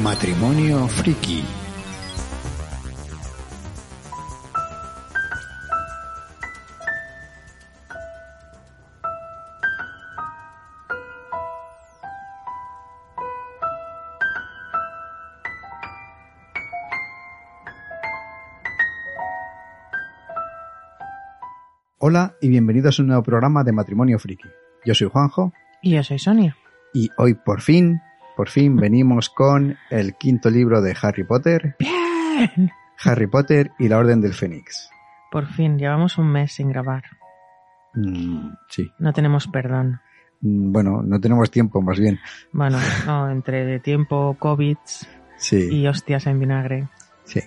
Matrimonio Friki. Hola y bienvenidos a un nuevo programa de Matrimonio Friki. Yo soy Juanjo Y yo soy Sonia. y hoy por fin, por fin venimos con el quinto libro de Harry Potter, Bien. Harry Potter y la Orden del Fénix. Por fin, llevamos un mes sin grabar. Mm, sí. No tenemos perdón. Mm, Bueno, no tenemos tiempo, más bien. Bueno, no, entre tiempo, COVID Sí, y hostias en vinagre. sí.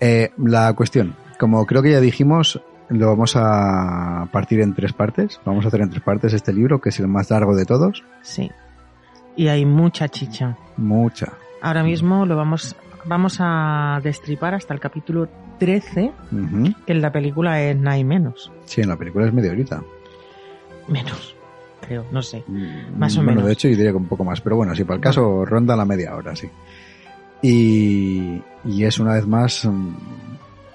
Eh, la cuestión, como creo que ya dijimos, lo vamos a partir en tres partes. Vamos a hacer en tres partes este libro, que es el más largo de todos. Sí. Y hay mucha chicha. Mucha. Ahora mismo lo vamos, vamos a destripar hasta el capítulo 13, Ujú. que en la película es nada y menos. Sí, en la película es media horita. Menos, creo, no sé. Mm, Más o bueno, menos. de hecho, yo diría que un poco más, pero bueno, sí, para el caso ronda la media hora, sí. Y, y es una vez más, mm,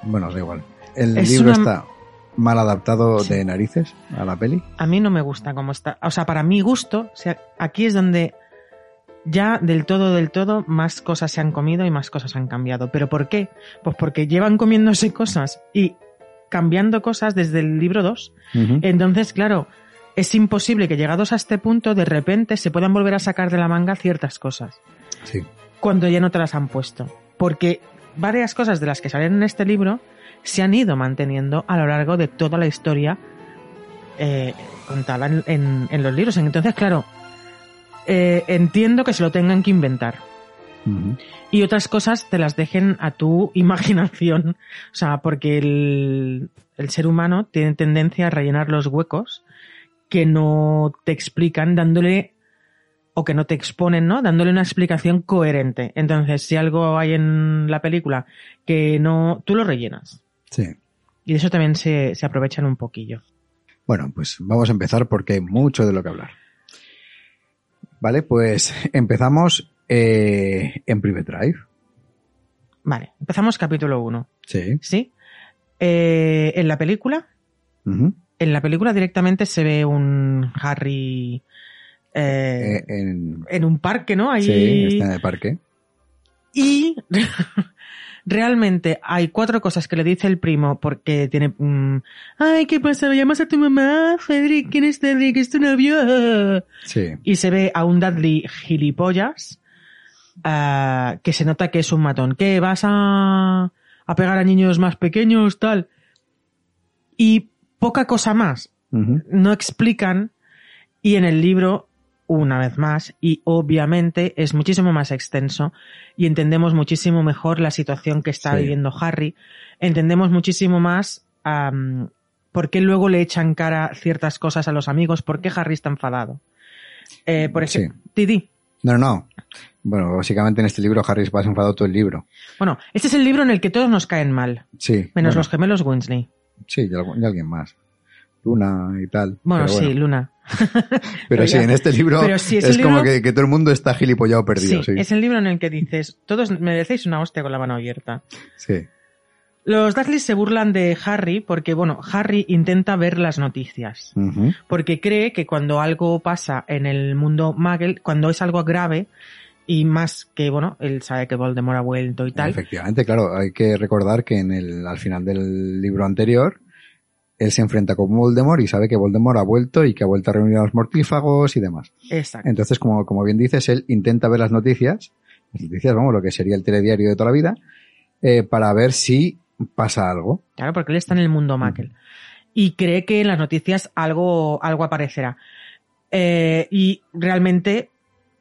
bueno, da igual. El Es libro una- está mal adaptado Sí. de narices a la peli. A mí no me gusta cómo está. O sea, para mi gusto, o sea, aquí es donde ya del todo, del todo, más cosas se han comido y más cosas han cambiado. ¿Pero por qué? Pues porque llevan comiéndose cosas y cambiando cosas desde el libro 2. Ujú. Entonces, claro, es imposible que llegados a este punto, de repente se puedan volver a sacar de la manga ciertas cosas, Sí, cuando ya no te las han puesto. Porque varias cosas de las que salen en este libro se han ido manteniendo a lo largo de toda la historia eh, contada en, en- en los libros. Entonces, claro, eh, entiendo que se lo tengan que inventar. Y otras cosas te las dejen a tu imaginación. O sea, porque el, el ser humano tiene tendencia a rellenar los huecos que no te explican dándole o que no te exponen, ¿no? Dándole una explicación coherente. Entonces, si algo hay en la película que no, tú lo rellenas. sí. Y de eso también se, se aprovechan un poquillo. Bueno, pues vamos a empezar porque hay mucho de lo que hablar. Vale, pues empezamos eh, en Private Drive. Vale, empezamos capítulo 1. Sí. ¿Sí? Eh, en la película, en la película directamente se ve un Harry Eh, en, en un parque, ¿no? Ahí... sí, está en el parque. Y realmente hay cuatro cosas que le dice el primo porque tiene... mm, Ay, ¿qué pasa? ¿Llamas a tu mamá? Cedric, ¿quién es Cedric? ¿Es tu novio? Sí. Y se ve a un Dudley gilipollas ah, que se nota que es un matón. ¿Qué? ¿Vas a, a pegar a niños más pequeños? Tal. Y poca cosa más. No explican y en el libro una vez más y obviamente es muchísimo más extenso y entendemos muchísimo mejor la situación que está Sí. viviendo Harry entendemos muchísimo más am, por qué luego le echan cara ciertas cosas a los amigos por qué Harry está enfadado Eh, por Sí. ejemplo Didi No, no. Bueno, básicamente en este libro Harry se pasa enfadado todo el libro. bueno este es el libro en el que todos nos caen mal Sí. menos bueno, los gemelos Winsley Sí, y, algu- y alguien más. Luna y tal. bueno sí Luna Pero sí, en este libro pero sí, es como que, que todo el mundo está gilipollado perdido. sí, Sí, es el libro en el que dices todos merecéis una hostia con la mano abierta sí. Los Dudleys se burlan de Harry porque, bueno, Harry intenta ver las noticias. Porque cree que cuando algo pasa en el mundo Muggle, cuando es algo grave, y más que, bueno, él sabe que Voldemort ha vuelto y tal. Efectivamente, claro. Hay que recordar que en el, al final del libro anterior, él se enfrenta con Voldemort y sabe que Voldemort ha vuelto y que ha vuelto a reunir a los mortífagos y demás. Exacto. Entonces, como, como bien dices, él intenta ver las noticias, las noticias, vamos, lo que sería el telediario de toda la vida, eh, para ver si pasa algo. Claro, porque él está en el mundo Muggle. Y cree que en las noticias algo, algo aparecerá. Eh, y realmente,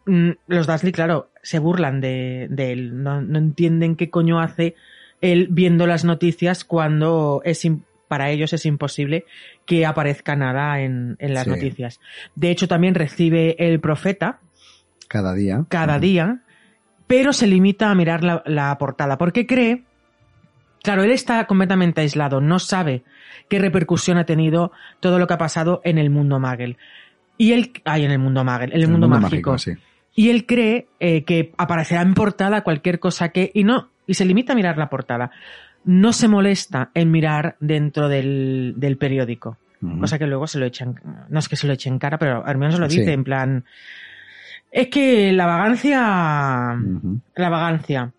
mm, los Dursley, claro, se burlan de, de él. No, no entienden qué coño hace él viendo las noticias cuando es para ellos es imposible que aparezca nada en, en las Sí. noticias. De hecho, también recibe el profeta Cada día. cada día, pero se limita a mirar la, la portada, porque cree, claro, él está completamente aislado, no sabe qué repercusión ha tenido todo lo que ha pasado en el mundo Magel. Y él, hay en el mundo Magel, en el, mundo, mágico. sí. Y él cree eh, que aparecerá en portada cualquier cosa que... Y no, y se limita a mirar la portada. No se molesta en mirar dentro del, del periódico. Cosa que luego se lo echan... No es que se lo echen en cara, pero al menos se lo Sí. dice en plan... Es que la vagancia... La vagancia.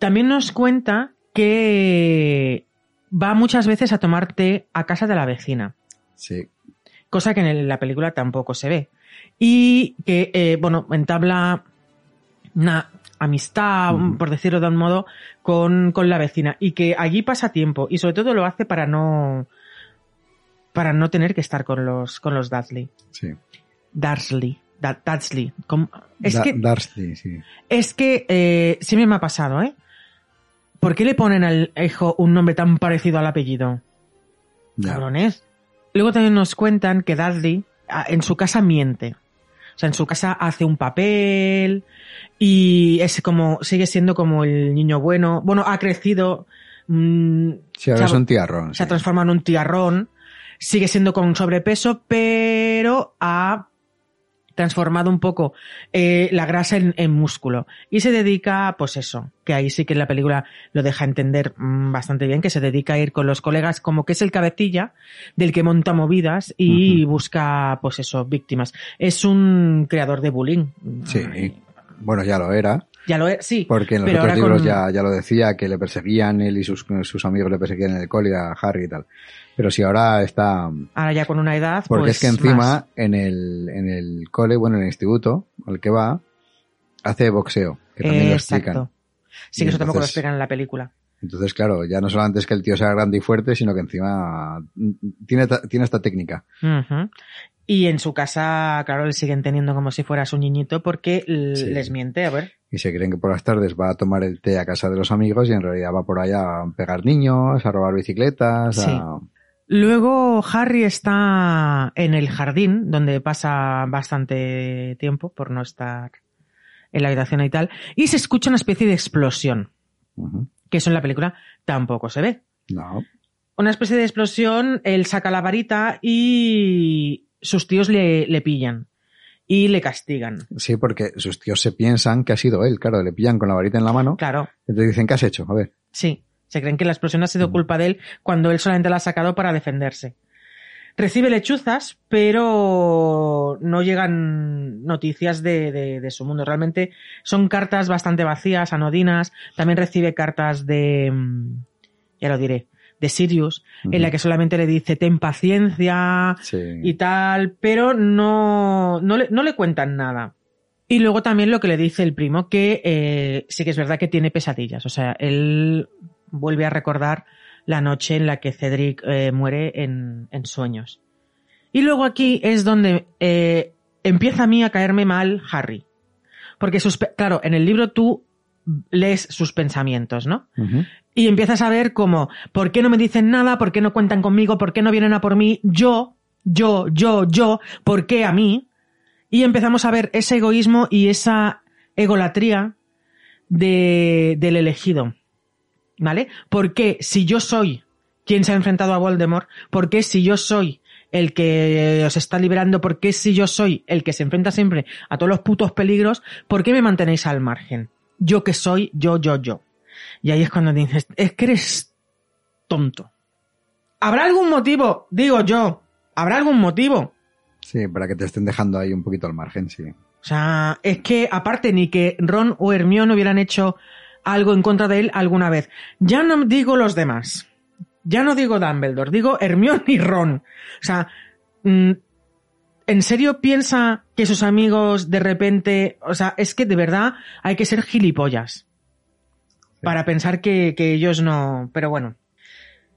También nos cuenta que va muchas veces a tomar té a casa de la vecina Sí. cosa que en la película tampoco se ve. Y que, eh, bueno, entabla una amistad, por decirlo de un modo, con, con la vecina. Y que allí pasa tiempo. Y sobre todo lo hace para no. para no tener que estar con los, con los Dudley. Sí. Dursley. Da- Es Da- que, Darcy, sí. es que eh, siempre me ha pasado, ¿eh? ¿Por qué le ponen al hijo un nombre tan parecido al apellido? Ya. Cabrones. Luego también nos cuentan que Dudley ah, en su casa miente. O sea, en su casa hace un papel y es como, sigue siendo como el niño bueno. Bueno, ha crecido, mm, Sí, ahora se es ha- un tiarrón. se ha transformado en un tiarrón, sigue siendo con sobrepeso, pero ha transformado un poco eh, la grasa en, en músculo y se dedica, pues eso, que ahí sí que la película lo deja entender mm, bastante bien, que se dedica a ir con los colegas como que es el cabecilla del que monta movidas y busca, pues eso, víctimas. Es un creador de bullying. Sí. Bueno, ya lo era. Ya lo es, sí. Porque en los otros libros con- ya, ya lo decía, que le perseguían él y sus, sus amigos le perseguían en el cole a Harry y tal. Pero si ahora está... Ahora ya con una edad, Porque pues es que encima más. en el, en el cole, bueno, en el instituto al que va, hace boxeo, que también lo explican. Exacto. Sí, Y que eso tampoco lo explican en la película. Entonces, claro, ya no solamente es que el tío sea grande y fuerte, sino que encima tiene, tiene esta técnica. Y en su casa, claro, le siguen teniendo como si fuera su niñito porque Sí. les miente, a ver. Y se creen que por las tardes va a tomar el té a casa de los amigos y en realidad va por allá a pegar niños, a robar bicicletas, Sí. a... Luego Harry está en el jardín, donde pasa bastante tiempo por no estar en la habitación y tal, y se escucha una especie de explosión, que eso en la película tampoco se ve. No. Una especie de explosión, él saca la varita y sus tíos le, le pillan y le castigan. Sí, porque sus tíos se piensan que ha sido él, claro, le pillan con la varita en la mano, Claro, entonces dicen, ¿qué has hecho? A ver. Sí, se creen que la explosión ha sido culpa de él cuando él solamente la ha sacado para defenderse. Recibe lechuzas, pero no llegan noticias de, de- de su mundo. Realmente son cartas bastante vacías, anodinas. También recibe cartas de, mm, ya lo diré, de Sirius, en la que solamente le dice ten paciencia Sí. y tal, pero no, no, le, no le cuentan nada. Y luego también lo que le dice el primo, que eh, sí que es verdad que tiene pesadillas. O sea, él vuelve a recordar la noche en la que Cedric eh, muere en, en sueños. Y luego aquí es donde eh, empieza a mí a caerme mal Harry. Porque, sus, claro, en el libro tú lees sus pensamientos, ¿no? Y empiezas a ver como, ¿por qué no me dicen nada? ¿Por qué no cuentan conmigo? ¿Por qué no vienen a por mí? Yo, yo, yo, yo, ¿por qué a mí? Y empezamos a ver ese egoísmo y esa egolatría de, del elegido. ¿Vale? ¿Por qué si yo soy quien se ha enfrentado a Voldemort? ¿Por qué si yo soy el que os está liberando? ¿Por qué si yo soy el que se enfrenta siempre a todos los putos peligros? ¿Por qué me mantenéis al margen? Yo que soy, yo, yo, yo. Y ahí es cuando dices, es que eres tonto. ¿Habrá algún motivo? Digo yo. ¿Habrá algún motivo? Sí, para que te estén dejando ahí un poquito al margen, sí. O sea, es que aparte ni que Ron o Hermione hubieran hecho algo en contra de él alguna vez. Ya no digo los demás. Ya no digo Dumbledore, digo Hermione y Ron. O sea, mm, ¿en serio piensa que sus amigos de repente... O sea, es que de verdad hay que ser gilipollas. Para pensar que, que ellos no... Pero bueno.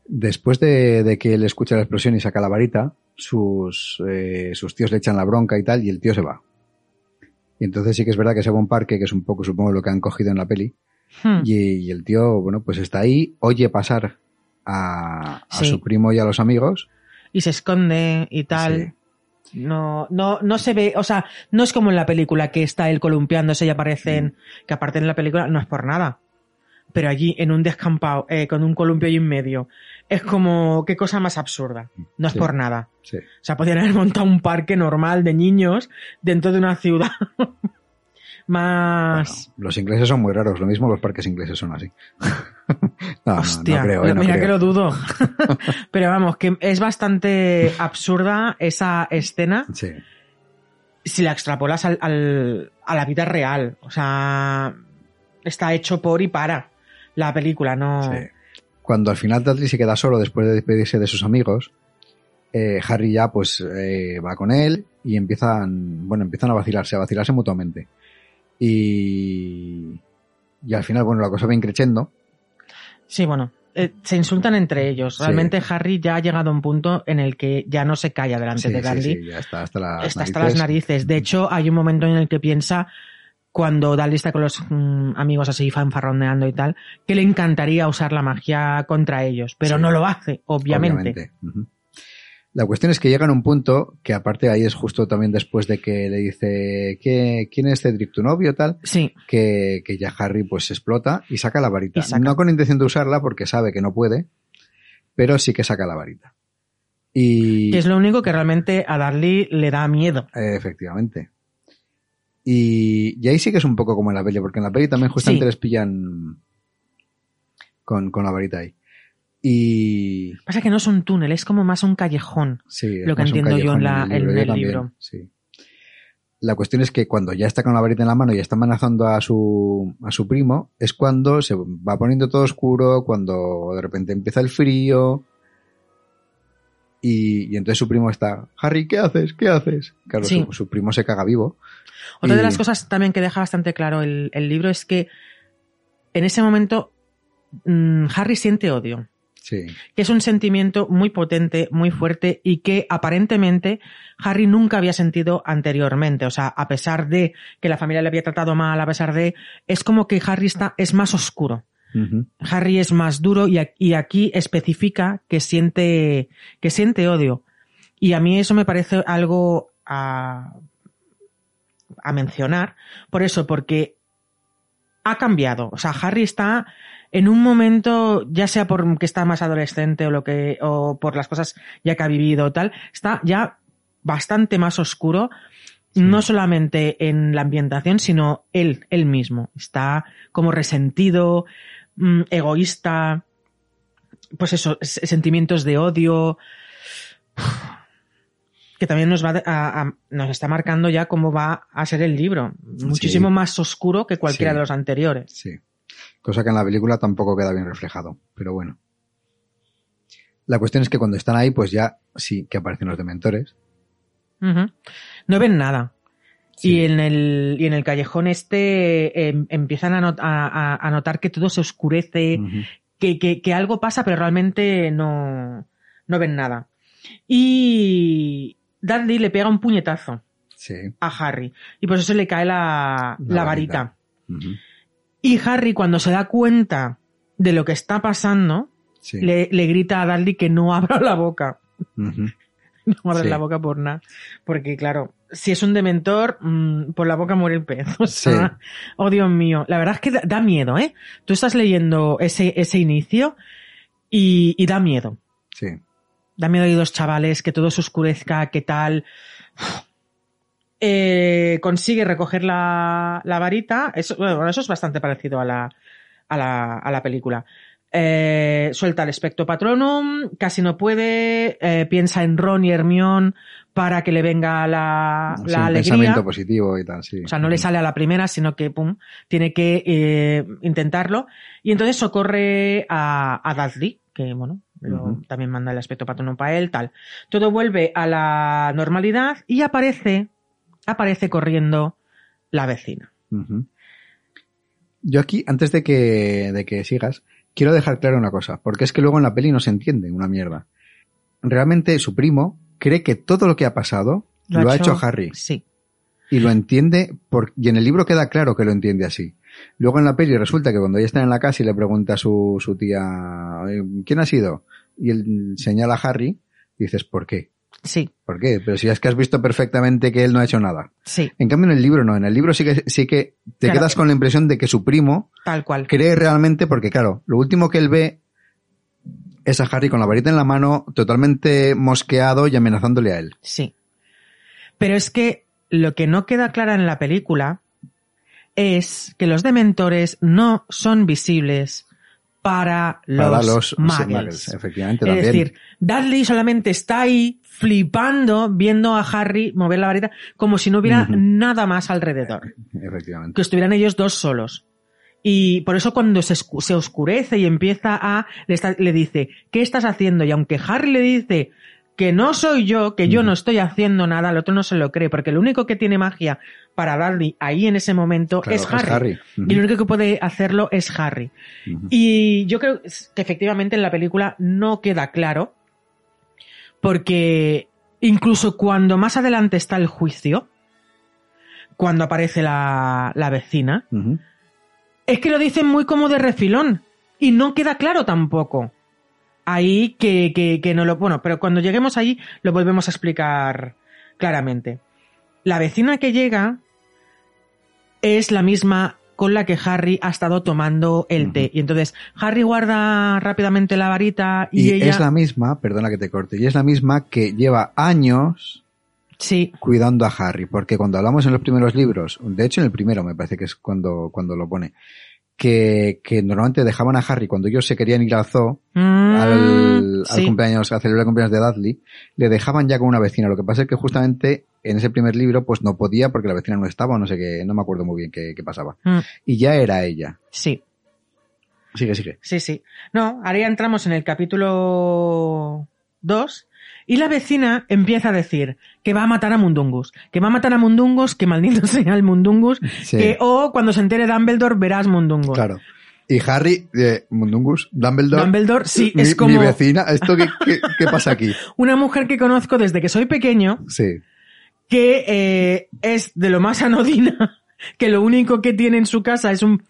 Después de, de que él escucha la explosión y saca la varita, sus, eh, sus tíos le echan la bronca y tal, y el tío se va. Y entonces sí que es verdad que se va a un parque, que es un poco, supongo, lo que han cogido en la peli. Hmm. Y, y el tío, bueno, pues está ahí, oye pasar a, a Sí. su primo y a los amigos. Y se esconde y tal. No, no, no se ve, o sea, no es como en la película que está él columpiándose y aparecen, que aparte en la película no es por nada. Pero allí, en un descampado, eh, con un columpio ahí en medio, es como, qué cosa más absurda. No es por nada. O sea, podrían haber montado un parque normal de niños dentro de una ciudad. más... Bueno, los ingleses son muy raros, lo mismo los parques ingleses son así. no, Hostia, no, creo, eh, no mira creo. que lo dudo. Pero vamos, que es bastante absurda esa escena Sí, si la extrapolas al, al- a la vida real. O sea, está hecho por y para la película, no... sí. Cuando al final Dudley se queda solo después de despedirse de sus amigos, eh, Harry ya pues eh, va con él y empiezan, bueno, empiezan a vacilarse, a vacilarse mutuamente. Y, y al final, bueno, la cosa va increciendo. Sí, bueno, eh, se insultan entre ellos. Sí. Realmente Harry ya ha llegado a un punto en el que ya no se calla delante Sí, de Dudley. sí, ya está hasta las está hasta narices. las narices. De hecho, hay un momento en el que piensa, cuando Dudley está con los mm, amigos así fanfarroneando y tal, que le encantaría usar la magia contra ellos, pero no lo hace, obviamente. Ujú. La cuestión es que llegan a un punto que aparte ahí es justo también después de que le dice ¿Qué, ¿quién es Cedric, tu novio? tal, Sí, que, que ya Harry pues explota y saca la varita. Saca. No con intención de usarla porque sabe que no puede, pero sí que saca la varita. Y que es lo único que realmente a Dudley le da miedo. efectivamente. Y, y ahí sí que es un poco como en la peli, porque en la peli también justamente Sí. les pillan con, con la varita ahí. Y Pasa que no es un túnel, es como más un callejón. Sí, Lo que entiendo yo en callejón la- en el también, libro. sí. La cuestión es que cuando ya está con la varita en la mano y está amenazando a su, a su primo, es cuando se va poniendo todo oscuro, cuando de repente empieza el frío. Y, y entonces su primo está, Harry, ¿qué haces? ¿Qué haces? Claro, Sí. su, su primo se caga vivo. Otra de las cosas también que deja bastante claro el, el libro es que en ese momento mm, Harry siente odio. Sí, que es un sentimiento muy potente, muy fuerte y que aparentemente Harry nunca había sentido anteriormente. O sea, a pesar de que la familia le había tratado mal, a pesar de... Es como que Harry está, es más oscuro. Harry es más duro y, y aquí especifica que siente, que siente odio. Y a mí eso me parece algo a, a mencionar. Por eso, porque ha cambiado. O sea, Harry está en un momento, ya sea porque está más adolescente o lo que, o por las cosas ya que ha vivido o tal, está ya bastante más oscuro. No solamente en la ambientación, sino él, él mismo. Está como resentido, mm, egoísta, pues eso, sentimientos de odio, que también nos va a, a- nos está marcando ya cómo va a ser el libro. Muchísimo más oscuro que cualquiera Sí. de los anteriores. Sí. Cosa que en la película tampoco queda bien reflejado, pero bueno. La cuestión es que cuando están ahí, pues ya sí que aparecen los dementores. No ven nada. Sí. Y en el, y en el callejón este em, empiezan a, not- a- a- a notar que todo se oscurece, que, que- que algo pasa, pero realmente no, no ven nada. Y Dudley le pega un puñetazo Sí. a Harry. Y por eso le cae la, La la varita. Y Harry, cuando se da cuenta de lo que está pasando, Sí. le, le grita a Dudley que no abra la boca. No abre Sí. la boca por nada. Porque, claro, si es un dementor, mm, por la boca muere el pez. O sea, oh Dios mío. La verdad es que da, da miedo, ¿eh? Tú estás leyendo ese, ese inicio y, y da miedo. Sí. Da miedo a dos chavales, que todo se oscurezca, que tal. Eh, consigue recoger la, la varita. Eso, bueno, eso es bastante parecido a la, a la, a la película. Eh, suelta el espectro patronum, casi no puede, eh, piensa en Ron y Hermione para que le venga la, Sí, la un alegría. pensamiento positivo y tal, sí. O sea, no le sale a la primera, sino que, pum, tiene que eh, intentarlo. Y entonces socorre a, a Dudley, que, bueno, lo- también manda el aspecto patrono para él, tal. Todo vuelve a la normalidad y aparece, aparece corriendo la vecina. Yo aquí, antes de que, de que sigas, quiero dejar claro una cosa, porque es que luego en la peli no se entiende una mierda. Realmente su primo cree que todo lo que ha pasado lo, ha hecho Harry Sí. y lo entiende por, y en el libro queda claro que lo entiende así. Luego en la peli resulta que cuando ella está en la casa y le pregunta a su, su tía "Eh, ¿quién ha sido? y él señala a Harry, dices ¿por qué? Sí, ¿Por qué? Pero si es que has visto perfectamente que él no ha hecho nada. sí, En cambio en el libro no, en el libro sí que, sí que te Claro. quedas con la impresión de que su primo tal cual. cree realmente porque claro, lo último que él ve es a Harry con la varita en la mano, totalmente mosqueado y amenazándole a él. Sí. Pero es que lo que no queda clara en la película es que los dementores no son visibles para los, Para los muggles. muggles, efectivamente, Es también. decir, Dudley solamente está ahí flipando viendo a Harry mover la varita como si no hubiera nada más alrededor. Efectivamente. Que estuvieran ellos dos solos. Y por eso cuando se, oscurece y empieza a... Le, está- le dice, ¿qué estás haciendo? Y aunque Harry le dice que no soy yo, que yo no estoy haciendo nada, el otro no se lo cree, porque lo único que tiene magia para Dudley ahí en ese momento Claro, es Harry. Ujú, Y lo único que puede hacerlo es Harry. Y yo creo que efectivamente en la película no queda claro, porque incluso cuando más adelante está el juicio, cuando aparece la, la vecina, es que lo dicen muy como de refilón y no queda claro tampoco. Ahí que, que, que no lo... Bueno, pero cuando lleguemos ahí lo volvemos a explicar claramente. La vecina que llega es la misma con la que Harry ha estado tomando el té. Y entonces Harry guarda rápidamente la varita y, Y ella... es la misma, perdona que te corte, y es la misma que lleva años Sí, cuidando a Harry, porque cuando hablamos en los primeros libros, de hecho en el primero me parece que es cuando, cuando lo pone, que, que normalmente dejaban a Harry cuando ellos se querían ir al zoo, Mm, al, al sí. cumpleaños, a celebrar el cumpleaños de Dudley, le dejaban ya con una vecina. Lo que pasa es que justamente en ese primer libro pues no podía porque la vecina no estaba no sé qué, no me acuerdo muy bien qué, qué pasaba. Mm, Y ya era ella. sí. Sigue, sigue. Sí, sí. No, ahora ya entramos en el capítulo 2 y la vecina empieza a decir que va a matar a Mundungus, que va a matar a Mundungus, que maldito sea el Mundungus, Sí, que o cuando se entere Dumbledore verás Mundungus. claro. Y Harry, eh, Mundungus, Dumbledore, Dumbledore, sí, mi, es como mi vecina, ¿esto qué, qué, qué pasa aquí? una mujer que conozco desde que soy pequeño, Sí, que eh, es de lo más anodina, que lo único que tiene en su casa es un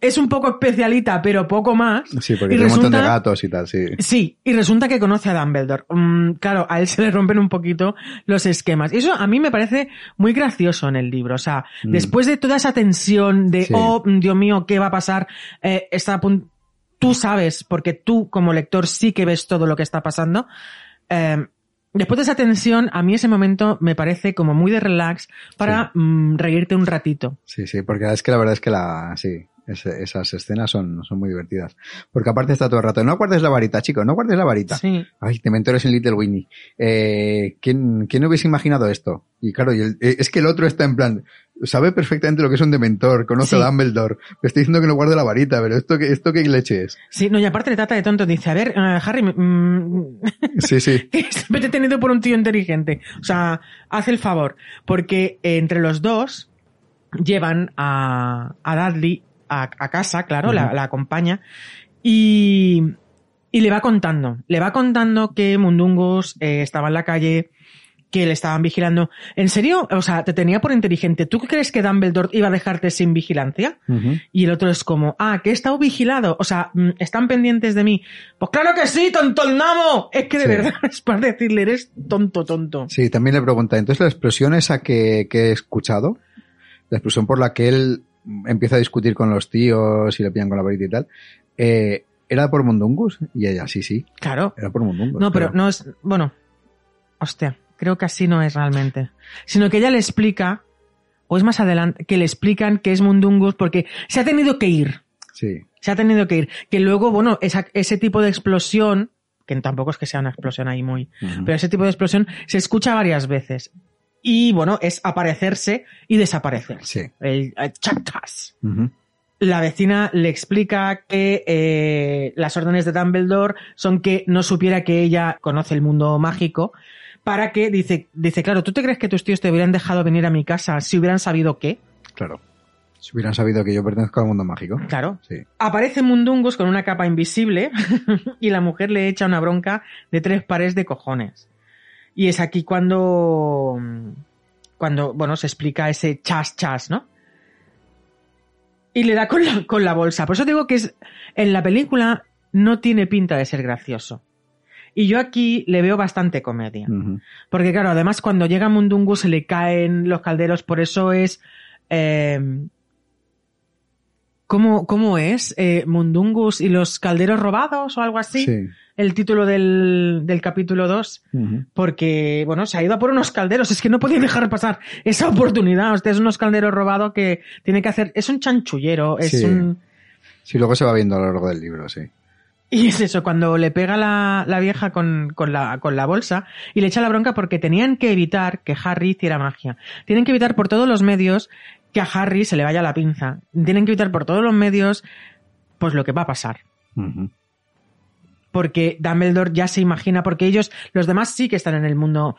es un poco especialita, pero poco más. sí, porque Y tiene un montón de gatos y tal, sí. Sí, y resulta que conoce a Dumbledore. Mm, claro, a él se le rompen un poquito los esquemas. Y eso a mí me parece muy gracioso en el libro. O sea, Mm. después de toda esa tensión de, Sí. oh, Dios mío, ¿qué va a pasar? Eh, está a pun- tú sabes, porque tú como lector sí que ves todo lo que está pasando. Eh, después de esa tensión, a mí ese momento me parece como muy de relax para mm, reírte un ratito. Sí, sí, porque es que la verdad es que la, sí, esas escenas son, son muy divertidas. Porque aparte está todo el rato, no guardes la varita, chico, no guardes la varita. Sí. Ay, te mentores en Little Winnie. Eh, ¿quién, ¿Quién hubiese imaginado esto? Y claro, y el- eh, es que el otro está en plan, sabe perfectamente lo que es un dementor, conoce Sí. a Dumbledore, me está diciendo que no guarde la varita, pero esto que, esto qué leche es. Sí, no, y aparte le trata de tonto. Dice, a ver, eh, Harry, mm, Sí, sí. que siempre te he tenido por un tío inteligente. O sea, haz el favor. Porque entre los dos llevan a, a Dudley a, a casa, claro, la, acompaña. Y, y le va contando. Le va contando que Mundungus eh, estaba en la calle, que le estaban vigilando. ¿En serio? O sea, te tenía por inteligente. ¿Tú crees que Dumbledore iba a dejarte sin vigilancia? Y el otro es como, ah, que he estado vigilado. O sea, mm, están pendientes de mí. Pues claro que sí, tonto el namo. Es que de Sí. verdad es para decirle, eres tonto, tonto. Sí, también le pregunta, entonces la explosión esa que, que he escuchado, la explosión por la que él empieza a discutir con los tíos y le pillan con la varita y tal, eh, ¿era por Mundungus? Y ella, sí, sí, Claro. era por Mundungus. No, pero no es, bueno, hostia, creo que así no es realmente. Sino que ella le explica, o es más adelante, que le explican que es Mundungus porque se ha tenido que ir. Sí, Se ha tenido que ir. Que luego, bueno, esa- ese tipo de explosión, que tampoco es que sea una explosión ahí muy, pero ese tipo de explosión se escucha varias veces. Y bueno, es aparecerse y desaparecer. sí. El, el. La vecina le explica que eh, las órdenes de Dumbledore son que no supiera que ella conoce el mundo mágico para que, dice, dice, claro, ¿tú te crees que tus tíos te hubieran dejado venir a mi casa si hubieran sabido qué? Claro. Si hubieran sabido que yo pertenezco al mundo mágico. Claro. Sí. Aparece Mundungus con una capa invisible y la mujer le echa una bronca de tres pares de cojones. Y es aquí cuando, cuando, bueno, se explica ese chas chas, ¿no? Y le da con la, con la bolsa. Por eso digo que es, en la película no tiene pinta de ser gracioso. Y yo aquí le veo bastante comedia. Porque claro, además cuando llega Mundungus se le caen los calderos, por eso es... Eh, ¿cómo, ¿Cómo es? Eh, ¿Mundungus y los calderos robados o algo así? Sí. El título del, del capítulo 2, Ujú. porque, bueno, se ha ido a por unos calderos. Es que no podía dejar pasar esa oportunidad. Usted es unos calderos robados que tiene que hacer. Es un chanchullero, es Sí. un. Sí, luego se va viendo a lo largo del libro, sí. Y es eso, cuando le pega la, la vieja con, con, la, con la bolsa y le echa la bronca porque tenían que evitar que Harry hiciera magia. Tienen que evitar por todos los medios que a Harry se le vaya la pinza. Tienen que evitar por todos los medios, pues lo que va a pasar. Porque Dumbledore ya se imagina, porque ellos, los demás sí que están en el mundo.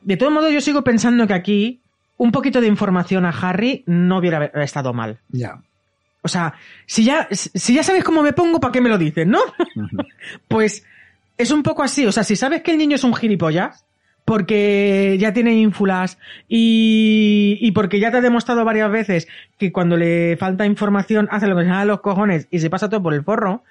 De todo modo, yo sigo pensando que aquí un poquito de información a Harry no hubiera estado mal. Ya. O sea, si ya, si ya sabes cómo me pongo, ¿para qué me lo dices, no? Pues es un poco así. O sea, si sabes que el niño es un gilipollas, porque ya tiene ínfulas y, y porque ya te ha demostrado varias veces que cuando le falta información hace lo que se llama los cojones y se pasa todo por el forro,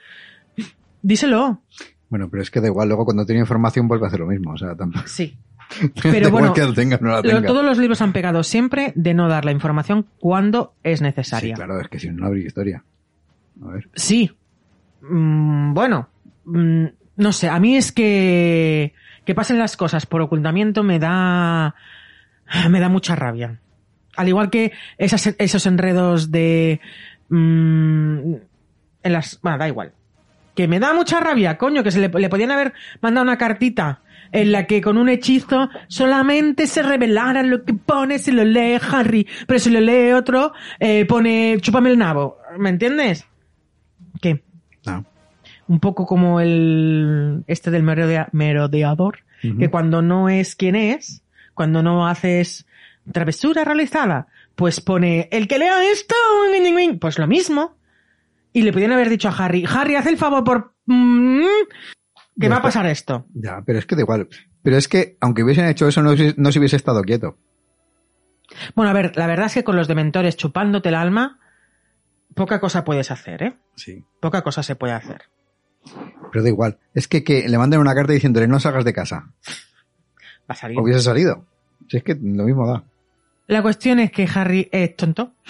díselo. Bueno, pero es que da igual, luego cuando tiene información vuelve a hacer lo mismo, o sea, tampoco. Sí. Pero bueno, que la tenga no la Lo- tenga. todos los libros han pegado siempre de no dar la información cuando es Sí, necesaria. claro, es que si no, no habría historia. A ver. Sí. Mm, bueno, mm, no sé, a mí es que que pasen las cosas por ocultamiento me da me da mucha rabia. Al igual que esas, esos enredos de mm, en las, bueno, da igual. Que me da mucha rabia, coño, que se le, le podían haber mandado una cartita en la que con un hechizo solamente se revelara lo que pone si lo lee Harry, pero si lo lee otro, eh, pone chúpame el nabo. ¿Me entiendes? ¿Qué? No. Un poco como el este del merodea- merodeador, que cuando no es quien es, cuando no haces travesura realizada, pues pone el que lea esto, pues lo mismo. Y le podían haber dicho a Harry, Harry, haz el favor por... mm, que va a pasar esto. Ya, pero es que da igual. Pero es que, aunque hubiesen hecho eso, no, hubiese- no se hubiese estado quieto. Bueno, a ver, la verdad es que con los dementores chupándote el alma, poca cosa puedes hacer, ¿eh? Sí. Poca cosa se puede hacer. Pero da igual. Es que, que le manden una carta diciéndole no salgas de casa. Va a salir. Hubiese salido. Si es que lo mismo da. La cuestión es que Harry es tonto.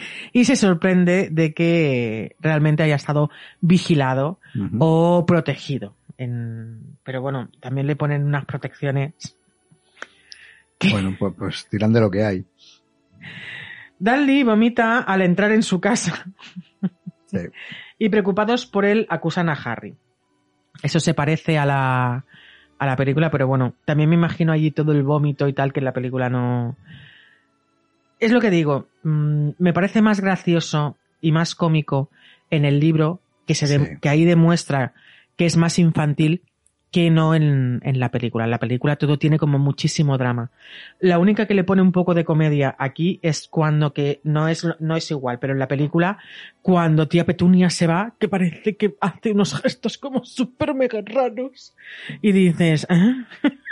y se sorprende de que realmente haya estado vigilado o protegido. En- Pero bueno, también le ponen unas protecciones. Bueno, pues, pues tiran de lo que hay. Dudley vomita al entrar en su casa Sí. y preocupados por él acusan a Harry. Eso se parece a la, a la película, pero bueno, también me imagino allí todo el vómito y tal que en la película no... Es lo que digo, mm, me parece más gracioso y más cómico en el libro que, se de- que ahí demuestra que es más infantil que no en, en la película. En la película todo tiene como muchísimo drama. La única que le pone un poco de comedia aquí es cuando que no es, no es igual, pero en la película, cuando tía Petunia se va, que parece que hace unos gestos como súper mega raros. Y dices, ¿ah?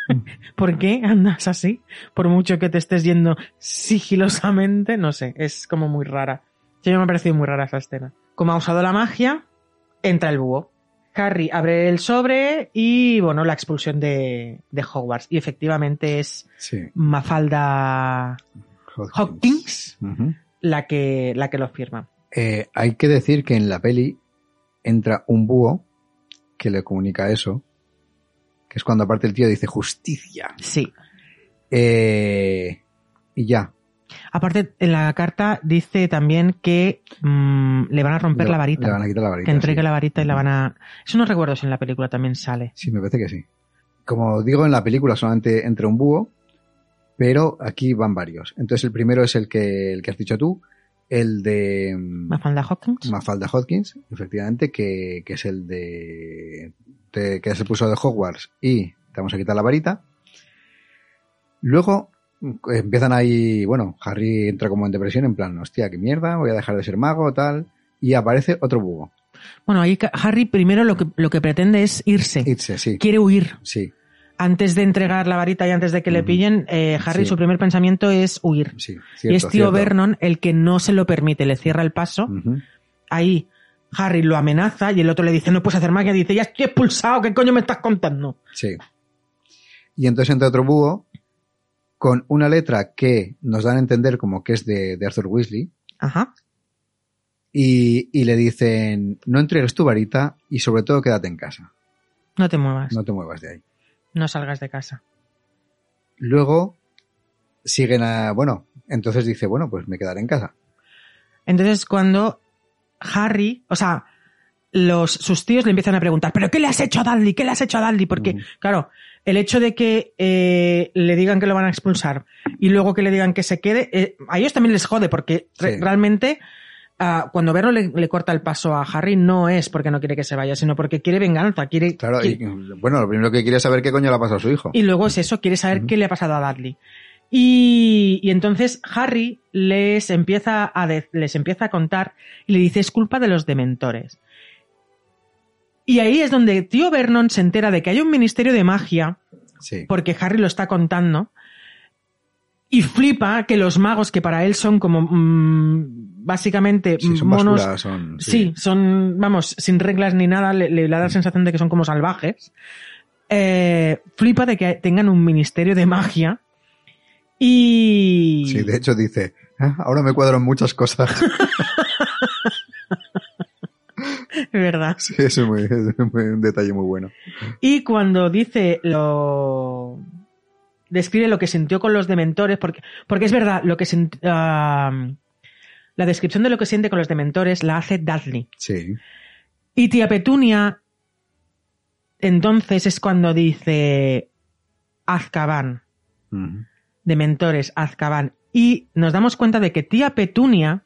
¿por qué andas así? Por mucho que te estés yendo sigilosamente, no sé, es como muy rara. Sí, me ha parecido muy rara esa escena. Como ha usado la magia, entra el búho. Harry abre el sobre y, bueno, la expulsión de, de Hogwarts. Y efectivamente es Sí. Mafalda Hopkins la que, la que lo firma. Eh, hay que decir que en la peli entra un búho que le comunica eso, que es cuando aparte el tío dice justicia. Sí. Eh, y ya. Aparte, en la carta dice también que mm, le van a romper Le- la varita. Le van a quitar la varita. que entregue sí. la varita y la van a... Eso no recuerdo si en la película también sale. Sí, me parece que sí. Como digo, en la película solamente entra un búho, pero aquí van varios. Entonces el primero es el que, el que has dicho tú, el de mm, Mafalda Hopkins. Mafalda Hopkins, efectivamente, que, que es el de, de- que es el pulso de Hogwarts y te vamos a quitar la varita. Luego mm, empiezan ahí, bueno, Harry entra como en depresión, en plan, hostia, qué mierda, voy a dejar de ser mago, tal, y aparece otro búho. Bueno, ahí Harry primero lo que, lo que pretende es irse. Itse, sí, Quiere huir. sí, Antes de entregar la varita y antes de que le pillen, eh, Harry Sí. su primer pensamiento es huir. sí. y es tío cierto. Vernon el que no se lo permite, le cierra el paso. Ahí Harry lo amenaza y el otro le dice, no puedes hacer magia. Dice, ya estoy expulsado, ¿qué coño me estás contando? Sí. Y entonces entra otro búho con una letra que nos dan a entender como que es de, de Arthur Weasley. Ajá. Y, y le dicen, no entregues tu varita y sobre todo quédate en casa. No te muevas. No te muevas de ahí. No salgas de casa. Luego siguen a, bueno, entonces dice, bueno, pues me quedaré en casa. Entonces cuando Harry, o sea, los, sus tíos le empiezan a preguntar, ¿pero qué le has hecho a Dudley? ¿Qué le has hecho a Dudley? Porque, Ujú. claro, el hecho de que eh, le digan que lo van a expulsar y luego que le digan que se quede, eh, a ellos también les jode porque re- realmente ah, cuando Verno le, le corta el paso a Harry no es porque no quiere que se vaya, sino porque quiere venganza, quiere... Claro, y, bueno, lo primero que quiere es saber qué coño le ha pasado a su hijo. y luego es eso, quiere saber qué le ha pasado a Dudley. Y, y entonces Harry les empieza, a de- les empieza a contar y le dice es culpa de los dementores. Y ahí es donde tío Vernon se entera de que hay un ministerio de magia, Sí. porque Harry lo está contando, y flipa que los magos, que para él son como mm, básicamente Sí, son monos, basura, son... Sí, son, vamos, sin reglas ni nada, le, le da la sensación de que son como salvajes. Eh, flipa de que tengan un ministerio de magia. Y. Sí, de hecho dice, "Ah, ahora me cuadran muchas cosas. Es verdad. sí, es, muy- es muy- un detalle muy bueno. Y cuando dice lo. Describe lo que sintió con los dementores, porque, porque es verdad, lo que sint- ah, la descripción de lo que siente con los dementores la hace Dudley. Sí. Y tía Petunia, entonces es cuando dice Azkaban. Ujú. De mentores Azkaban y nos damos cuenta de que tía Petunia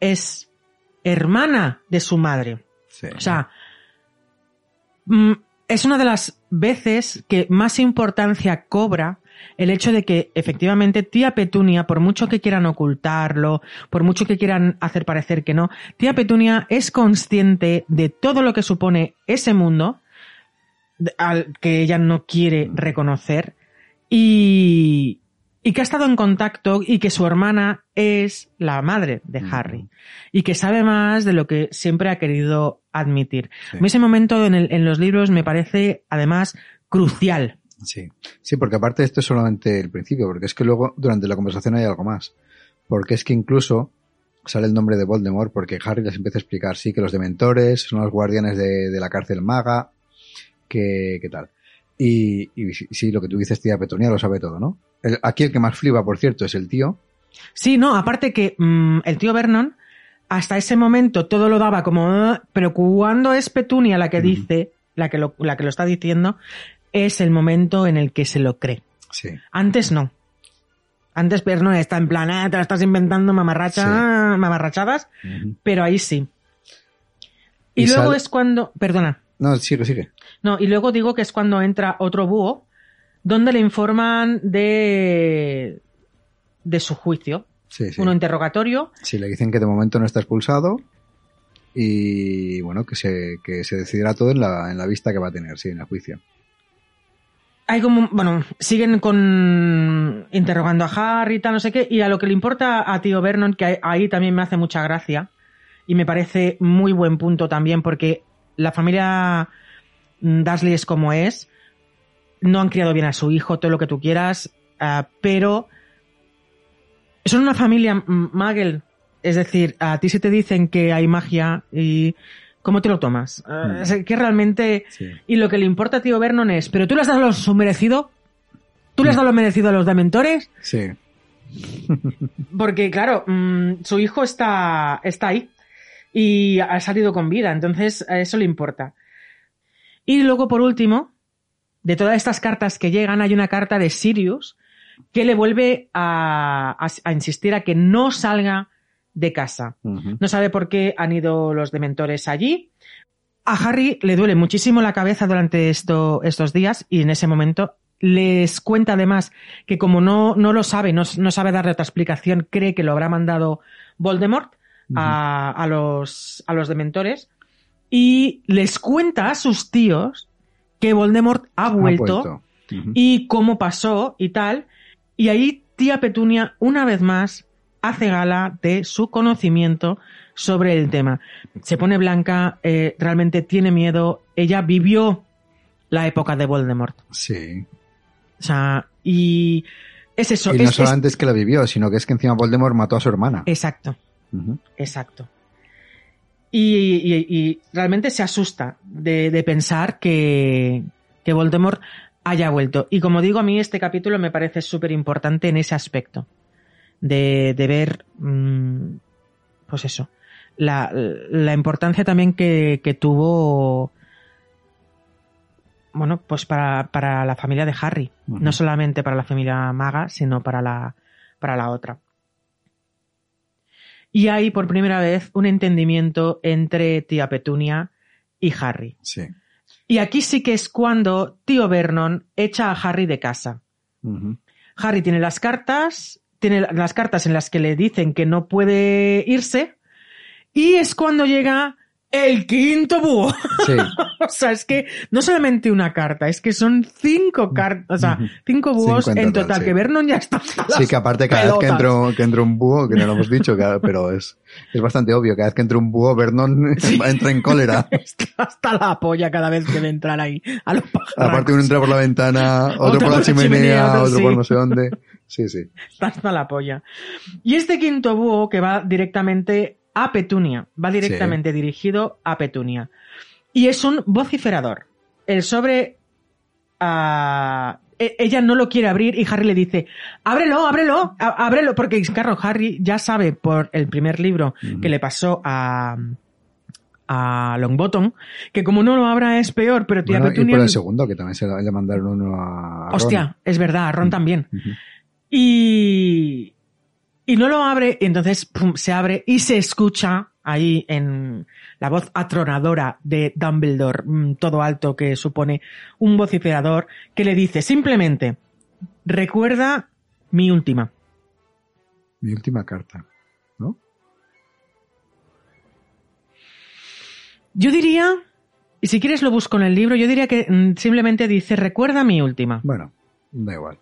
es hermana de su madre. Sí. O sea, mm, es una de las veces que más importancia cobra el hecho de que efectivamente tía Petunia, por mucho que quieran ocultarlo, por mucho que quieran hacer parecer que no, tía Petunia es consciente de todo lo que supone ese mundo al que ella no quiere reconocer y, y que ha estado en contacto y que su hermana es la madre de. Harry y que sabe más de lo que siempre ha querido admitir. Sí. A mí ese momento en, el- en los libros me parece además crucial. Sí. sí, porque aparte esto es solamente el principio, porque es que luego durante la conversación hay algo más. Porque es que incluso sale el nombre de Voldemort porque Harry les empieza a explicar, sí, que los dementores son los guardianes de, de la cárcel maga, que, que tal. Y, y sí, lo que tú dices, tía Petunia lo sabe todo, ¿no? El- aquí el que más flipa, por cierto, es el tío. Sí, no, aparte que mm, el tío Vernon hasta ese momento todo lo daba como, "Ah", pero cuando es Petunia la que dice, la que lo, la que lo está diciendo, es el momento en el que se lo cree. Sí. Antes no. Antes Vernon está en plan, "Ah, te la estás inventando mamarracha, Sí. mamarrachadas, pero ahí sí. Y, Y luego sale- es cuando, perdona, No, sigue, sigue. No, y luego digo que es cuando entra otro búho, donde le informan de, de su juicio. Sí, sí. Uno interrogatorio, Sí, le dicen que de momento no está expulsado y bueno, que se, que se decidirá todo en la, en la vista que va a tener, sí, en el juicio. hay como, bueno, siguen con interrogando a Harry y tal, no sé qué, y a lo que le importa a tío Vernon, que ahí también me hace mucha gracia, y me parece muy buen punto también, porque la familia Dursley es como es, no han criado bien a su hijo, todo lo que tú quieras, ah, pero son una familia Muggle, es decir, a ti se te dicen que hay magia y ¿cómo te lo tomas? Es que realmente Sí. y lo que le importa a tío Vernon es, ¿pero tú le has dado lo su merecido? ¿Tú le has Mm. dado lo merecido a los dementores? Sí. Porque, claro, mm, su hijo está, está ahí y ha salido con vida, entonces a eso le importa. Y luego, por último, de todas estas cartas que llegan, hay una carta de Sirius que le vuelve a, a- a insistir a que no salga de casa. No sabe por qué han ido los dementores allí. A Harry le duele muchísimo la cabeza durante esto, estos días y en ese momento les cuenta además que como no, no lo sabe, no, no sabe darle otra explicación, cree que lo habrá mandado Voldemort a, a los, a los dementores y les cuenta a sus tíos que Voldemort ha Ha vuelto y cómo pasó y tal. Y ahí tía Petunia, una vez más, hace gala de su conocimiento sobre el tema. Se pone blanca, eh, realmente tiene miedo. Ella vivió la época de Voldemort. Sí. O sea, y es eso. y no es- solamente es que la vivió, sino que es que encima Voldemort mató a su hermana. exacto, exacto. Y, y- y realmente se asusta de, de pensar que, que Voldemort haya vuelto. Y como digo, a mí este capítulo me parece súper importante en ese aspecto. De, de ver, mm, pues eso, la, la importancia también que, que tuvo, bueno, pues para, para la familia de Harry. No solamente para la familia maga, sino para la, para la otra. Y hay por primera vez un entendimiento entre tía Petunia y Harry. Sí. Y aquí sí que es cuando tío Vernon echa a Harry de casa. Harry tiene las cartas, tiene las cartas en las que le dicen que no puede irse, y es cuando llega el quinto búho. Sí. o sea, es que no solamente una carta, es que son cinco cartas, o sea, cinco búhos en en total, total, sí. que Vernon ya está. Sí, que aparte cada vez que entra, que entra un búho, que no lo hemos dicho, pero es, es bastante obvio, cada vez que entra un búho, Vernon entra en cólera. Está hasta la polla cada vez que ve entrar ahí a los pajarracos. Aparte uno entra por la ventana, otro, Otro por la chimenea, otro otro sí. por no sé dónde. Sí, sí. Está hasta la polla. Y este quinto búho que va directamente a Petunia, va directamente dirigido a Petunia. Y es un vociferador. El sobre... e- ella no lo quiere abrir y Harry le dice, ábrelo, ábrelo, ábrelo, porque claro, Harry ya sabe por el primer libro que le pasó a, a Longbottom, que como no lo abra es peor, pero tía Bueno, y Petunia... por el segundo, que también se le mandaron uno a, Ron. Hostia, es verdad, a Ron también. Y, y no lo abre, y entonces pum, se abre y se escucha ahí en la voz atronadora de Dumbledore, mm, todo alto que supone un vociferador, que le dice simplemente, recuerda mi última. Mi última carta, ¿no? Yo diría, y si quieres lo busco en el libro, yo diría que mm, simplemente dice, recuerda mi última. Bueno, da igual.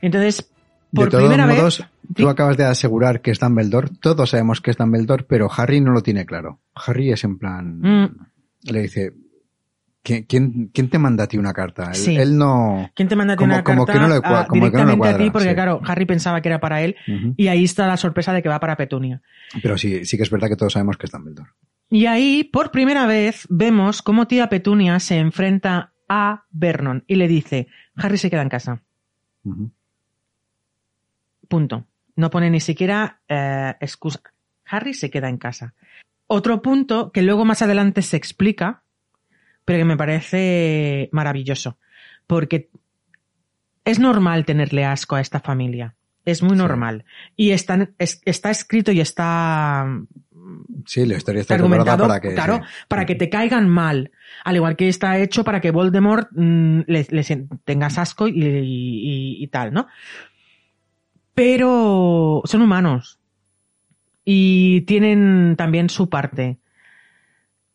Entonces, por de todos primera modos, vez... tú acabas de asegurar que es Dumbledore. Todos sabemos que es Dumbledore, pero Harry no lo tiene claro. Harry es en plan... Mm. Le dice... ¿Quién, quién, quién te manda a ti una carta? Él, Sí. él no... ¿Quién te manda a ti Como- una como carta que no ah, como que no le directamente a ti? cuadra, Porque sí. claro, Harry pensaba que era para él y ahí está la sorpresa de que va para Petunia. Pero sí, sí que es verdad que todos sabemos que es Dumbledore. Y ahí, por primera vez, vemos cómo tía Petunia se enfrenta a Vernon y le dice, Harry se queda en casa. Punto. No pone ni siquiera eh, excusa. Harry se queda en casa. Otro punto que luego más adelante se explica, pero que me parece maravilloso. Porque es normal tenerle asco a esta familia. Es muy Sí. normal. Y está, es- está escrito y está Sí, la historia está argumentado, para que... claro, sí. para que te caigan mal. Al igual que está hecho para que Voldemort mm, le, tengas asco y, y- y tal, ¿no? Pero son humanos. Y tienen también su parte.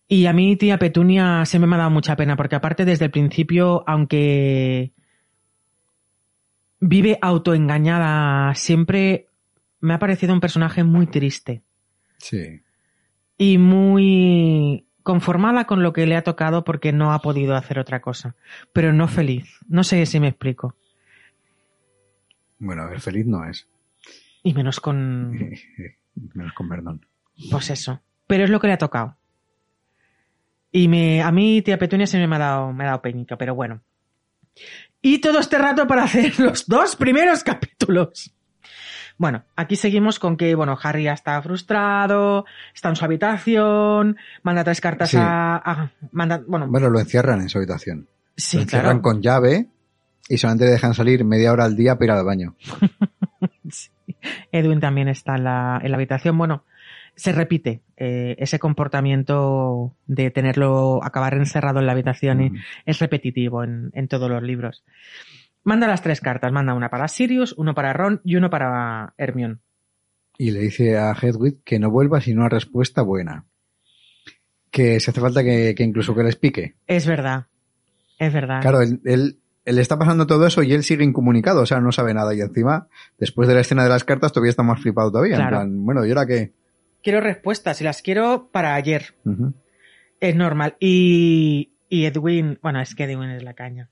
Y a mí, tía Petunia, se me ha dado mucha pena, porque aparte desde el principio, aunque vive autoengañada, siempre me ha parecido un personaje muy triste Sí. y muy conformada con lo que le ha tocado porque no ha podido hacer otra cosa, pero no feliz. No sé si me explico. Bueno, a ver, feliz no es. Y menos con, Menos con Vernon. pues eso. Pero es lo que le ha tocado. Y me, a mí, tía Petunia, se me ha dado, me ha dado peñica, pero bueno. Y todo este rato para hacer los dos primeros capítulos. Bueno, aquí seguimos con que, bueno, Harry ya está frustrado, está en su habitación, manda tres cartas Sí. a, a- manda, bueno, Bueno, lo encierran en su habitación. sí, lo encierran claro. con llave y solamente le dejan salir media hora al día para ir al baño. Sí. Edwin también está en la, en la habitación. Bueno, se repite eh, ese comportamiento de tenerlo, acabar encerrado en la habitación y Ujú. es repetitivo en, en todos los libros. Manda las tres cartas, manda una para Sirius, uno para Ron y uno para Hermione. Y le dice a Hedwig que no vuelva sin una respuesta buena. Que si hace falta que, que incluso que les pique. Es verdad, es verdad. Claro, él le está pasando todo eso y él sigue incomunicado, o sea, no sabe nada. Y encima, después de la escena de las cartas, todavía está más flipado todavía. En Claro. plan, bueno, ¿y ahora qué? Quiero respuestas y las quiero para ayer. Es normal. Y, y Edwin, bueno, es que Edwin es la caña.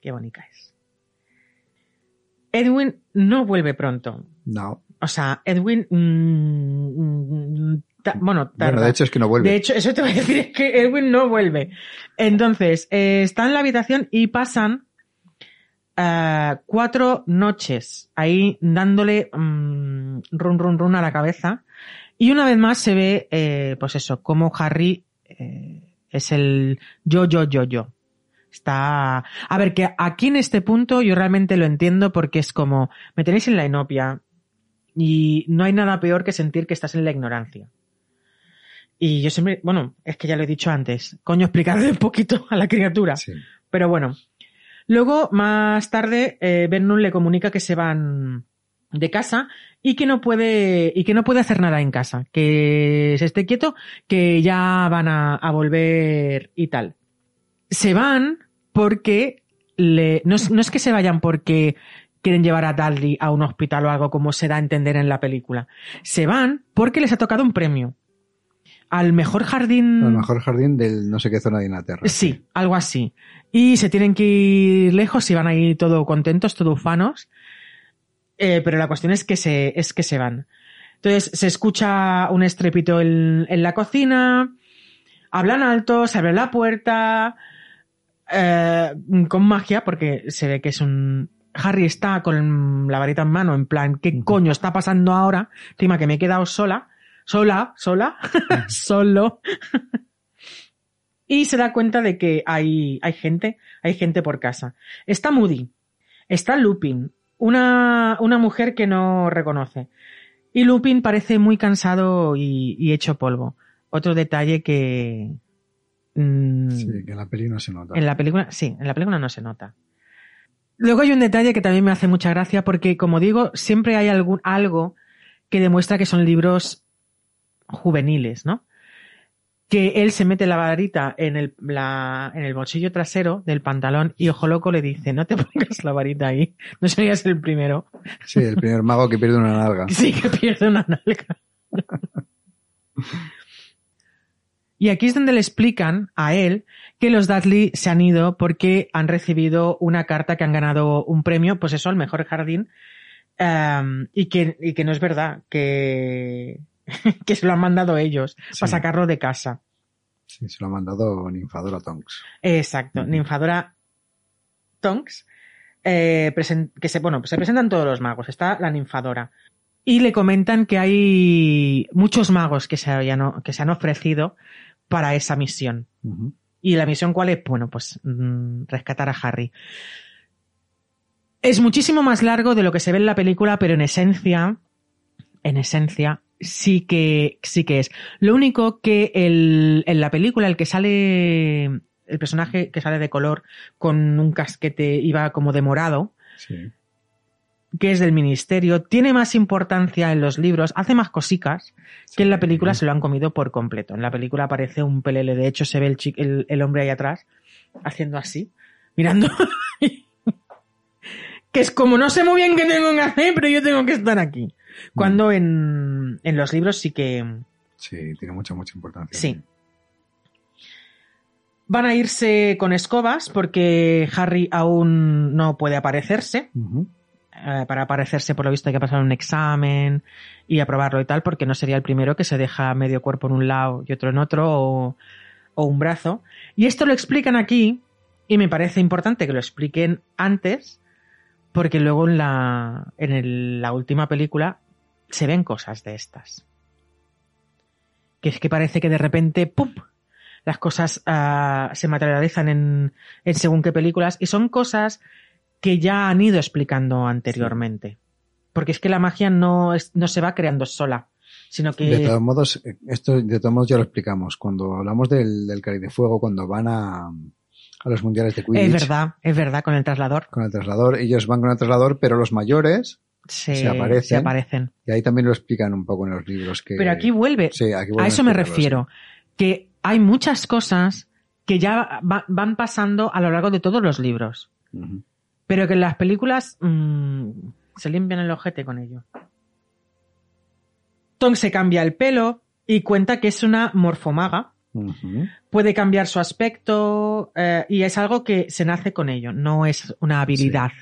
Qué bonita es. Edwin no vuelve pronto. No. O sea, Edwin mm, mm, Ta- bueno, tarda. Bueno, de hecho es que no vuelve. De hecho, eso te voy a decir, es que Edwin no vuelve. Entonces, eh, está en la habitación y pasan eh, cuatro noches ahí dándole mm, run, run, run a la cabeza. Y una vez más se ve, eh, pues eso, como Harry eh, es el yo, yo, yo, yo. Está... A ver, que aquí en este punto yo realmente lo entiendo porque es como, me tenéis en la inopia y no hay nada peor que sentir que estás en la ignorancia. Y yo siempre, bueno, es que ya lo he dicho antes, coño, explicarle un poquito a la criatura. Sí. Pero bueno. Luego, más tarde, eh, Vernon le comunica que se van de casa y que no puede, y que no puede hacer nada en casa. Que se esté quieto, que ya van a, volver y tal. Se van porque le, no, es, no es que se vayan porque quieren llevar a Dudley a un hospital o algo como se da a entender en la película. Se van porque les ha tocado un premio. Al mejor jardín. El mejor jardín del no sé qué zona de Inglaterra. Sí, algo así. Y se tienen que ir lejos y van a ir todo contentos, todo ufanos. Eh, pero la cuestión es que se, es que se van. Entonces se escucha un estrépito en, en la cocina, hablan alto, se abre la puerta, eh, con magia, porque se ve que es un... Harry está con la varita en mano, en plan, ¿qué coño está pasando ahora? Encima que me he quedado sola, sola, sola, solo. y se da cuenta de que hay, hay gente, hay gente por casa. Está Moody, está Lupin, una, una mujer que no reconoce. Y Lupin parece muy cansado y, y hecho polvo. Otro detalle que... mm, Sí, que en la peli no se nota. en la película, sí, en la película no se nota. Luego hay un detalle que también me hace mucha gracia porque, como digo, siempre hay algún, algo que demuestra que son libros juveniles, ¿no? Que él se mete la varita en el, la, en el bolsillo trasero del pantalón y Ojo Loco le dice, no te pongas la varita ahí, no serías el primero. Sí, el primer mago que pierde una nalga. Sí, que pierde una nalga. Y aquí es donde le explican a él que los Dudley se han ido porque han recibido una carta que han ganado un premio, pues eso, al mejor jardín, y, que, y que no es verdad, que, que se lo han mandado ellos Sí. para sacarlo de casa. Sí, se lo ha mandado Ninfadora Tonks. Exacto, ninfadora Tonks, eh, que se, bueno, se presentan todos los magos, está la ninfadora. Y le comentan que hay muchos magos que se, hayan- que se han ofrecido para esa misión. ¿Y la misión cuál es? Bueno, pues mm, rescatar a Harry. Es muchísimo más largo de lo que se ve en la película, pero en esencia, en esencia, sí que, sí que es. Lo único que el, en la película, el que sale, el personaje que sale de color con un casquete iba como de morado, Sí. que es del ministerio, tiene más importancia en los libros, hace más cosicas que en la película se lo han comido por completo. En la película aparece un pelele, de hecho se ve el, el, el hombre ahí atrás haciendo así, mirando. que es como no sé muy bien qué tengo que hacer, pero yo tengo que estar aquí. Cuando en, en los libros sí que Sí, tiene mucha, mucha importancia. Sí. van a irse con escobas porque Harry aún no puede aparecerse. Eh, para aparecerse, por lo visto, hay que pasar un examen y aprobarlo y tal, porque no sería el primero que se deja medio cuerpo en un lado y otro en otro, o, o un brazo. Y esto lo explican aquí, y me parece importante que lo expliquen antes, porque luego en la, en el- la última película se ven cosas de estas. Que es que parece que de repente, ¡pum! Las cosas ah, se materializan en, en según qué películas, y son cosas que ya han ido explicando anteriormente. Porque es que la magia no, es, no se va creando sola, sino que... De todos modos, esto de todos modos ya lo explicamos. Cuando hablamos del, del Cari de Fuego, cuando van a, a los mundiales de Quidditch es verdad, es verdad, con el traslador con el traslador, ellos van con el traslador, pero los mayores, se, Se aparecen. se aparecen. y ahí también lo explican un poco en los libros. Que, Pero aquí vuelve, Sí, aquí vuelven a eso me refiero, que hay muchas cosas que ya va- van pasando a lo largo de todos los libros, pero que en las películas mm, se limpian el ojete con ello. Tom se cambia el pelo y cuenta que es una morfomaga, puede cambiar su aspecto eh, y es algo que se nace con ello, no es una habilidad.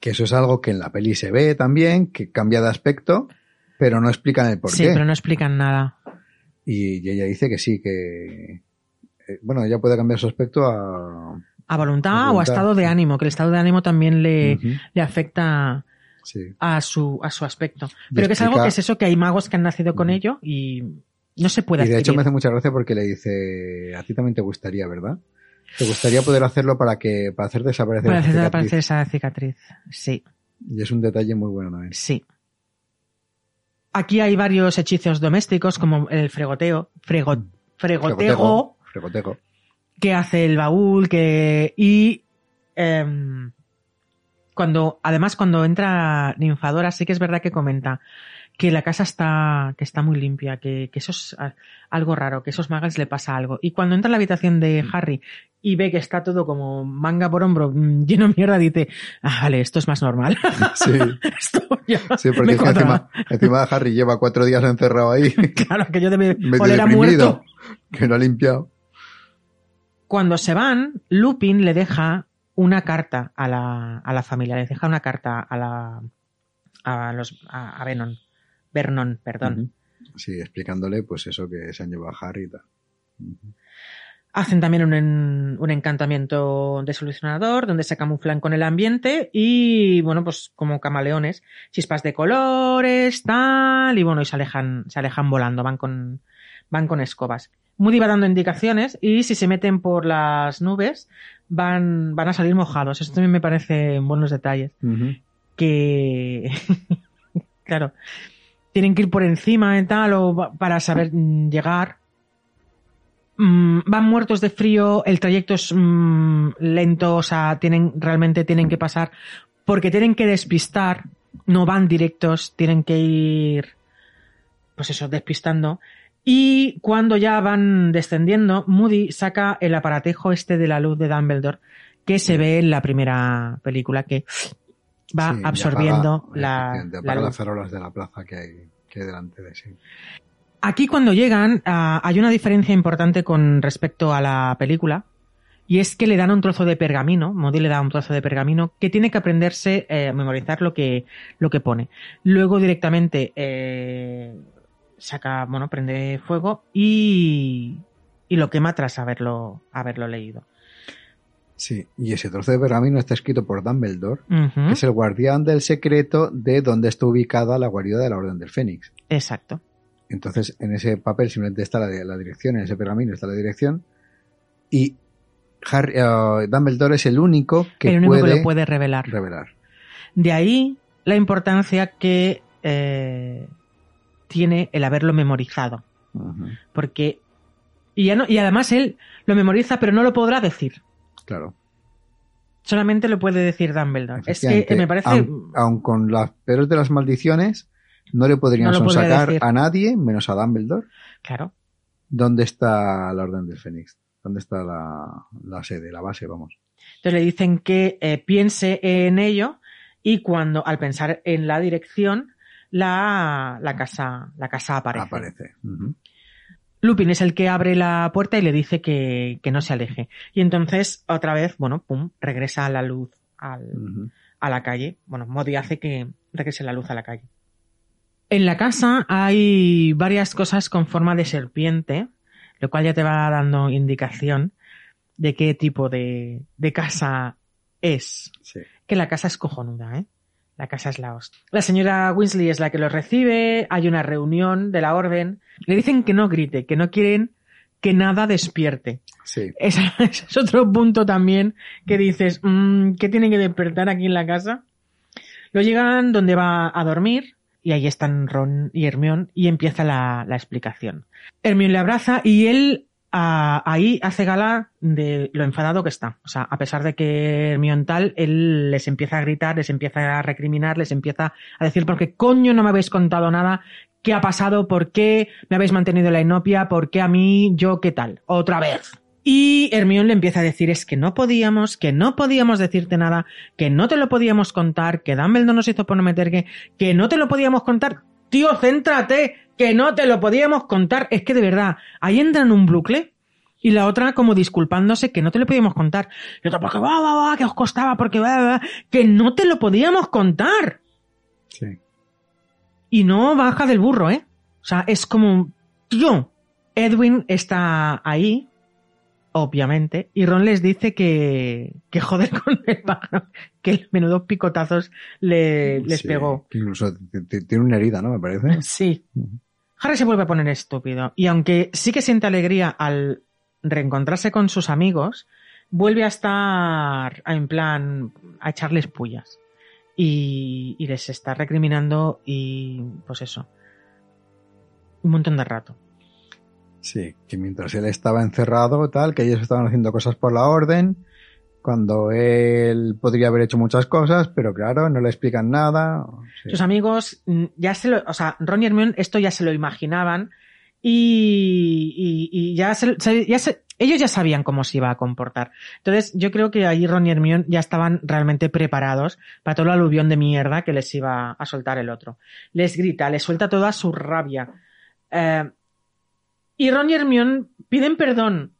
Que eso es algo que en la peli se ve también, que cambia de aspecto, pero no explican el por sí, qué. pero no explican nada. Y, ella dice que sí, que... eh, bueno, ella puede cambiar su aspecto a... A voluntad, A o a estado de ánimo, que el estado de ánimo también le, le afecta sí. a su, a su aspecto. Y Pero que es algo que es eso, que hay magos que han nacido con ello y no se puede Y de hecho me hace mucha gracia porque le dice, a ti también te gustaría, ¿verdad? Te gustaría poder hacerlo para que, para hacer desaparecer Para hacer cicatriz. aparecer esa cicatriz. Sí, Y es un detalle muy bueno también. sí. Aquí hay varios hechizos domésticos, como el fregoteo, frego, fregotego, Fregotego. que hace el baúl, que. y. em, cuando. Además, cuando entra Ninfadora, sí que es verdad que comenta que la casa está. que está muy limpia, que, que eso es a- algo raro, que a esos magos le pasa algo. Y cuando entra en la habitación de Mm. Harry y ve que está todo como manga por hombro, mm, lleno de mierda, dice, ah, vale, esto es más normal. Sí, esto ya sí, porque me es que cuadra. encima, encima Harry lleva cuatro días encerrado ahí, Claro, que yo debe oler a muerto. que no ha limpiado. Cuando se van, Lupin le deja una carta a la, a la familia, le deja una carta a la a los a, a Vernon, perdón. Sí, explicándole pues eso que se han llevado a Harry y tal. Hacen también un, en- un encantamiento de solucionador donde se camuflan con el ambiente y, bueno, pues como camaleones, chispas de colores, tal, y bueno, y se alejan, se alejan volando, van con, van con escobas. Moody va dando indicaciones y si se meten por las nubes van, van a salir mojados. Esto también me parece buenos detalles. Que, claro, tienen que ir por encima y tal o para saber mm, llegar. Mm, van muertos de frío, el trayecto es mm, lento, o sea, tienen, realmente tienen que pasar porque tienen que despistar, no van directos, tienen que ir, pues eso, despistando. Y cuando ya van descendiendo, Moody saca el aparatejo este de la luz de Dumbledore que se ve en la primera película que va Sí, absorbiendo la, la apaga luz. las farolas de la plaza que hay, que hay delante de sí. Aquí cuando llegan ah, hay una diferencia importante con respecto a la película y es que le dan un trozo de pergamino, Modi le da un trozo de pergamino que tiene que aprenderse eh, a memorizar lo que, lo que pone. Luego directamente eh, saca, bueno, prende fuego y, y lo quema tras haberlo, haberlo leído. Sí, y ese trozo de pergamino está escrito por Dumbledore, que es el guardián del secreto de donde está ubicada la guarida de la Orden del Fénix. Exacto. Entonces, en ese papel simplemente está la, la dirección, en ese pergamino está la dirección, y Harry, eh, Dumbledore es el único que el único puede, que lo puede revelar. revelar. De ahí la importancia que eh, tiene el haberlo memorizado. Porque. Y, ya no, y además él lo memoriza, pero no lo podrá decir. Claro. Solamente lo puede decir Dumbledore. Es que Efectivamente, me parece. Aun, aun con las peores de las maldiciones, no le podrían No decir. a nadie, menos a Dumbledore, Claro. dónde está la Orden del Fénix. ¿Dónde está la, la sede, la base, vamos? Entonces le dicen que eh, piense en ello y cuando, al pensar en la dirección, la, la casa, la casa aparece. Aparece. Lupin es el que abre la puerta y le dice que, que no se aleje. Y entonces, otra vez, bueno, pum, regresa a la luz al, a la calle. Bueno, Modi hace que regrese la luz a la calle. En la casa hay varias cosas con forma de serpiente, lo cual ya te va dando indicación de qué tipo de, de casa es. Sí. Que la casa es cojonuda, ¿eh? La casa es la hostia. La señora Weasley es la que los recibe, hay una reunión de la orden. Le dicen que no grite, que no quieren que nada despierte. Sí. Ese ese es otro punto también que dices, mm, ¿qué tienen que despertar aquí en la casa? Lo llegan donde va a dormir y ahí están Ron y Hermione y empieza la, la explicación. Hermione le abraza y él ah, ahí hace gala de lo enfadado que está. O sea, a pesar de que Hermione tal, él les empieza a gritar, les empieza a recriminar, les empieza a decir, ¿por qué coño no me habéis contado nada? ¿Qué ha pasado? ¿Por qué me habéis mantenido en la inopia? ¿Por qué a mí? ¿Yo qué tal? Otra vez. Y Hermione le empieza a decir es que no podíamos, que no podíamos decirte nada, que no te lo podíamos contar, que Dumbledore nos hizo prometer que, que no te lo podíamos contar. Tío, céntrate, que no te lo podíamos contar. Es que de verdad, ahí entra en un bucle y la otra como disculpándose que no te lo podíamos contar. Y otra, porque va, va, va, que os costaba, porque va, va, que no te lo podíamos contar. Sí. Y no baja del burro, ¿eh? O sea, es como, tío, Edwin está ahí, obviamente, y Ron les dice que, que joder con el pájaro, que el menudo picotazos le, les Sí, pegó. incluso tiene una herida, ¿no? Me parece. Sí. Harry se vuelve a poner estúpido. Y aunque sí que siente alegría al reencontrarse con sus amigos, vuelve a estar en plan a echarles pullas. Y, y les está recriminando y pues eso. Un montón de rato. Sí, que mientras él estaba encerrado, tal, que ellos estaban haciendo cosas por la orden, cuando él podría haber hecho muchas cosas, pero claro, no le explican nada. Sí. Sus amigos mm, ya se lo, o sea, Ron y Hermione esto ya se lo imaginaban y, y- y ya, se, se- ya se- ellos ya sabían cómo se iba a comportar. Entonces yo creo que ahí Ron y Hermione ya estaban realmente preparados para todo el aluvión de mierda que les iba a soltar el otro. Les grita, les suelta toda su rabia. Eh, y Ron y Hermione piden perdón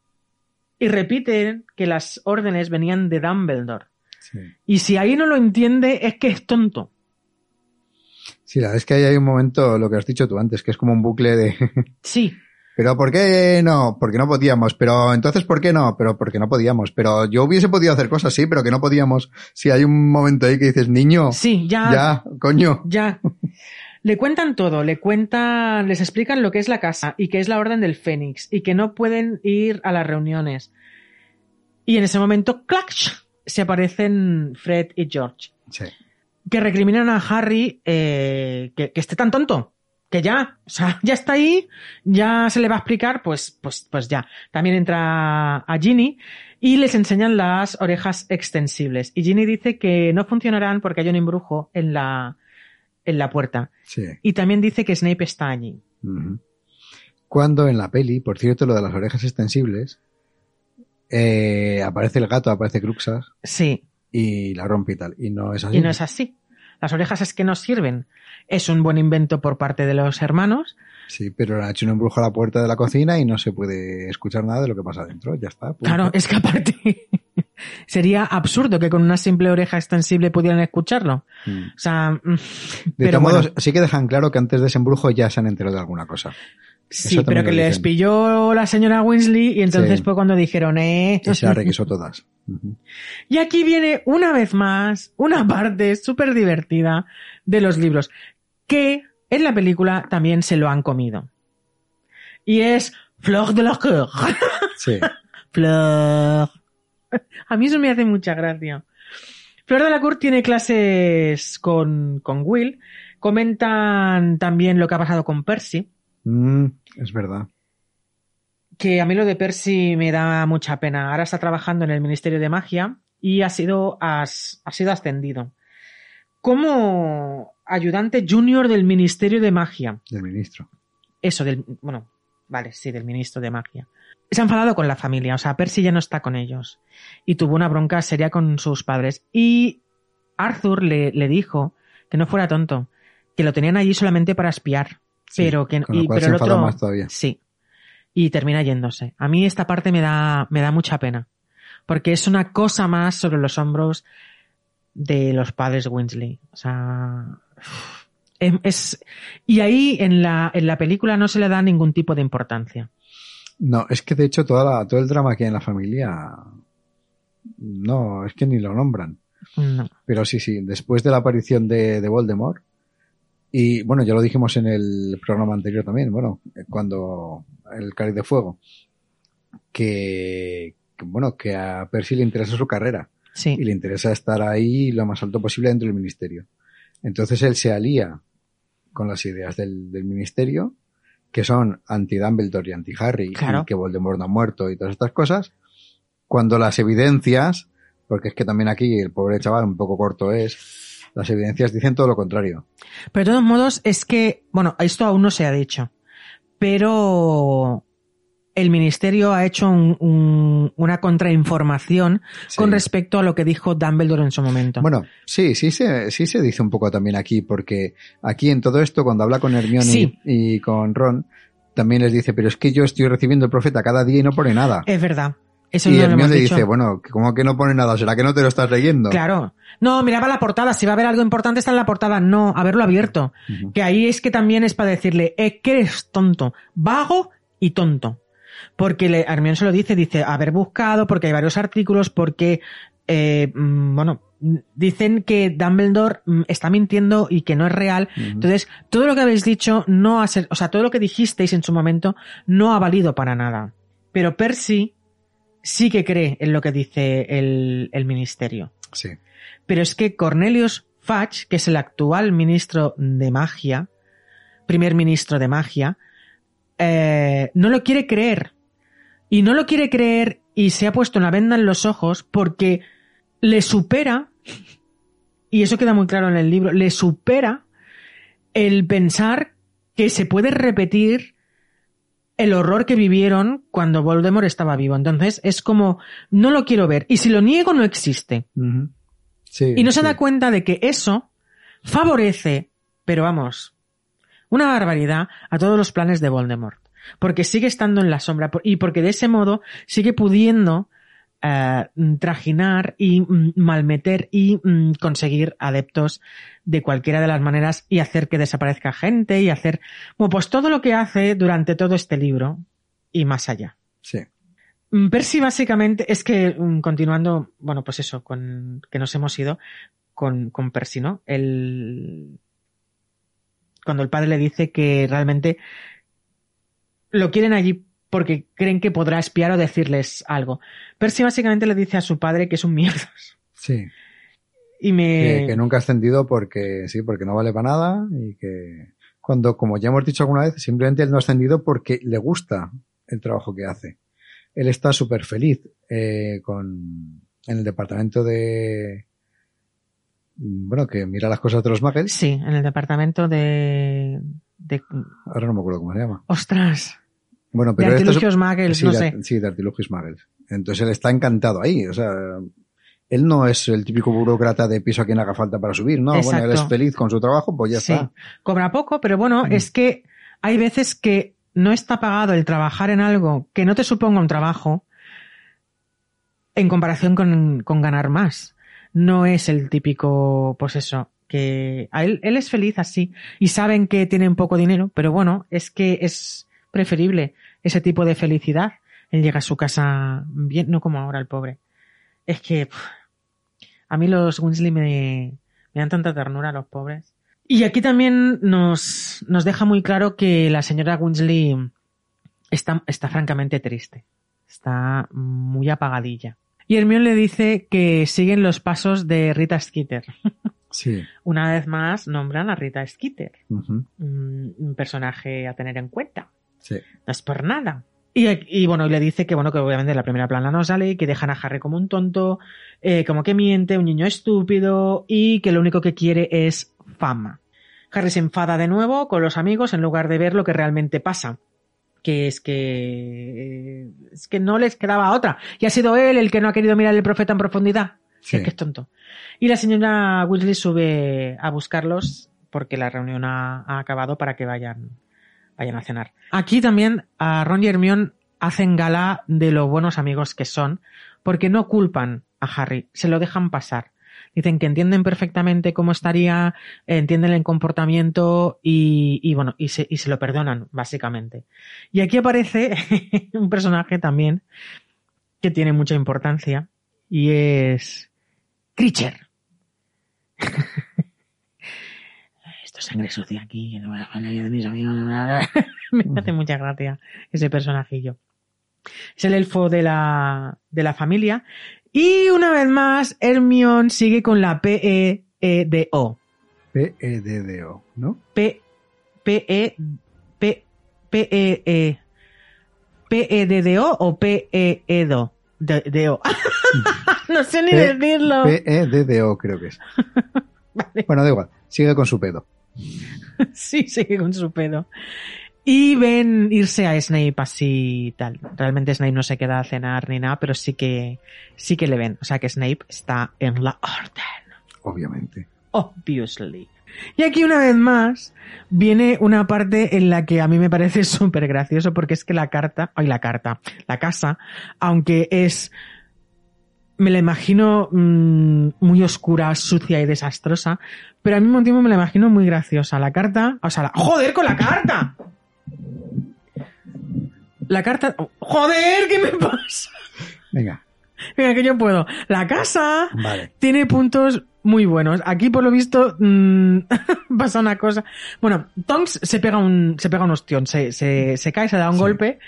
y repiten que las órdenes venían de Dumbledore. Sí. Y si ahí no lo entiende es que es tonto. Sí, la verdad es que ahí hay un momento, lo que has dicho tú antes, que es como un bucle de, Sí, pero ¿por qué no? Porque no podíamos, pero entonces ¿por qué no? Pero porque no podíamos, pero yo hubiese podido hacer cosas, sí, pero que no podíamos. Si hay un momento ahí que dices, niño, sí, ya, ya, coño. ya. Le cuentan todo, le cuentan, les explican lo que es la casa y que es la orden del Fénix y que no pueden ir a las reuniones. Y en ese momento, ¡clac! se aparecen Fred y George, Sí. que recriminan a Harry eh, que, que esté tan tonto. Que ya, o sea, ya está ahí, ya se le va a explicar, pues, pues, pues ya. También entra a Ginny y les enseñan las orejas extensibles. Y Ginny dice que no funcionarán porque hay un embrujo en la, en la puerta. Sí. Y también dice que Snape está allí. Cuando en la peli, por cierto, lo de las orejas extensibles, eh, aparece el gato, aparece Cruxas Sí, y la rompe y tal. Y no es así. y no es así. Las orejas es que no sirven. Es un buen invento por parte de los hermanos. Sí, pero le ha hecho un embrujo a la puerta de la cocina y no se puede escuchar nada de lo que pasa dentro. Ya está. punto. Claro, es que aparte sería absurdo que con una simple oreja extensible pudieran escucharlo. Mm. O sea, mm, De pero todos bueno, modos, sí que dejan claro que antes de ese embrujo ya se han enterado de alguna cosa. Sí, pero que les pilló la señora Weasley y entonces Sí. fue cuando dijeron, eh. Y se las requisó todas. Y aquí viene una vez más una parte súper divertida de los libros que en la película también se lo han comido. Y es Fleur de la Coeur. Sí. Fleur. A mí eso me hace mucha gracia. Fleur de la Cour tiene clases con, con Will. Comentan también lo que ha pasado con Percy. Mm, es verdad. que a mí lo de Percy me da mucha pena. Ahora está trabajando en el Ministerio de Magia y ha sido, as- ha sido ascendido. Como ayudante junior del Ministerio de Magia. Del ministro. Eso, del, bueno, vale, sí, del Ministro de Magia. Se ha enfadado con la familia, o sea, Percy ya no está con ellos. Y tuvo una bronca seria con sus padres. Y Arthur le, le dijo que no fuera tonto, que lo tenían allí solamente para espiar. Sí, pero que con lo y- cual pero se el otro más todavía. sí y termina yéndose a mí esta parte me da me da mucha pena porque es una cosa más sobre los hombros de los padres Winsley o sea em- es y ahí en la en la película no se le da ningún tipo de importancia No, es que de hecho toda la- todo el drama que hay en la familia. No, es que ni lo nombran. no Pero sí, sí, después de la aparición de, de Voldemort, y bueno, ya lo dijimos en el programa anterior también, bueno, cuando el Cáliz de Fuego, que, que, bueno, que a Percy le interesa su carrera sí y le interesa estar ahí lo más alto posible dentro del ministerio. Entonces él se alía con las ideas del, del ministerio, que son anti-Dumbledore y anti-Harry, Claro. y que Voldemort no ha muerto y todas estas cosas, cuando las evidencias, porque es que también aquí el pobre chaval un poco corto es, las evidencias dicen todo lo contrario. pero de todos modos es que bueno esto aún no se ha dicho pero el ministerio ha hecho un- un- una contrainformación Sí. con respecto a lo que dijo Dumbledore en su momento. Bueno, sí, sí se, sí se dice un poco también aquí, porque aquí en todo esto, cuando habla con Hermione Sí. y con Ron, también les dice, pero es que yo estoy recibiendo el profeta cada día y no pone nada. es verdad. Eso y no Hermione le dicho. dice, bueno, ¿cómo que no pone nada? ¿Será que no te lo estás leyendo? Claro. No, miraba la portada. Si va a haber algo importante está en la portada. No, haberlo abierto. Que ahí es que también es para decirle, eh, que eres tonto, vago y tonto. Porque le, Hermione se lo dice, dice haber buscado, porque hay varios artículos, porque, eh, mm, bueno, dicen que Dumbledore mm, está mintiendo y que no es real. Entonces, todo lo que habéis dicho no ha ser, o sea, todo lo que dijisteis en su momento no ha valido para nada. Pero Percy sí que cree en lo que dice el, el ministerio. Sí. Pero es que Cornelius Fudge, que es el actual ministro de magia, primer ministro de magia, eh, no lo quiere creer. Y no lo quiere creer y se ha puesto una venda en los ojos porque le supera, y eso queda muy claro en el libro, le supera el pensar que se puede repetir el horror que vivieron cuando Voldemort estaba vivo. Entonces es como, no lo quiero ver. Y si lo niego, no existe. sí, y no se da cuenta de que eso favorece, pero vamos, una barbaridad a todos los planes de Voldemort. Porque sigue estando en la sombra y porque de ese modo sigue pudiendo eh, trajinar y mm, malmeter y mm, conseguir adeptos de cualquiera de las maneras y hacer que desaparezca gente y hacer, bueno, pues todo lo que hace durante todo este libro y más allá. Sí. Mm, Percy básicamente es que, mm, continuando, bueno, pues eso, con que nos hemos ido con, con Percy, ¿no? El, cuando el padre le dice que realmente lo quieren allí porque creen que podrá espiar o decirles algo. Percy básicamente le dice a su padre que es un mierda. Sí. Y me... Que, que nunca ha ascendido porque sí, porque no vale para nada y que cuando, como ya hemos dicho alguna vez, simplemente él no ha ascendido porque le gusta el trabajo que hace. Él está súper feliz eh, con en el departamento de bueno que mira las cosas de los muggles. Sí, en el departamento de... de... Ahora no me acuerdo cómo se llama. Ostras. Bueno, pero artilugios muggles, sí, no sé. sí, de artilugios muggles. Entonces él está encantado ahí. O sea, él no es el típico burócrata de piso a quien haga falta para subir, ¿no? Bueno, él es Exacto. feliz con su trabajo, pues ya Sí. está. Cobra poco, pero bueno, Mm. es que hay veces que no está pagado el trabajar en algo que no te suponga un trabajo en comparación con, con ganar más. No es el típico, pues eso, que a él, él es feliz así y saben que tienen poco dinero, pero bueno, es que es preferible ese tipo de felicidad. Él llega a su casa bien, no como ahora el pobre. Es que pff, a mí los Winsley me, me dan tanta ternura los pobres. Y aquí también nos, nos deja muy claro que la señora Winsley está, está francamente triste. Está muy apagadilla. Y Hermione le dice que siguen los pasos de Rita Skeeter. Sí. Una vez más nombran a Rita Skeeter. Un personaje a tener en cuenta. Sí. No es por nada. Y, y bueno, y le dice que bueno, que obviamente la primera plana no sale, que dejan a Harry como un tonto, eh, como que miente, un niño estúpido, y que lo único que quiere es fama. Harry se enfada de nuevo con los amigos en lugar de ver lo que realmente pasa. Que es que eh, es que no les quedaba otra. Y ha sido él el que no ha querido mirar el profeta en profundidad. Sí. Es que es tonto. Y la señora Weasley sube a buscarlos porque la reunión ha, ha acabado para que vayan, vayan a cenar. Aquí también a Ron y Hermione hacen gala de lo buenos amigos que son porque no culpan a Harry, se lo dejan pasar. Dicen que entienden perfectamente cómo estaría, entienden el comportamiento y, y bueno, y se, y se lo perdonan, básicamente. Y aquí aparece un personaje también que tiene mucha importancia y es Creature. Esto es sangre sucia aquí, la de mis amigos. me hace mucha gracia ese personajillo. Es el elfo de la, de la familia. Y una vez más, Hermione sigue con la P-E-E-D-O. P-E-D-D-O, ¿no? P, P-E, P, P-E-E, P-E-D-D-O o P-E-E-D-O. De- D-O. no sé ni P- decirlo. P-E-D-D-O creo que es. Vale. Bueno, da igual. Sigue con su pedo. Sí, sigue con su pedo. Y ven irse a Snape así tal. Realmente Snape no se queda a cenar ni nada, pero sí que, sí que le ven. O sea que Snape está en la orden. Obviamente. Obviously. Y aquí una vez más viene una parte en la que a mí me parece súper gracioso porque es que la carta, ay la carta, la casa, aunque es, me la imagino mm, muy oscura, sucia y desastrosa, pero al mismo tiempo me la imagino muy graciosa. La carta, o sea, la, joder con la carta. La carta... ¡Joder! ¿Qué me pasa? Venga, Venga, que yo puedo. La casa vale. tiene puntos muy buenos. Aquí, por lo visto, mm, pasa una cosa. Bueno, Tonks se pega un, se pega un ostión, se, se, se cae, se da un Sí. golpe.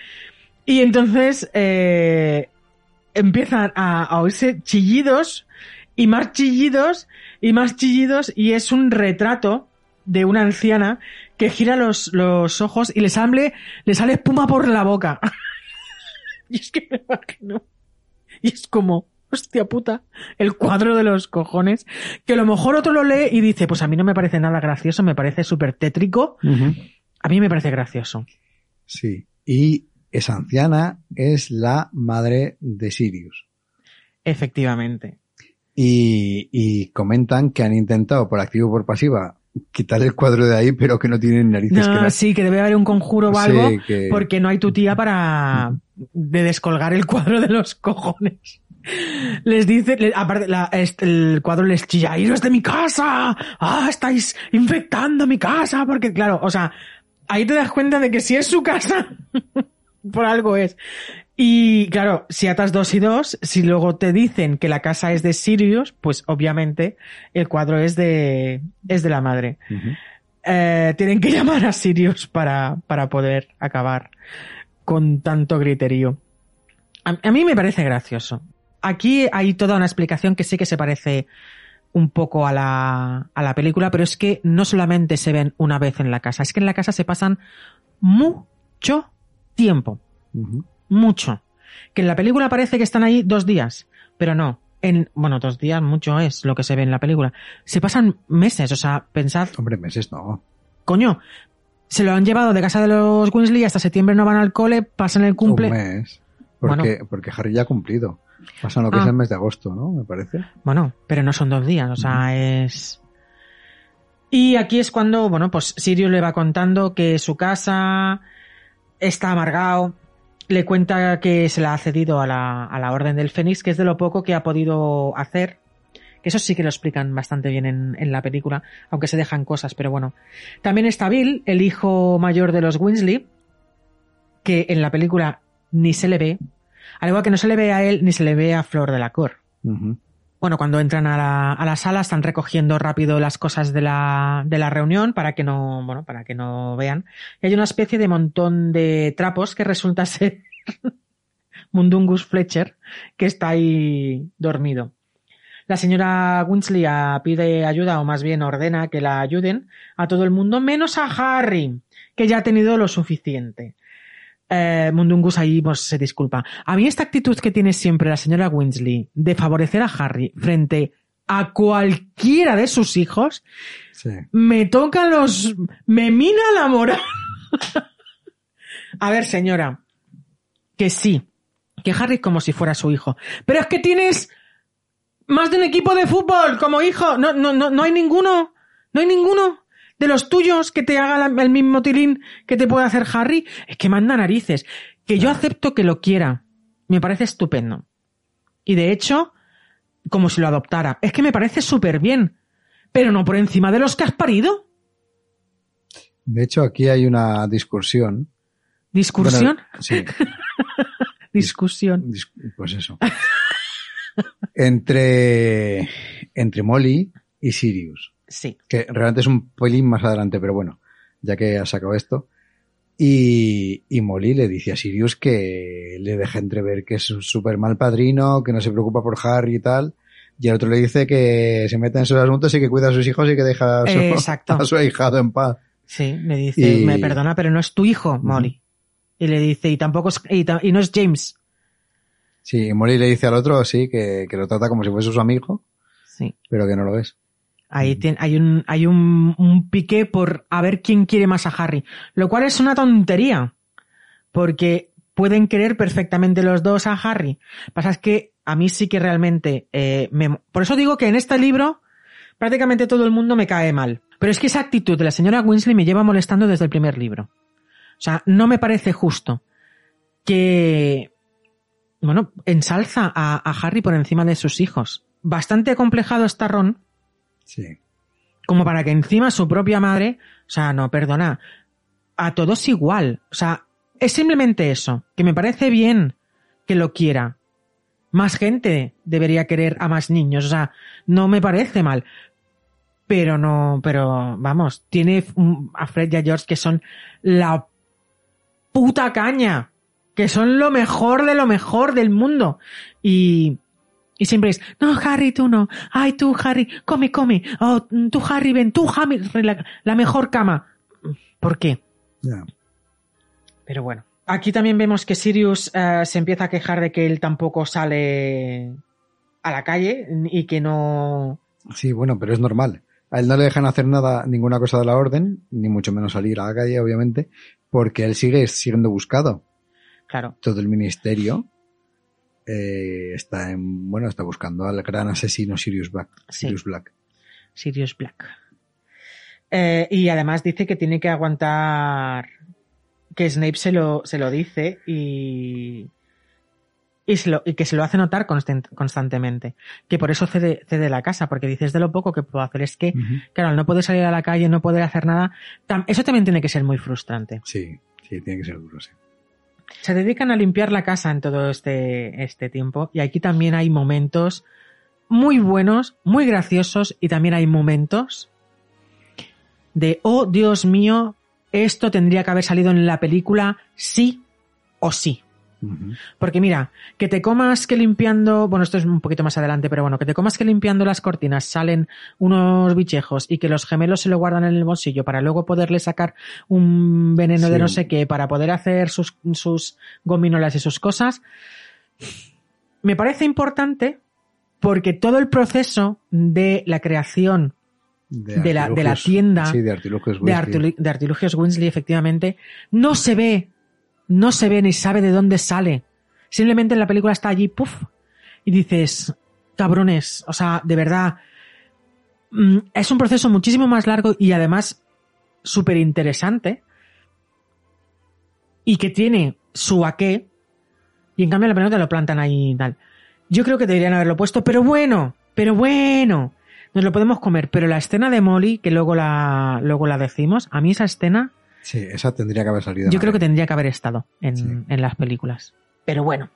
Y entonces, eh, empiezan a, a oírse chillidos y más chillidos y más chillidos y es un retrato de una anciana que gira los, los ojos y le sale, le sale espuma por la boca. y es que me imagino. Y es como, hostia puta, el cuadro de los cojones, que a lo mejor otro lo lee y dice, pues a mí no me parece nada gracioso, me parece súper tétrico. A mí me parece gracioso. Sí. Y esa anciana es la madre de Sirius. Efectivamente. Y, y comentan que han intentado por activo o por pasiva quitar el cuadro de ahí, pero que no tienen narices que No, sí, que debe haber un conjuro o Sí, algo, que- porque no hay tu tía para de descolgar el cuadro de los cojones. Les dice, le- aparte, la- este, el cuadro les chilla, iros de mi casa, ah, estáis infectando mi casa, porque claro, o sea, ahí te das cuenta de que si es su casa, por algo es. Y claro, si atas dos y dos, si luego te dicen que la casa es de Sirius, pues obviamente el cuadro es de, es de la madre eh, tienen que llamar a Sirius para, para poder acabar con tanto griterío. A, a mí me parece gracioso. Aquí hay toda una explicación que sí que se parece un poco a la, a la película, pero es que no solamente se ven una vez en la casa, es que en la casa se pasan mucho tiempo mucho. Que en la película parece que están ahí dos días, pero no. En, bueno, dos días mucho es lo que se ve en la película. Se pasan meses, o sea, pensad, Hombre, meses no. coño, se lo han llevado de casa de los Weasley hasta septiembre no van al cole, pasan el cumple. Un mes. Porque, porque Harry ya ha cumplido. Pasan lo que Ah. es el mes de agosto, ¿no? Me parece. Bueno, pero no son dos días, o sea, es... Y aquí es cuando, bueno, pues Sirius le va contando que su casa está amargado, le cuenta que se la ha cedido a la, a la Orden del Fénix, que es de lo poco que ha podido hacer. Eso sí que lo explican bastante bien en, en la película, aunque se dejan cosas, pero bueno. También está Bill, el hijo mayor de los Weasley, que en la película ni se le ve, al igual que no se le ve a él ni se le ve a Flor de la Cor. Bueno, cuando entran a la, a la sala están recogiendo rápido las cosas de la, de la reunión para que no, bueno, para que no vean. Y hay una especie de montón de trapos que resulta ser Mundungus Fletcher, que está ahí dormido. La señora Winsley pide ayuda, o más bien ordena que la ayuden a todo el mundo, menos a Harry, que ya ha tenido lo suficiente. Eh, Mundungus ahí pues, se disculpa. A mí esta actitud que tiene siempre la señora Winsley de favorecer a Harry frente a cualquiera de sus hijos, Sí. me toca los... me mina la moral. a ver, señora, que sí, que Harry es como si fuera su hijo. Pero es que tienes más de un equipo de fútbol como hijo. No, no, no, no hay ninguno. No hay ninguno de los tuyos que te haga el mismo tilín que te puede hacer Harry. Es que manda narices. Que yo acepto que lo quiera. Me parece estupendo. Y de hecho, como si lo adoptara. Es que me parece súper bien. Pero no por encima de los que has parido. De hecho, aquí hay una discusión. Discusión. Bueno, sí, Discusión. dis- pues eso. entre, entre Molly y Sirius. Sí. Que realmente es un pelín más adelante, pero bueno, ya que ha sacado esto. Y, y Molly le dice a Sirius que le deja entrever que es un súper mal padrino, que no se preocupa por Harry y tal. Y el otro le dice que se mete en sus asuntos y que cuida a sus hijos y que deja a su, Exacto. a su ahijado en paz. Sí, le dice, Y- me perdona, pero no es tu hijo, Molly. Y le dice, y tampoco es, y no es James. Sí, y Molly le dice al otro, sí, que, que lo trata como si fuese su amigo, Sí. pero que no lo es. Ahí hay un, hay un, un pique por a ver quién quiere más a Harry. Lo cual es una tontería. Porque pueden querer perfectamente los dos a Harry. Pasa es que a mí sí que realmente, eh, me- por eso digo que en este libro prácticamente todo el mundo me cae mal. Pero es que esa actitud de la señora Winsley me lleva molestando desde el primer libro. O sea, no me parece justo que, bueno, ensalza a, a Harry por encima de sus hijos. Bastante acomplejado está Ron, Sí. como para que encima su propia madre, o sea, no, perdona, a todos igual, o sea, es simplemente eso, que me parece bien que lo quiera. Más gente debería querer a más niños, o sea, no me parece mal. Pero no, pero vamos, tiene a Fred y a George que son la puta caña, que son lo mejor de lo mejor del mundo. Y, y siempre es, no, Harry, tú no. Ay, tú, Harry, come, come. Oh, tú, Harry, ven, tú, Harry, la, la mejor cama. ¿Por qué? Ya. Pero bueno. Aquí también vemos que Sirius eh, se empieza a quejar de que él tampoco sale a la calle y que no. Sí, bueno, pero es normal. A él no le dejan hacer nada, ninguna cosa de la orden, ni mucho menos salir a la calle, obviamente, porque él sigue siendo buscado. Claro. Todo el ministerio eh, está en, bueno, está buscando al gran asesino Sirius Black. Sí. Sirius Black. Sirius Black. Eh, y además dice que tiene que aguantar que Snape se lo, se lo dice y, y, se lo- y que se lo hace notar constant- constantemente. Que por eso cede, cede la casa, porque dices de lo poco que puedo hacer. Es que, Ujú. claro, no poder salir a la calle, no poder hacer nada, tam- eso también tiene que ser muy frustrante. Sí, sí, tiene que ser duro, sí. Se dedican a limpiar la casa en todo este, este tiempo y aquí también hay momentos muy buenos, muy graciosos y también hay momentos de, oh Dios mío, esto tendría que haber salido en la película sí o sí. Porque mira, que te comas que limpiando, bueno, esto es un poquito más adelante, pero bueno, que te comas que limpiando las cortinas salen unos bichejos y que los gemelos se lo guardan en el bolsillo para luego poderle sacar un veneno de no sé qué, para poder hacer sus, sus gominolas y sus cosas, me parece importante porque todo el proceso de la creación de la- de la tienda Sí, de artilugios de Artilugios Winsley, efectivamente, no se ve, no se ve ni sabe de dónde sale. Simplemente en la película está allí, puff, y dices, cabrones, o sea, de verdad, mm, es un proceso muchísimo más largo y además súper interesante y que tiene su aqué y en cambio la película te lo plantan ahí y tal. Yo creo que deberían haberlo puesto, pero bueno, pero bueno, nos lo podemos comer. Pero la escena de Molly, que luego la, luego la decimos, a mí esa escena Sí, esa tendría que haber salido. yo creo que tendría que haber estado en, Sí. en las películas. Pero bueno.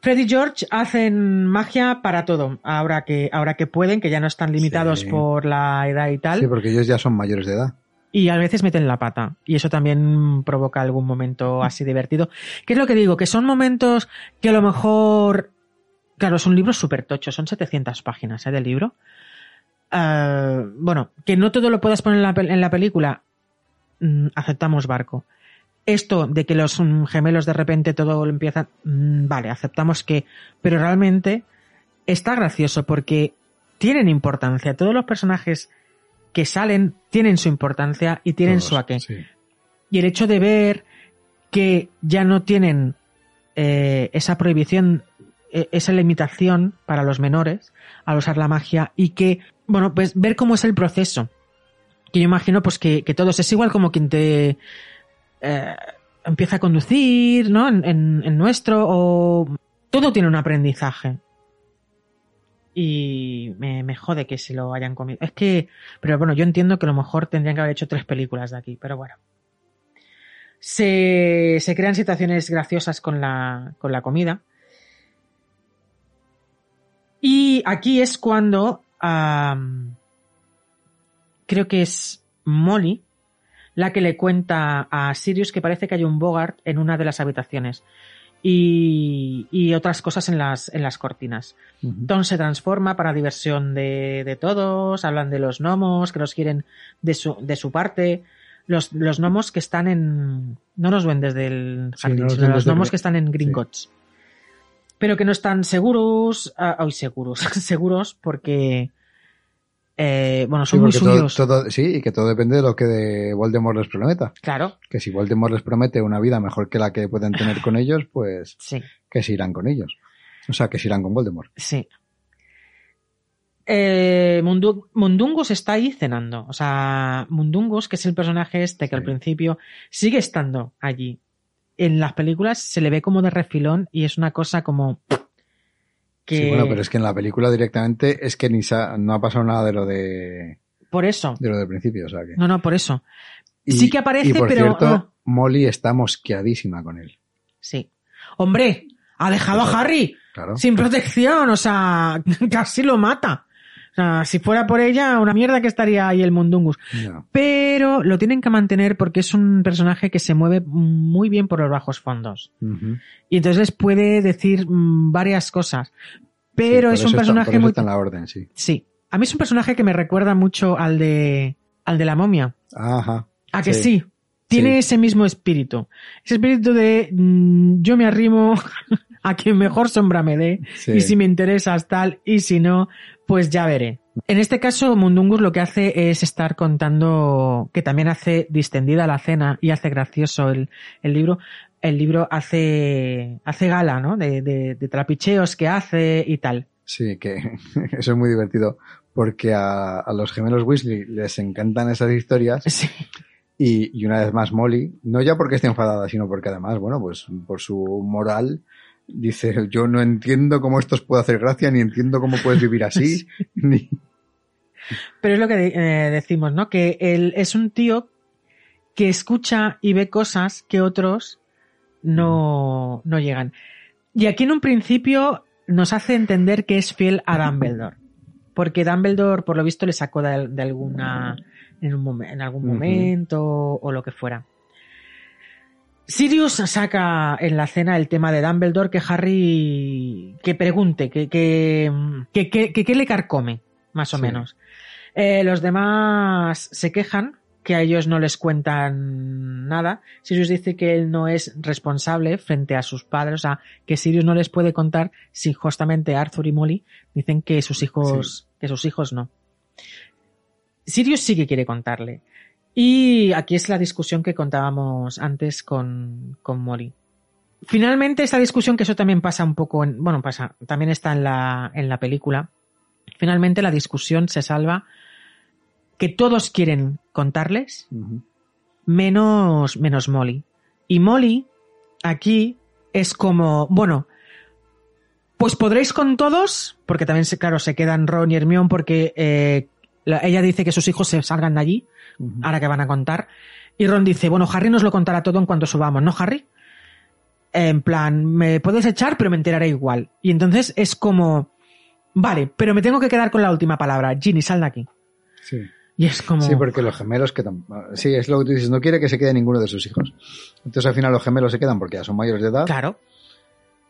Fred y George hacen magia para todo, ahora que, ahora que pueden, que ya no están limitados Sí. por la edad y tal. Sí, porque ellos ya son mayores de edad. Y a veces meten la pata. Y eso también provoca algún momento así divertido. ¿Qué es lo que digo? Que son momentos que a lo mejor... Claro, es un libro súper tocho. Son 700 páginas ¿eh, del libro. Ah, bueno, que no todo lo puedas poner en la, en la película. Mm, aceptamos barco. Esto de que los mm, gemelos de repente todo lo empiezan... mm, vale, aceptamos que... Pero realmente está gracioso porque tienen importancia. Todos los personajes que salen tienen su importancia y tienen Todos, su aqué. sí. Y el hecho de ver que ya no tienen eh, esa prohibición, eh, esa limitación para los menores al usar la magia y que, bueno, pues ver cómo es el proceso. Que yo imagino pues que, que todos es igual como quien te eh, empieza a conducir, ¿no? En, en- nuestro o todo tiene un aprendizaje. Y me, jode que se lo hayan comido. Es que, pero bueno, yo entiendo que a lo mejor tendrían que haber hecho tres películas de aquí, pero bueno. Se, se crean situaciones graciosas con la, con la comida. Y aquí es cuando creo que es Molly la que le cuenta a Sirius que parece que hay un Bogart en una de las habitaciones y, y otras cosas en las, en las cortinas. Ujú. Tom se transforma para diversión de, de todos, hablan de los gnomos que los quieren de su, de su parte. Los, los gnomos que están en. No los duendes del Sí, jardín, no sino los gnomos que están en Gringotts. Pero que no están seguros. ah, Hoy seguros. seguros porque. Eh, bueno, Sí, son muy porque todo, suyos. todo- sí, y que todo depende de lo que de Voldemort les prometa. Claro, Que si Voldemort les promete una vida mejor que la que pueden tener con ellos, pues sí. que se irán con ellos. O sea, que se irán con Voldemort. Sí. Eh, Mundu- Mundungus está ahí cenando. O sea, Mundungus, que es el personaje este que al Sí. principio sigue estando allí. En las películas se le ve como de refilón y es una cosa como que Sí, bueno, pero es que en la película directamente es que ni no ha pasado nada de lo de, por eso. de lo del principio, o sea que. No, no, por eso. Y- sí que aparece, y por pero cierto, ah, Molly está mosqueadísima con él. Sí. Hombre, ha dejado a Harry Claro. sin protección, o sea, casi lo mata. O sea, si fuera por ella, una mierda que estaría ahí el Mundungus. Pero lo tienen que mantener porque es un personaje que se mueve muy bien por los bajos fondos. Y entonces les puede decir mm, varias cosas. Pero Sí, es un está- personaje eso muy... está en la orden, sí. Sí. A mí es un personaje que me recuerda mucho al de, al de la momia. Ajá. ¿A que Sí. sí? Tiene Sí. ese mismo espíritu. Ese espíritu de mm, yo me arrimo a quien mejor sombra me dé. Sí. Y si me interesas tal, y si no, pues ya veré. En este caso, Mundungus lo que hace es estar contando, que también hace distendida la cena y hace gracioso el, el libro. El libro hace, hace gala, ¿no? De, de, de trapicheos que hace y tal. Sí, que eso es muy divertido porque a, a los gemelos Weasley les encantan esas historias Sí. y, y una vez más Molly, no ya porque esté enfadada, sino porque además, bueno, pues por su moral dice, yo no entiendo cómo esto os puede hacer gracia, ni entiendo cómo puedes vivir así, ni... Pero es lo que eh, decimos, ¿no? Que él es un tío que escucha y ve cosas que otros no, no llegan. Y aquí en un principio nos hace entender que es fiel a Dumbledore. Porque Dumbledore, por lo visto, le sacó de, de alguna. En, un en algún momento o lo que fuera. Sirius saca en la cena el tema de Dumbledore que Harry que pregunte, que, que, que, que, le carcome, más o Sí. menos. Eh, los demás se quejan que a ellos no les cuentan nada. Sirius dice que él no es responsable frente a sus padres, o sea, que Sirius no les puede contar si justamente Arthur y Molly dicen que sus hijos, que sus hijos no. Sirius sí que quiere contarle. Y aquí es la discusión que contábamos antes con, con Molly. Finalmente, esta discusión, que eso también pasa un poco en, bueno, pasa, también está en la, en la película. Finalmente la discusión se salva que todos quieren contarles, menos, menos Molly. Y Molly, aquí, es como, bueno, pues podréis con todos, porque también, claro, se quedan Ron y Hermione porque eh, la- ella dice que sus hijos se salgan de allí, Ahora que van a contar. Y Ron dice, bueno, Harry nos lo contará todo en cuanto subamos, ¿no, Harry? En plan, me puedes echar, pero me enteraré igual. Y entonces es como, vale, pero me tengo que quedar con la última palabra. Ginny, sal de aquí. Sí. Y es como... Sí, porque los gemelos que tam- sí, es lo que tú dices, no quiere que se quede ninguno de sus hijos. Entonces al final los gemelos se quedan porque ya son mayores de edad. Claro.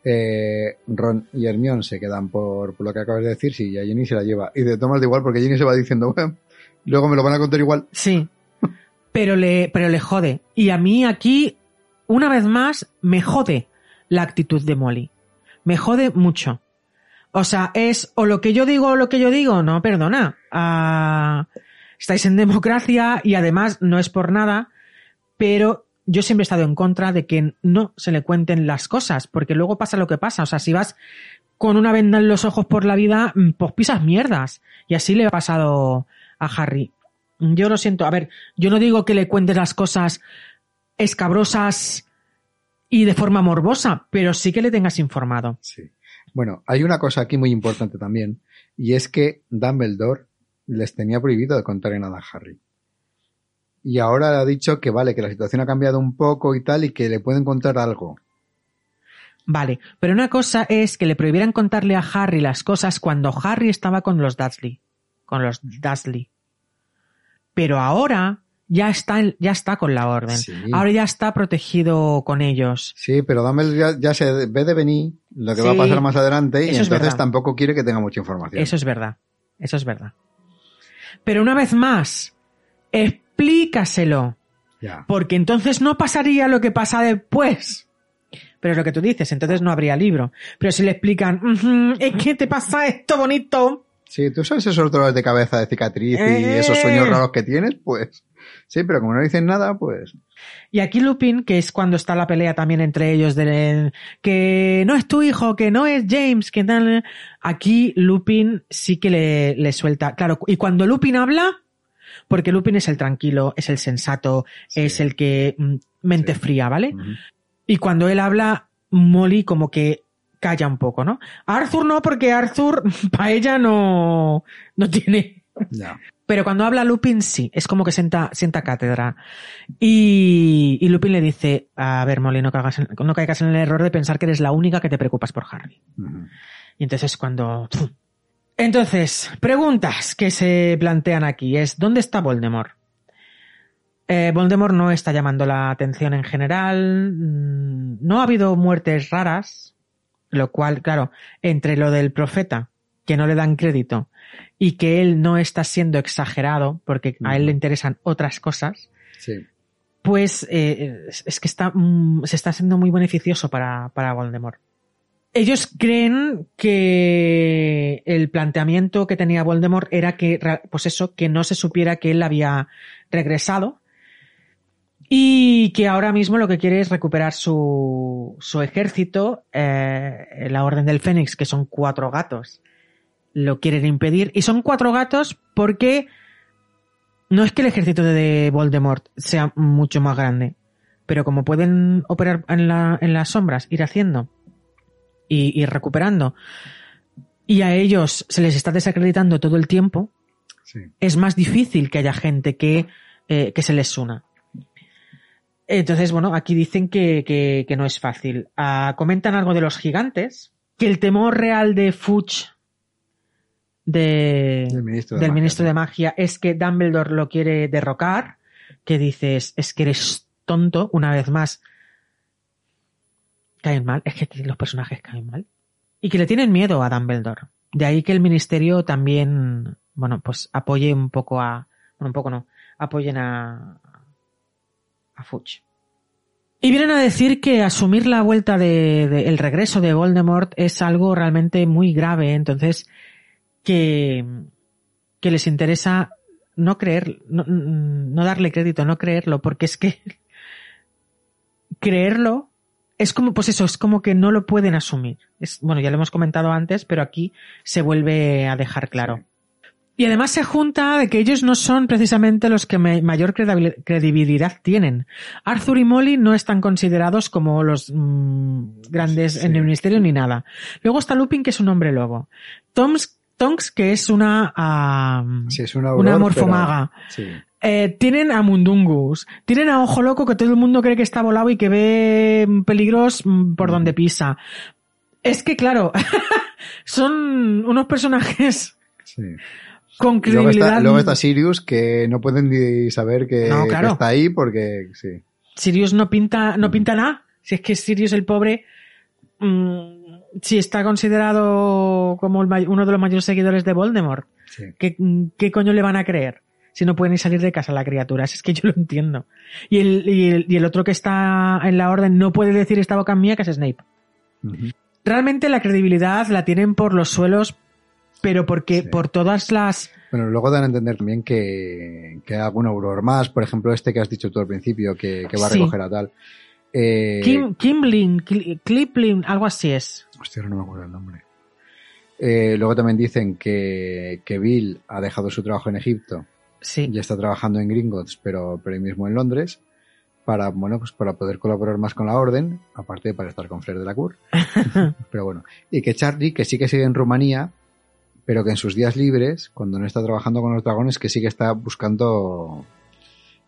Eh, Ron y Hermione se quedan por, por lo que acabas de decir, sí, y a Jenny se la lleva. Y de tomas de igual porque Jenny se va diciendo, "Bueno, luego me lo van a contar igual. Sí. Pero le, pero le jode. Y a mí aquí, una vez más, me jode la actitud de Molly. Me jode mucho. O sea, es o lo que yo digo o lo que yo digo. No, perdona. Ah, estáis en democracia y además no es por nada, pero yo siempre he estado en contra de que no se le cuenten las cosas, porque luego pasa lo que pasa. O sea, si vas con una venda en los ojos por la vida, mm, pues pisas mierdas. Y así le ha pasado a Harry. Yo lo siento. A ver, yo no digo que le cuentes las cosas escabrosas y de forma morbosa, pero sí que le tengas informado. Sí. Bueno, hay una cosa aquí muy importante también, y es que Dumbledore les tenía prohibido de contarle nada a Harry. Y ahora ha dicho que vale, que la situación ha cambiado un poco y tal, y que le pueden contar algo. Vale, pero una cosa es que le prohibieran contarle a Harry las cosas cuando Harry estaba con los Dursley, con los Dursley. Pero ahora ya está, ya está con la orden. Sí. Ahora ya está protegido con ellos. Sí, pero Dumbledore ya, ya se ve de venir lo que va a pasar más adelante, y eso entonces tampoco quiere que tenga mucha información. Eso es verdad. Eso es verdad. Pero una vez más, explícaselo. Ya. Porque entonces no pasaría lo que pasa después. Pero es lo que tú dices, entonces no habría libro. Pero si le explican, "Ujú, es que te pasa esto bonito. Sí, tú sabes esos dolores de cabeza de cicatriz y Eh. esos sueños raros que tienes, pues. Sí, pero como no dicen nada, pues. Y aquí Lupin, que es cuando está la pelea también entre ellos de que no es tu hijo, que no es James, que tal. Aquí Lupin sí que le, le suelta. Claro, y cuando Lupin habla, porque Lupin es el tranquilo, es el sensato, Sí. es el que mm, mente Sí. fría, ¿vale? Y cuando él habla, Molly como que calla un poco, ¿no? Arthur no, porque Arthur para ella no, no tiene. Ya. Pero cuando habla Lupin, sí, es como que sienta, sienta cátedra. Y, y Lupin le dice, a ver, Molly, no caigas, en, no caigas en el error de pensar que eres la única que te preocupas por Harry. Y entonces cuando... Entonces, preguntas que se plantean aquí es, ¿dónde está Voldemort? Eh, Voldemort no está llamando la atención en general, mm, no ha habido muertes raras, lo cual, claro, entre lo del profeta, que no le dan crédito, y que él no está siendo exagerado, porque a él le interesan otras cosas, Sí. pues eh, es, que está, mm, se está siendo muy beneficioso para, para Voldemort. Ellos creen que el planteamiento que tenía Voldemort era que, pues eso, que no se supiera que él había regresado y que ahora mismo lo que quiere es recuperar su, su ejército, eh, la Orden del Fénix, que son cuatro gatos, lo quieren impedir. Y son cuatro gatos porque no es que el ejército de Voldemort sea mucho más grande, pero como pueden operar en, la- en las sombras, ir haciendo y ir recuperando, y a ellos se les está desacreditando todo el tiempo, Sí. es más difícil que haya gente que, eh, que se les una. Entonces, bueno, aquí dicen que, que- que no es fácil. Ah, comentan algo de los gigantes, que el temor real de Fuchs, de, Del ministro de del magia, ministro de magia, es que Dumbledore lo quiere derrocar, que dices, es que eres tonto, una vez más. Caen mal, es que los personajes caen mal. Y que le tienen miedo a Dumbledore. De ahí que el ministerio también, bueno, pues apoye un poco a, bueno, un poco no, apoyen a, a Fuchs. Y vienen a decir que asumir la vuelta de, de- el regreso de Voldemort es algo realmente muy grave, entonces que, que les interesa no creer, no, no darle crédito, no creerlo, porque es que creerlo es como, pues eso, es como que no lo pueden asumir. Es, bueno, ya lo hemos comentado antes, pero aquí se vuelve a dejar claro. Y además se junta de que ellos no son precisamente los que mayor credibil- credibilidad tienen. Arthur y Molly no están considerados como los mm, grandes Sí. en el ministerio ni nada. Luego está Lupin, que es un hombre lobo. Toms, Tonks, que es una, ah, Sí, es una, morfomaga. pero-. Eh, tienen a Mundungus, tienen a Ojo Loco que todo el mundo cree que está volado y que ve mm, peligros mm, por donde pisa. Es que claro, son unos personajes con Luego credibilidad. está, luego está Sirius, que no pueden ni saber que, No, que está ahí porque, sí. Sirius no pinta, no pinta nada. Si es que Sirius el pobre, mm, si está considerado como el uno de los mayores seguidores de Voldemort, sí. ¿qué, qué coño le van a creer? Si no pueden ni salir de casa la criatura, Si es que yo lo entiendo. Y el, y el, y el otro que está en la orden no puede decir esta boca mía que es Snape. Realmente la credibilidad la tienen por los suelos, pero porque Sí. por todas las... Bueno, luego dan a entender también que, que hay algún auror más, por ejemplo, este que has dicho tú al principio, que, que va a Sí. recoger a tal. Eh, Kim, Kimblin, Cli- Cliplin, algo así es. Hostia, no me acuerdo el nombre. Eh, luego también dicen que, que Bill ha dejado su trabajo en Egipto Sí. y está trabajando en Gringotts, pero, pero ahí mismo en Londres, para, bueno, pues para poder colaborar más con la orden, aparte de para estar con Flair de la Cour. pero bueno. Y que Charlie, que sí que sigue en Rumanía, pero que en sus días libres, cuando no está trabajando con los dragones, que sí que está buscando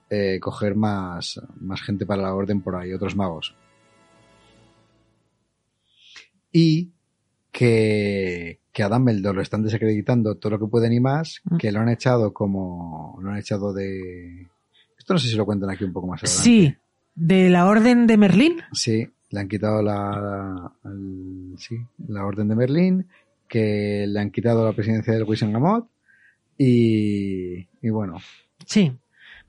eh, coger más, más gente para la orden por ahí, otros magos. Y que, que a Dumbledore lo están desacreditando todo lo que pueden y más, Mm. que lo han echado como, lo han echado de... Esto no sé si lo cuentan aquí un poco más adelante. Sí. De la orden de Merlín. Sí, le han quitado la, el- sí, la orden de Berlín, que le han quitado la presidencia del Wisengamot y, y bueno, Sí.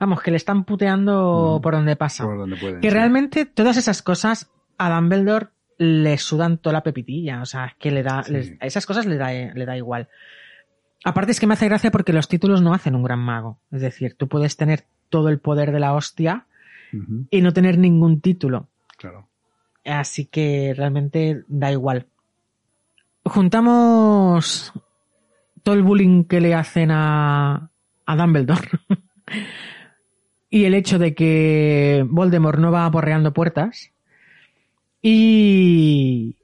Vamos, que le están puteando Mm. por donde pasa. por donde pueden. que sí. realmente todas esas cosas a Dumbledore le sudan toda la pepitilla. O sea, es que le da, Sí. les- a esas cosas le da, le da igual. Aparte es que me hace gracia porque los títulos no hacen un gran mago. Es decir, tú puedes tener todo el poder de la hostia y no tener ningún título. claro. Así que realmente da igual. Juntamos todo el bullying que le hacen a, a Dumbledore y el hecho de que Voldemort no va aporreando puertas y,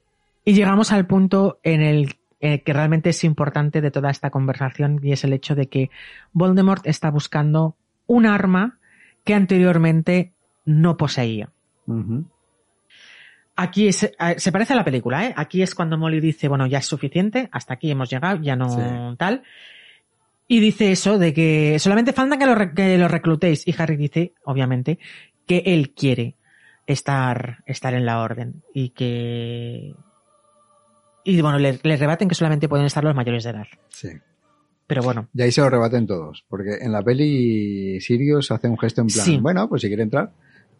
y llegamos al punto en el, que realmente es importante de toda esta conversación y es el hecho de que Voldemort está buscando un arma que anteriormente no poseía. Aquí es- eh, se parece a la película, ¿eh? Aquí es cuando Molly dice, bueno, ya es suficiente, hasta aquí hemos llegado, ya no Sí. tal. Y dice eso de que solamente falta que lo, que lo reclutéis. Y Harry dice, obviamente, que él quiere estar, estar en la orden y que... Y bueno, le, le rebaten que solamente pueden estar los mayores de edad. Sí. Pero bueno, Y ahí se lo rebaten todos, porque en la peli Sirius hace un gesto en plan, Sí. bueno, pues si quiere entrar,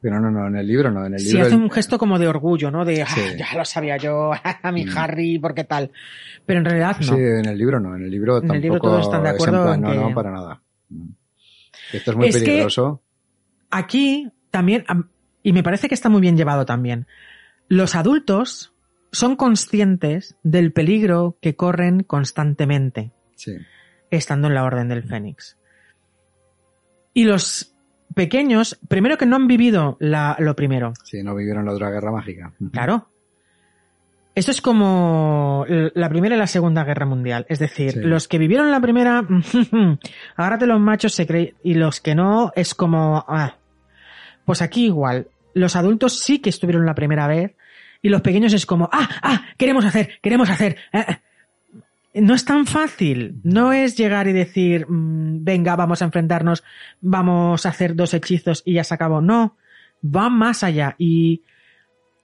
pero no, no, en el libro no, en el sí libro... hace un gesto como de orgullo, ¿no? De, "Ah, Sí. ya lo sabía yo, a mi Mm. Harry, ¿por qué tal? Pero en realidad no. Sí, en el libro no, en el libro En el tampoco libro todos están de en acuerdo plan, en no, que- no, para nada. Mm. Esto es muy Es que- peligroso. aquí también, am- y me parece que está muy bien llevado también, los adultos son conscientes del peligro que corren constantemente Sí, estando en la Orden del Fénix. Y los pequeños, primero que no han vivido la- lo primero, sí, no vivieron la otra guerra mágica. Claro. Esto es como la Primera y la Segunda Guerra Mundial. Es decir, Sí. los que vivieron la primera, agárrate los machos se creen, y los que no, es como, ah. Pues aquí igual, los adultos sí que estuvieron la primera vez, y los pequeños es como, ah, ah, queremos hacer, queremos hacer. eh, eh. No es tan fácil. No es llegar y decir, mm, venga, vamos a enfrentarnos, vamos a hacer dos hechizos y ya se acabó. No, va más allá. Y,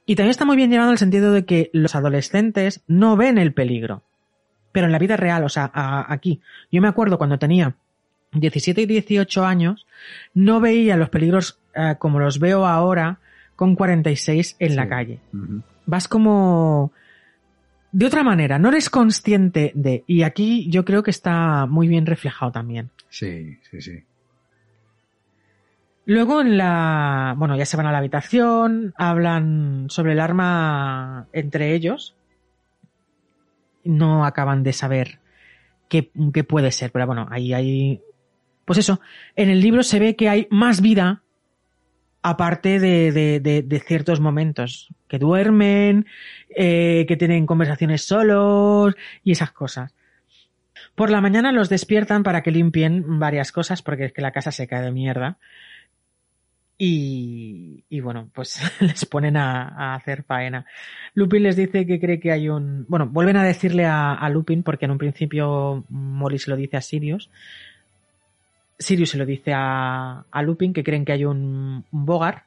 y también está muy bien llevado en el sentido de que los adolescentes no ven el peligro. Pero en la vida real, o sea, a- aquí. Yo me acuerdo cuando tenía 17 y 18 años, no veía los peligros eh, como los veo ahora con 46 en la calle vas como de otra manera, no eres consciente de, y aquí yo creo que está muy bien reflejado también. Sí, sí, sí. Luego en la, bueno, ya se van a la habitación, hablan sobre el arma entre ellos, no acaban de saber qué, qué puede ser, pero bueno, ahí hay, pues eso, en el libro se ve que hay más vida aparte de, de, de, ciertos momentos, que duermen, eh, que tienen conversaciones solos y esas cosas. Por la mañana los despiertan para que limpien varias cosas porque es que la casa se cae de mierda. Y, y bueno, pues les ponen a, a hacer faena. Lupin les dice que cree que hay un... Bueno, vuelven a decirle a, a Lupin porque en un principio se lo dice a Sirius. Sirius se lo dice a, a Lupin que creen que hay un, un Bogart.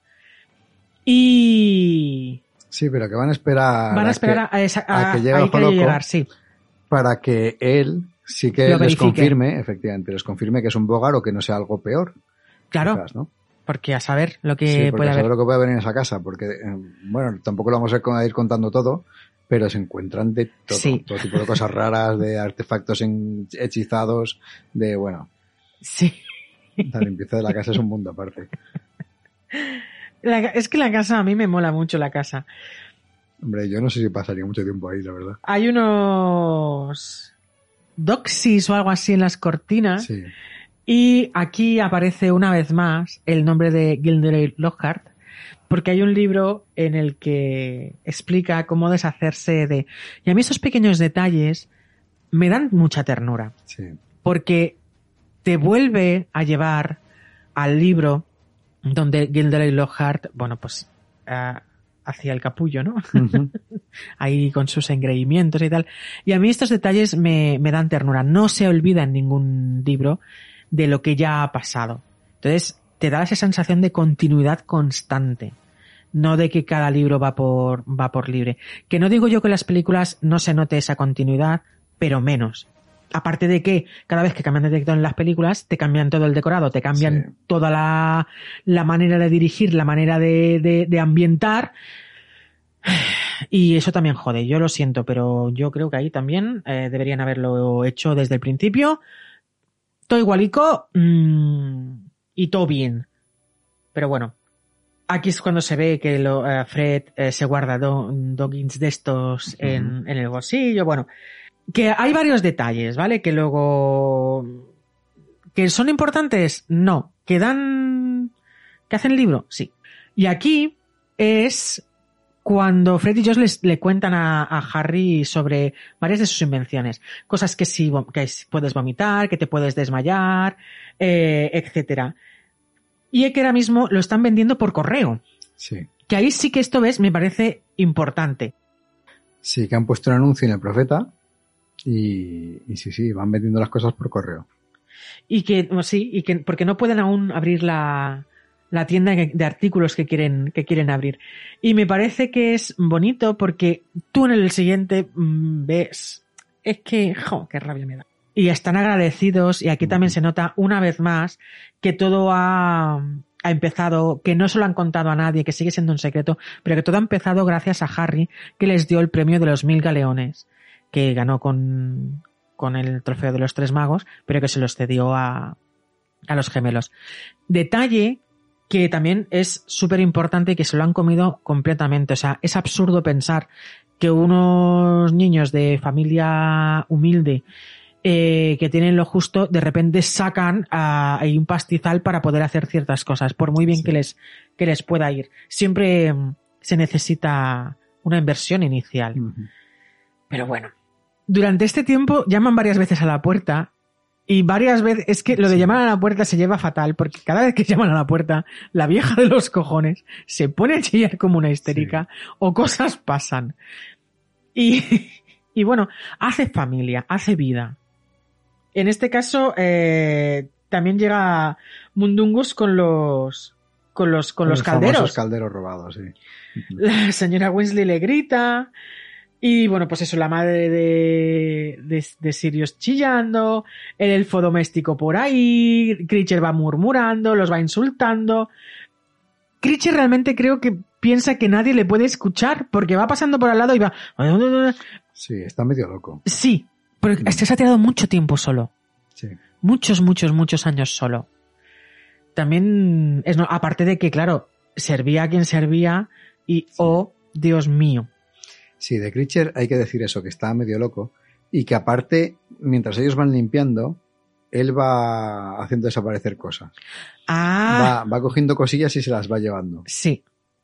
Y Sí, pero que van a esperar, van a esperar que- a, esa, a a- que llegue llegar, sí. para que él sí que Lo les verifique. confirme, efectivamente, les confirme que es un bogar o que no sea algo peor. Claro, quizás, ¿no? porque a saber lo que sí, porque puede saber haber. lo que puede haber en esa casa, porque, eh, bueno, tampoco lo vamos a ir con- a ir contando todo, pero se encuentran de todo, Sí. todo tipo de cosas raras, de artefactos hechizados, de, bueno, Sí. la limpieza de la casa es un mundo aparte. La es que la casa, a mí me mola mucho la casa. Hombre, yo no sé si pasaría mucho tiempo ahí, la verdad. Hay unos doxis o algo así en las cortinas. Sí, Y aquí aparece una vez más el nombre de Gilderoy Lockhart, porque hay un libro en el que explica cómo deshacerse de... Y a mí esos pequeños detalles me dan mucha ternura, sí. porque te vuelve a llevar al libro donde Gilderoy Lockhart, bueno, pues ah, hacía el capullo, ¿no? Ahí con sus engreimientos y tal. Y a mí estos detalles me, me dan ternura. No se olvida en ningún libro de lo que ya ha pasado. Entonces, te da esa sensación de continuidad constante. No de que cada libro va por, va por libre. Que no digo yo que en las películas no se note esa continuidad, pero menos. Aparte de que cada vez que cambian de director en las películas, te cambian todo el decorado, te cambian Sí. toda la, la manera de dirigir, la manera de, de, de ambientar. Y eso también jode, yo lo siento, pero yo creo que ahí también eh, deberían haberlo hecho desde el principio. Todo igualico mm, y todo bien. Pero bueno, aquí es cuando se ve que lo, eh, Fred eh, se guarda do- doggins de estos en, en el bolsillo. Bueno, que hay varios detalles, ¿vale? Que luego... ¿Que son importantes? No. ¿Que dan... ¿Que hacen libro? Sí. Y aquí es cuando Fred y Josh les, le cuentan a, a Harry sobre varias de sus invenciones. Cosas que sí, que puedes vomitar, que te puedes desmayar, eh, etcétera. Y es que ahora mismo lo están vendiendo por correo. Sí. Que ahí sí que esto ves, me parece importante. Sí, que han puesto un anuncio en el Profeta y, y sí, sí, van vendiendo las cosas por correo. Y que, sí, y que, porque no pueden aún abrir la, la tienda de artículos que quieren, que quieren abrir. Y me parece que es bonito porque tú en el siguiente mm, ves, es que, jo, qué rabia me da. Y están agradecidos y aquí también se nota una vez más que todo ha, ha empezado, que no se lo han contado a nadie, que sigue siendo un secreto, pero que todo ha empezado gracias a Harry, que les dio el premio de los mil galeones, que ganó con, con el trofeo de los tres magos, pero que se los cedió a, a los gemelos. Detalle que también es súper importante y que se lo han comido completamente. O sea, es absurdo pensar que unos niños de familia humilde eh, que tienen lo justo, de repente sacan ah, ahí un pastizal para poder hacer ciertas cosas, por muy bien Sí. que les, que les pueda ir. Siempre mm, se necesita una inversión inicial. Pero bueno. Durante este tiempo llaman varias veces a la puerta y varias veces, es que lo de llamar a la puerta se lleva fatal porque cada vez que llaman a la puerta, la vieja de los cojones se pone a chillar como una histérica o cosas pasan. Y, y bueno, hace familia, hace vida. En este caso, eh, también llega Mundungus con los, con los, con los famosos calderos. calderos robados, sí. La señora Weasley le grita. Y bueno, pues eso, la madre de, de, de Sirius chillando, el elfo doméstico por ahí, Critcher va murmurando, los va insultando. Critcher realmente creo que piensa que nadie le puede escuchar porque va pasando por al lado y va... Sí, está medio loco. Sí, pero es que se ha tirado mucho tiempo solo. Sí. Muchos, muchos, muchos años solo. También, es, no- aparte de que, claro, servía a quien servía y, oh, Dios mío. Sí, de Critcher hay que decir eso, que está medio loco. Y que aparte, mientras ellos van limpiando, él va haciendo desaparecer cosas. Ah, Va, va cogiendo cosillas y se las va llevando. sí.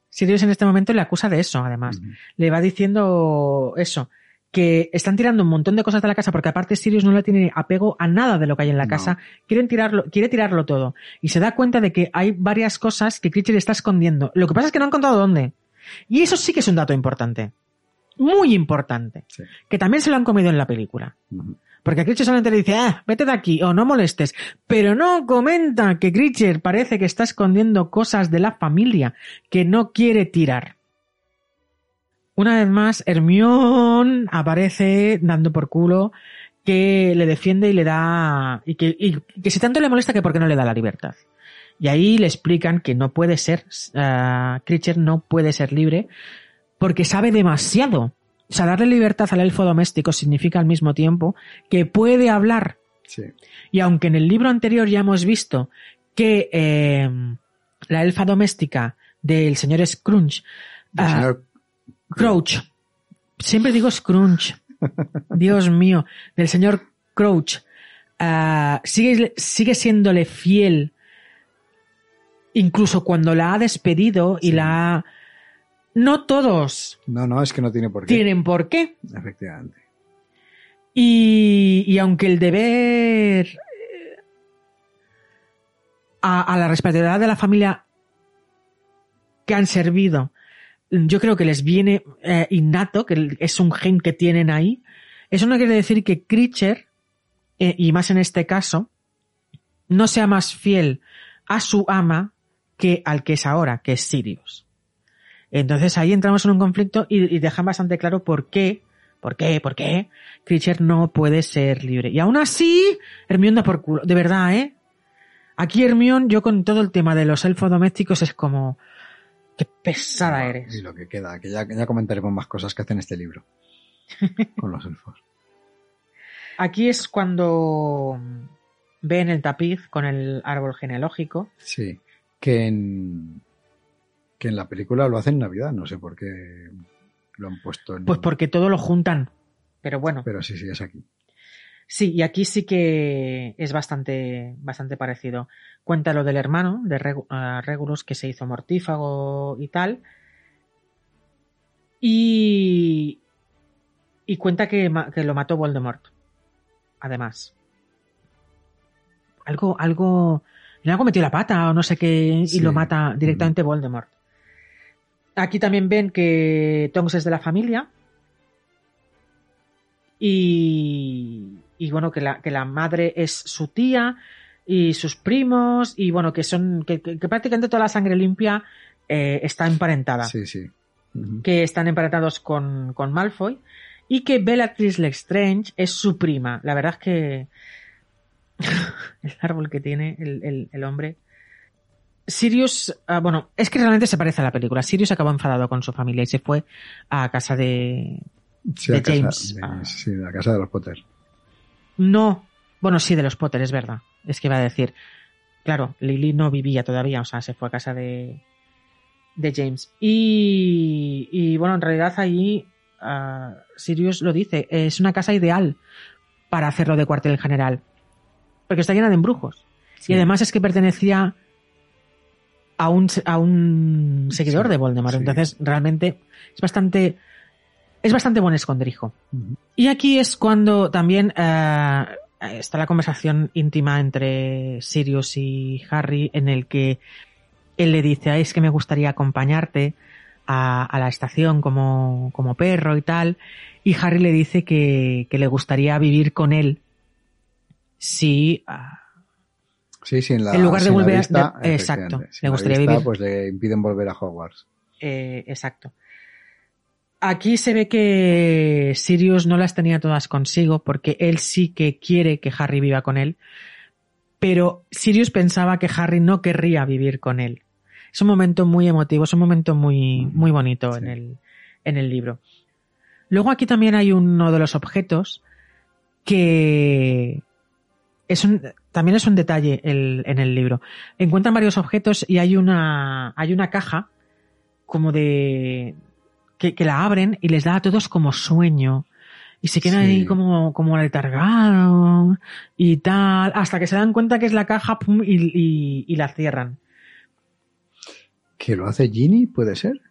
Sirius en este momento le acusa de eso, además. Le va diciendo eso, que están tirando un montón de cosas de la casa porque aparte Sirius no le tiene apego a nada de lo que hay en la No. casa. Quieren tirarlo, quiere tirarlo todo. Y se da cuenta de que hay varias cosas que Critcher está escondiendo. Lo que pasa es que no han contado dónde. Y eso sí que es un dato importante. Muy importante. Sí. Que también se lo han comido en la película. Ujú. Porque a Critcher solamente le dice, ah, vete de aquí o no molestes. Pero no comenta que Critcher parece que está escondiendo cosas de la familia que no quiere tirar. Una vez más, Hermión aparece dando por culo que le defiende y le da, y que, y que si tanto le molesta que por qué no le da la libertad. Y ahí le explican que no puede ser, Critcher no puede ser libre porque sabe demasiado. O sea, darle libertad al elfo doméstico significa al mismo tiempo que puede hablar. Sí. Y aunque en el libro anterior ya hemos visto que eh, la elfa doméstica del señor Scrunch, ah, señor Crouch, siempre digo Scrunch, Dios mío, del señor Crouch, ah, sigue, sigue siéndole fiel, incluso cuando la ha despedido y Sí. la ha... No todos No, no, es que no tiene por qué. tienen por qué. Efectivamente. Y, y aunque el deber eh, a, a la responsabilidad de la familia que han servido, yo creo que les viene eh, innato, que es un gen que tienen ahí, eso no quiere decir que Critcher, eh, y más en este caso, no sea más fiel a su ama que al que es ahora, que es Sirius. Entonces ahí entramos en un conflicto y, y dejan bastante claro por qué, por qué, por qué Critcher no puede ser libre. Y aún así, Hermione da por culo. De verdad, ¿eh? Aquí Hermione, yo con todo el tema de los elfos domésticos es como... Qué pesada eres. Y lo que queda, que ya, ya comentaremos más cosas que hacen este libro. Con los elfos. Aquí es cuando ven el tapiz con el árbol genealógico. Sí. Que en, que en la película lo hacen en Navidad, no sé por qué lo han puesto en... Pues porque todo lo juntan. Pero bueno. Pero sí, sí, es aquí. Sí, y aquí sí que es bastante, bastante parecido. Cuenta lo del hermano de Regu- Regulus que se hizo mortífago y tal. Y, y cuenta que, que lo mató Voldemort. Además. Algo, algo, en algo metió la pata o no sé qué y lo mata directamente Voldemort. Aquí también ven que Tonks es de la familia. Y, y bueno, que la, que la madre es su tía y sus primos y bueno, que son, que, que- que prácticamente toda la sangre limpia eh, está emparentada Sí, sí. Que están emparentados con, con Malfoy y que Bellatrix Lestrange es su prima. La verdad es que el árbol que tiene el, el- el hombre. Sirius, ah, bueno, es que realmente se parece a la película. Sirius acabó enfadado con su familia y se fue a casa de... Sí, de la casa- James. de- Ah. sí, la casa de los Potter. No, bueno, sí, de los Potter, es verdad. Es que iba a decir, claro, Lily no vivía todavía, o sea, se fue a casa de, de James. Y, y bueno, en realidad ahí ah, Sirius lo dice, es una casa ideal para hacerlo de cuartel general, porque está llena de embrujos. Sí. Y además es que pertenecía a un, a un seguidor Sí, de Voldemort, sí. entonces realmente es bastante, es bastante buen escondrijo. Y aquí es cuando también eh, está la conversación íntima entre Sirius y Harry en el que él le dice, "Ay, es que me gustaría acompañarte a, a la estación como, como perro y tal. Y Harry le dice que, que le gustaría vivir con él si... ah, Sí, sí, en la, En lugar de volver a- vista, exacto, le gustaría vista, vivir. Pues le impiden volver a Hogwarts. Eh, exacto. Aquí se ve que Sirius no las tenía todas consigo porque él sí que quiere que Harry viva con él, pero Sirius pensaba que Harry no querría vivir con él. Es un momento muy emotivo, es un momento muy, muy bonito Sí. en, el, en el libro. Luego aquí también hay uno de los objetos que es un, también es un detalle el- en el libro. Encuentran varios objetos y hay una, hay una caja como de, que, que la abren y les da a todos como sueño. Y se quedan Sí. ahí como, como letargados y tal, hasta que se dan cuenta que es la caja pum, y, y- y la cierran. ¿Que lo hace Ginny? ¿Puede ser?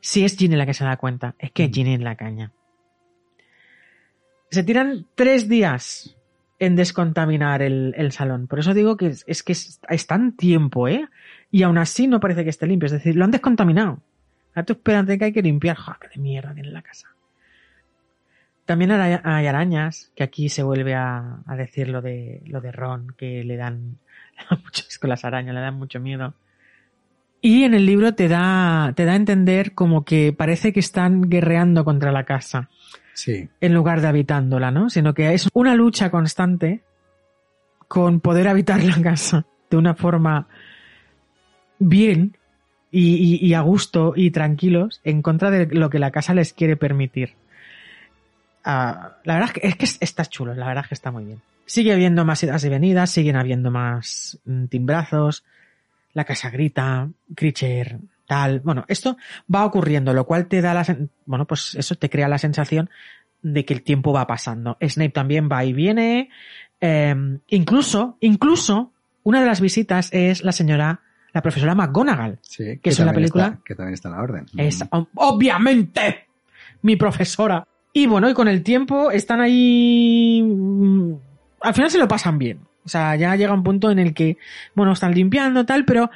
Si es Ginny la que se da cuenta, es que Mm. Ginny es la caña. Se tiran tres días en descontaminar el, el salón. Por eso digo que es, es que es, está en tiempo, ¿eh? Y aún así no parece que esté limpio. Es decir, lo han descontaminado. Ahora tú espérate que hay que limpiar. ¡Ja, qué mierda tiene la casa! También hay arañas, que aquí se vuelve a, a decir lo de, lo de Ron, que le dan, le dan las arañas, le dan mucho miedo. Y en el libro te da, te da a entender como que parece que están guerreando contra la casa En lugar de habitándola, ¿no? Sino que es una lucha constante con poder habitar la casa de una forma bien y, a gusto y tranquilos en contra de lo que la casa les quiere permitir. Ah, la verdad es que, es que está chulo, la verdad es que está muy bien. Sigue habiendo más idas y venidas, siguen habiendo más mm, timbrazos, la casa grita, Critcher, tal. Bueno, esto va ocurriendo, lo cual te da la, bueno, pues eso te crea la sensación de que el tiempo va pasando. Snape también va y viene. eh, incluso, incluso, una de las visitas es la señora, la profesora McGonagall. Sí. Que es en la también película. está- que también está en la orden. Es ob- obviamente mi profesora. Y bueno, y con el tiempo están ahí. mm, Al final se lo pasan bien. O sea, ya llega un punto en el que, bueno, están limpiando tal, pero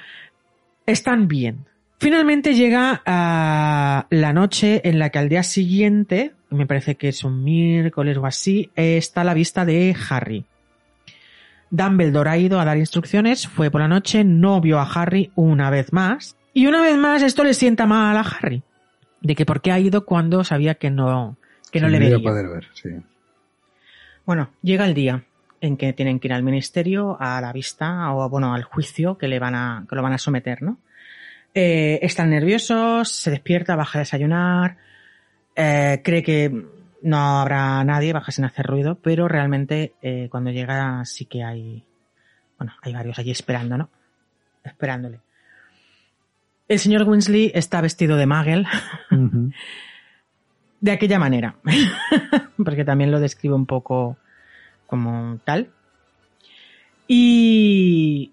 están bien. Finalmente llega a la noche en la que al día siguiente, me parece que es un miércoles o así, está la vista de Harry. Dumbledore ha ido a dar instrucciones, fue por la noche, no vio a Harry una vez más. Y una vez más esto le sienta mal a Harry. De que por qué ha ido cuando sabía que no, que no Sí, le iba a veía. poder ver, sí. Bueno, llega el día en que tienen que ir al ministerio, a la vista o bueno, al juicio que le van a, que lo van a someter, ¿no? Eh, están nerviosos, se despierta, baja a desayunar, eh, cree que no habrá nadie, baja sin hacer ruido, pero realmente eh, cuando llega sí que hay, bueno, hay varios allí esperando, ¿no? Esperándole. El señor Winsley está vestido de Magel, de aquella manera, porque también lo describe un poco como tal. Y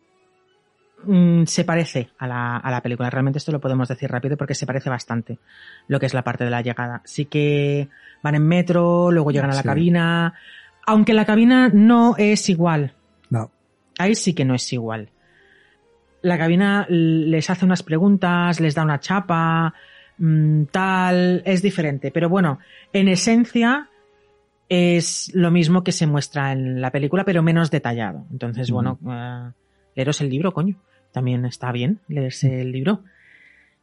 mm, se parece a la, a la película. Realmente esto lo podemos decir rápido porque se parece bastante lo que es la parte de la llegada. Sí que van en metro, luego llegan a la Sí. cabina, aunque la cabina no es igual. No. Ahí sí que no es igual. La cabina les hace unas preguntas, les da una chapa, mm, tal, es diferente. Pero bueno, en esencia es lo mismo que se muestra en la película, pero menos detallado. Entonces, bueno, eh, leeros el libro, coño. También está bien leerse el libro.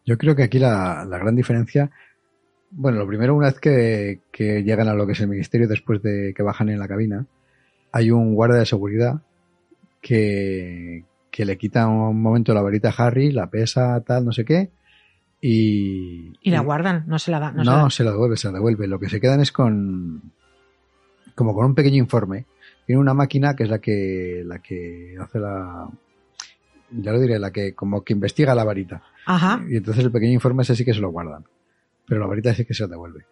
Yo creo que aquí la, la gran diferencia, bueno, lo primero, una vez que, que llegan a lo que es el ministerio, después de que bajan en la cabina, hay un guardia de seguridad que, que le quita un momento la varita a Harry, la pesa, tal, no sé qué, y... Y la guardan, no se la da. No, No, se la- se la devuelve, se la devuelve. Lo que se quedan es con. como con un pequeño informe. Tiene una máquina que es la que. la que hace la. Ya lo diré, la que como que investiga la varita. Ajá. Y entonces el pequeño informe ese sí que se lo guardan. Pero la varita sí que se la devuelve.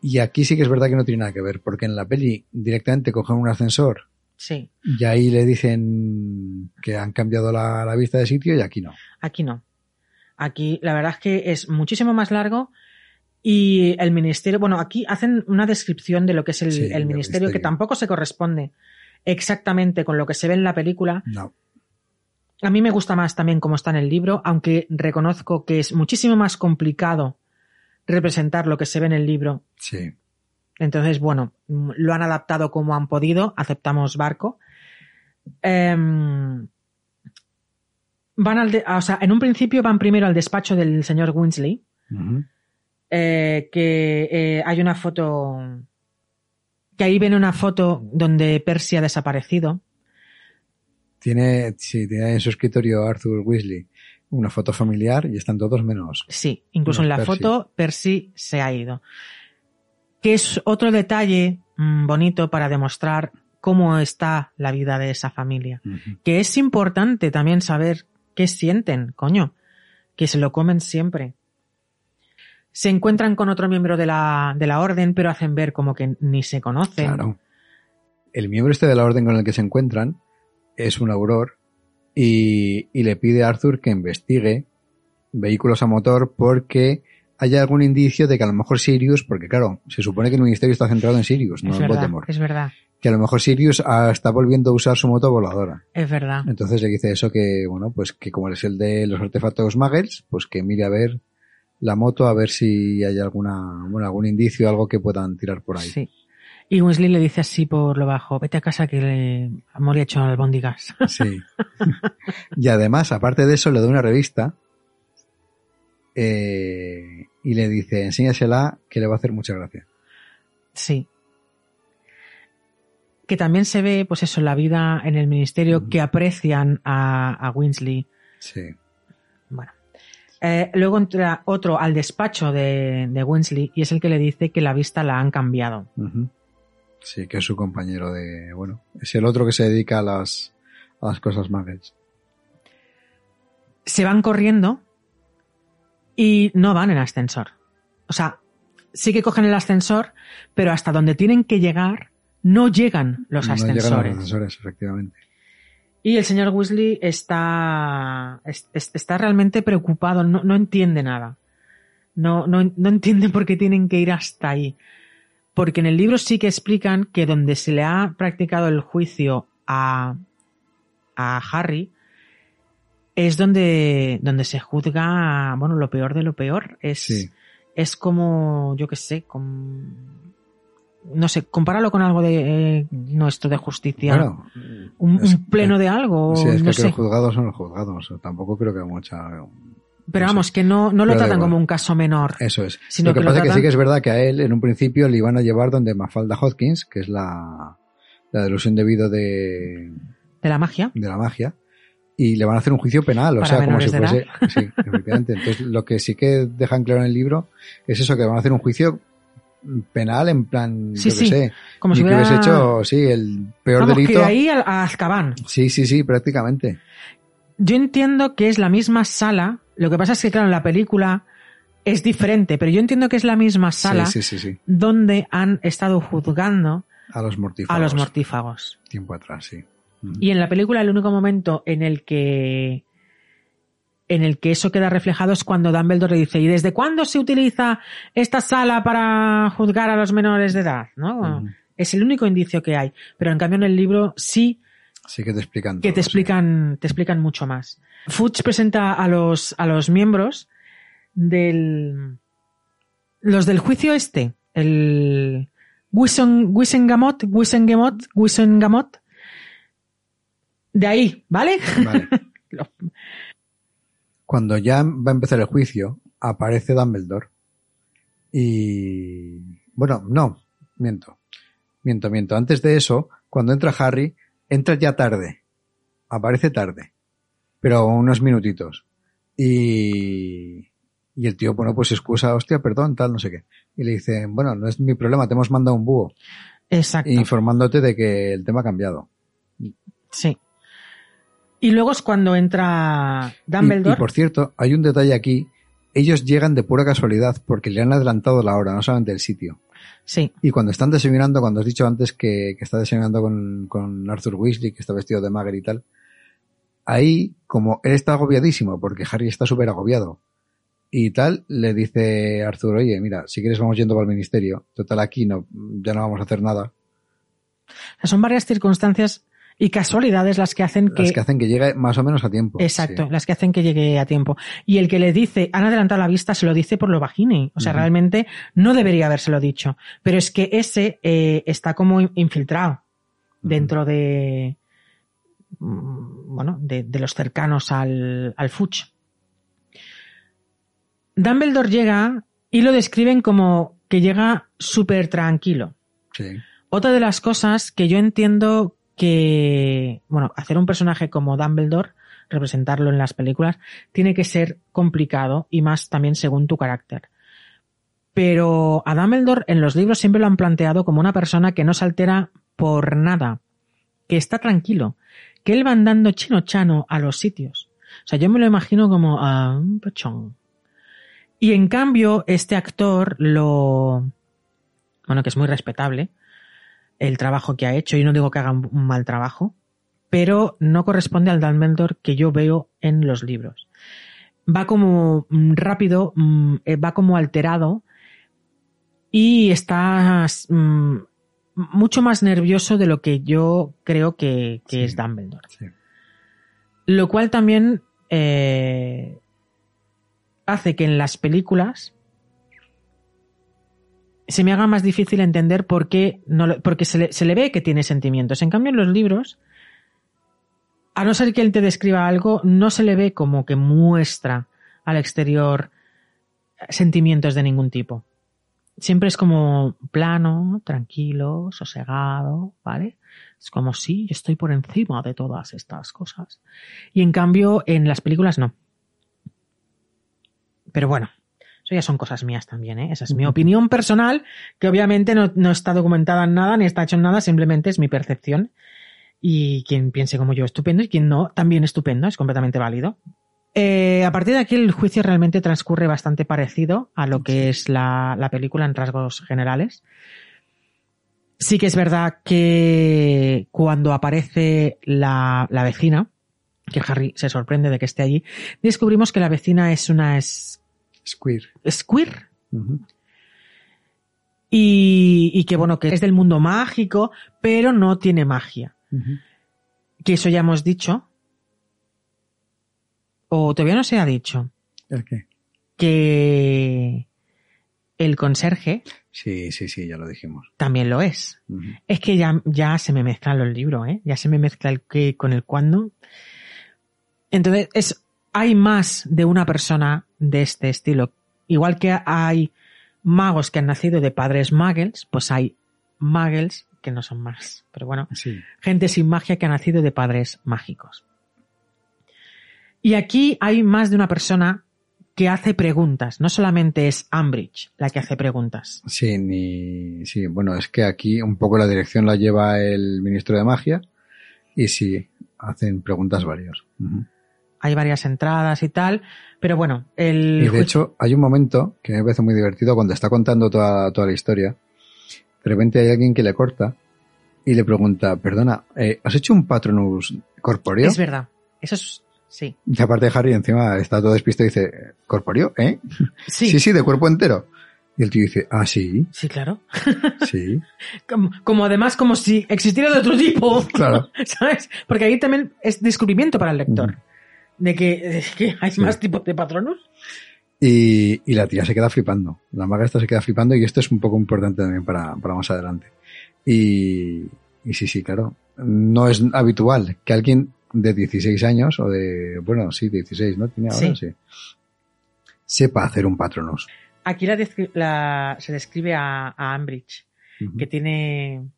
Y aquí sí que es verdad que no tiene nada que ver, porque en la peli directamente cogen un ascensor Sí. y ahí le dicen que han cambiado la, la vista de sitio y aquí no. Aquí no. Aquí la verdad es que es muchísimo más largo y el ministerio, bueno, aquí hacen una descripción de lo que es el, Sí, el el ministerio que ministerio. tampoco se corresponde exactamente con lo que se ve en la película. No. A mí me gusta más también como está en el libro, aunque reconozco que es muchísimo más complicado representar lo que se ve en el libro. Sí. Entonces, bueno, lo han adaptado como han podido, aceptamos barco. Em, van al, de- o sea, en un principio van primero al despacho del señor Winsley, eh, que eh, hay una foto, que ahí viene una foto donde Percy ha desaparecido. Tiene, sí, tiene en su escritorio Arthur Weasley una foto familiar y están todos menos. Sí, incluso en la Percy. foto Percy se ha ido. Que es otro detalle mm, bonito para demostrar cómo está la vida de esa familia. Que es importante también saber qué sienten, coño. Que se lo comen siempre. Se encuentran con otro miembro de la, de la orden, pero hacen ver como que ni se conocen. Claro. El miembro este de la orden con el que se encuentran es un auror y, y le pide a Arthur que investigue vehículos a motor porque hay algún indicio de que a lo mejor Sirius, porque claro, se supone que el ministerio está centrado en Sirius, no es en verdad, Voldemort, es verdad, que a lo mejor Sirius está volviendo a usar su moto voladora. es verdad. Entonces le dice eso que, bueno, pues que como es el de los artefactos Muggles, pues que mire a ver la moto a ver si hay alguna, bueno, algún indicio, algo que puedan tirar por ahí. Sí. Y Wesley le dice así por lo bajo, vete a casa que le Molly ha hecho albóndigas. Sí. y además, aparte de eso, le da una revista eh, y le dice, enséñasela que le va a hacer mucha gracia. Sí. Que también se ve, pues eso, la vida en el ministerio que aprecian a, a Winsley. Sí. Bueno. Eh, luego entra otro al despacho de, de Winsley y es el que le dice que la vista la han cambiado. Ujú. Sí, que es su compañero de, bueno, es el otro que se dedica a las, a las cosas Muggles. Se van corriendo y no van en ascensor. O sea, sí que cogen el ascensor, pero hasta donde tienen que llegar no llegan los No llegan ascensores. los ascensores, efectivamente. Y el señor Weasley está, es- es- está realmente preocupado, no, no entiende nada. No, no, no entiende por qué tienen que ir hasta ahí. Porque en el libro sí que explican que donde se le ha practicado el juicio a, a Harry es donde, donde se juzga, bueno, lo peor de lo peor. Es, Sí. es como, yo qué sé, como, no sé, compáralo con algo de eh, nuestro de justicia. Bueno, un, es- un pleno de algo, sí, es no que sé. los juzgados son los juzgados. Tampoco creo que mucha. Pero no sé. vamos, que no, no lo Pero tratan como un caso menor. Eso es. Sino lo que, que lo pasa es que sí que es verdad que a él en un principio le iban a llevar donde Mafalda Hodgkins, que es la, la delusión debido de, De la magia. de la magia, y le van a hacer un juicio penal, o Para sea, como si de fuese. Sí, efectivamente. Entonces, lo que sí que dejan claro en el libro es eso, que van a hacer un juicio penal en plan, Sí, yo sí. sé, Como si hubiera... hubiese hecho, sí, el peor Vamos, delito. que ahí a, a Azkaban. Sí, sí, sí, prácticamente. Yo entiendo que es la misma sala. Lo que pasa es que, claro, en la película es diferente, pero yo entiendo que es la misma sala Sí, sí, sí, sí. donde han estado juzgando A los mortífagos. a los mortífagos. Tiempo atrás, sí. Y en la película el único momento en el que en el que eso queda reflejado es cuando Dumbledore le dice, ¿y desde cuándo se utiliza esta sala para juzgar a los menores de edad? ¿no? Es el único indicio que hay. Pero en cambio en el libro sí Sí que te explican. que te sí. explican, te explican mucho más. Fudge presenta a los, a los miembros del, los del juicio este, el Wisengamot, Wisengamot, Wisengamot. De ahí, ¿vale? Vale. Cuando ya va a empezar el juicio, aparece Dumbledore. Y. Bueno, no, miento. Miento, miento. Antes de eso, cuando entra Harry, entra ya tarde. Aparece tarde. Pero unos minutitos. Y. Y el tío, bueno, pues excusa, hostia, perdón, tal, no sé qué. Y le dice, bueno, no es mi problema, te hemos mandado un búho. Exacto. Informándote de que el tema ha cambiado. Sí. Y luego es cuando entra Y, Dumbledore. y, por cierto, hay un detalle aquí. Ellos llegan de pura casualidad porque le han adelantado la hora, no solamente el sitio. Sí, Y cuando están desayunando, cuando has dicho antes que, que está desayunando con, con Arthur Weasley, que está vestido de Magger y tal, ahí, como él está agobiadísimo, porque Harry está súper agobiado, y tal, le dice Arthur, oye, mira, si quieres vamos yendo para el ministerio, total aquí no, ya no vamos a hacer nada. O sea, son varias circunstancias y casualidades las que hacen que... Las que hacen que llegue más o menos a tiempo. Exacto, Sí. las que hacen que llegue a tiempo. Y el que le dice, han adelantado la vista, se lo dice por lo bajini. O sea, realmente no debería habérselo dicho. Pero es que ese eh, está como in- infiltrado dentro de, mm, bueno, de, de los cercanos al, al Fuch. Dumbledore llega y lo describen como que llega súper tranquilo. Sí. Otra de las cosas que yo entiendo que, bueno, hacer un personaje como Dumbledore, representarlo en las películas, tiene que ser complicado y más también según tu carácter. Pero a Dumbledore en los libros siempre lo han planteado como una persona que no se altera por nada, que está tranquilo, que él va andando chino chano a los sitios. O sea, yo me lo imagino como a un pechón. Y en cambio, este actor lo, bueno, que es muy respetable, el trabajo que ha hecho, y no digo que haga un mal trabajo, pero no corresponde al Dumbledore que yo veo en los libros. Va como mm, rápido, mm, eh, va como alterado y está mm, mucho más nervioso de lo que yo creo que, que Sí. es Dumbledore. Sí. Lo cual también eh, hace que en las películas se me haga más difícil entender por qué no porque se le, se le ve que tiene sentimientos. En cambio, en los libros, a no ser que él te describa algo, no se le ve como que muestra al exterior sentimientos de ningún tipo. Siempre es como plano, tranquilo, sosegado, ¿vale? Es como sí, yo estoy por encima de todas estas cosas. Y en cambio, en las películas no. Pero bueno, eso ya son cosas mías también, ¿eh? Esa es mi opinión personal, que obviamente no, no está documentada en nada, ni está hecho en nada, simplemente es mi percepción. Y quien piense como yo, estupendo, y quien no, también estupendo, es completamente válido. Eh, a partir de aquí el juicio realmente transcurre bastante parecido a lo que es la, la película en rasgos generales. Sí que es verdad que cuando aparece la, la vecina, que Harry se sorprende de que esté allí, descubrimos que la vecina es una es- Squeer. Squir Ujú. y, y que bueno, que es del mundo mágico, pero no tiene magia. Que eso ya hemos dicho. O todavía no se ha dicho. ¿El qué? Que el conserje Sí, sí, sí, ya lo dijimos. también lo es. Es que ya, ya se me mezclan los libros, ¿eh? Ya se me mezcla el qué con el cuándo. Entonces, es, hay más de una persona de este estilo. Igual que hay magos que han nacido de padres muggles, pues hay muggles que no son más. Pero bueno, Sí. gente sin magia que ha nacido de padres mágicos. Y aquí hay más de una persona que hace preguntas. No solamente es Ambridge la que hace preguntas. Sí, ni, sí, bueno, es que aquí un poco la dirección la lleva el ministro de magia y sí, hacen preguntas varios. Ujú. Hay varias entradas y tal. Pero bueno, el... Y de hecho, hay un momento que me parece muy divertido cuando está contando toda, toda la historia. De repente hay alguien que le corta y le pregunta, perdona, eh, ¿has hecho un Patronus corpóreo? Es verdad. Eso es. Sí. Y aparte Harry encima está todo despistado y dice, ¿corpóreo? ¿Eh? Sí. sí, sí, de cuerpo entero. Y el tío dice, ah, sí, Sí, claro. sí, Como, como además, como si existiera de otro tipo. claro. ¿Sabes? Porque ahí también es descubrimiento para el lector. De que, hay Sí. más tipos de patronos. Y, y la tía se queda flipando. La maga esta se queda flipando y esto es un poco importante también para, para más adelante. Y, y sí, sí, claro. No es habitual que alguien de 16 años o de, bueno, sí, 16, ¿no? Tiene ahora, Sí. sí. Sepa hacer un Patronus. Aquí la, descri- la- se describe a, a Ambridge, que tiene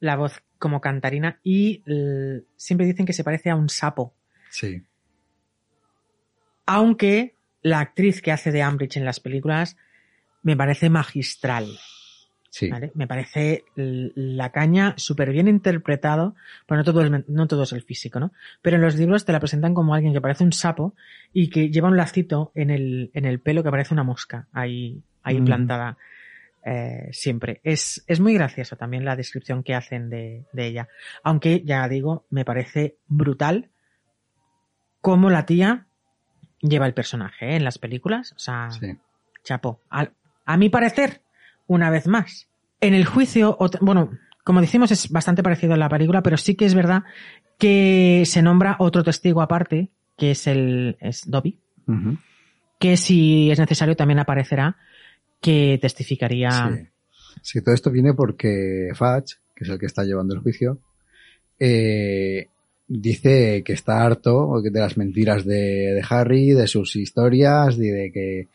la voz como cantarina y siempre dicen que se parece a un sapo. Sí. Aunque la actriz que hace de Ambridge en las películas me parece magistral. Sí. ¿vale? Me parece la caña súper bien interpretado, pero no todo, es, no todo es el físico, ¿no? Pero en los libros te la presentan como alguien que parece un sapo y que lleva un lacito en el, en el pelo que parece una mosca ahí, ahí Mm. plantada eh, siempre. Es, es muy gracioso también la descripción que hacen de, de ella. Aunque, ya digo, me parece brutal cómo la tía lleva el personaje ¿eh? en las películas. O sea, Sí. Chapo. A, a mi parecer, una vez más. En el juicio, bueno, como decimos, es bastante parecido a la película, pero sí que es verdad que se nombra otro testigo aparte, que es el es Dobby, que si es necesario también aparecerá, que testificaría. Sí. Sí, todo esto viene porque Fudge, que es el que está llevando el juicio, eh, dice que está harto de las mentiras de, de Harry, de sus historias, y de que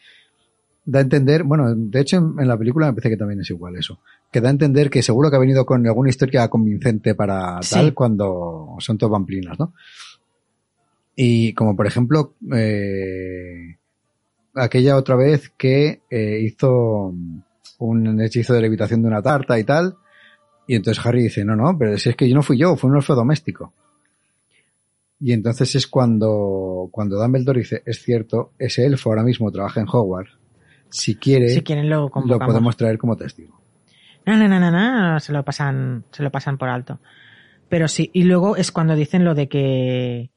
da a entender, bueno, de hecho en, en la película me parece que también es igual eso, que da a entender que seguro que ha venido con alguna historia convincente para Sí. tal cuando son todo pamplinas, ¿no? Y como por ejemplo, eh, aquella otra vez que eh, hizo un hechizo de levitación de una tarta y tal. Y entonces Harry dice, no, no, pero si es que yo no fui yo, fue un elfo doméstico. Y entonces es cuando, cuando Dumbledore dice, es cierto, ese elfo ahora mismo trabaja en Hogwarts. Si quiere, Si quieren lo podemos traer como testigo. No, no, no, no, no, se lo pasan, se lo pasan por alto. Pero sí, y luego es cuando dicen lo de que,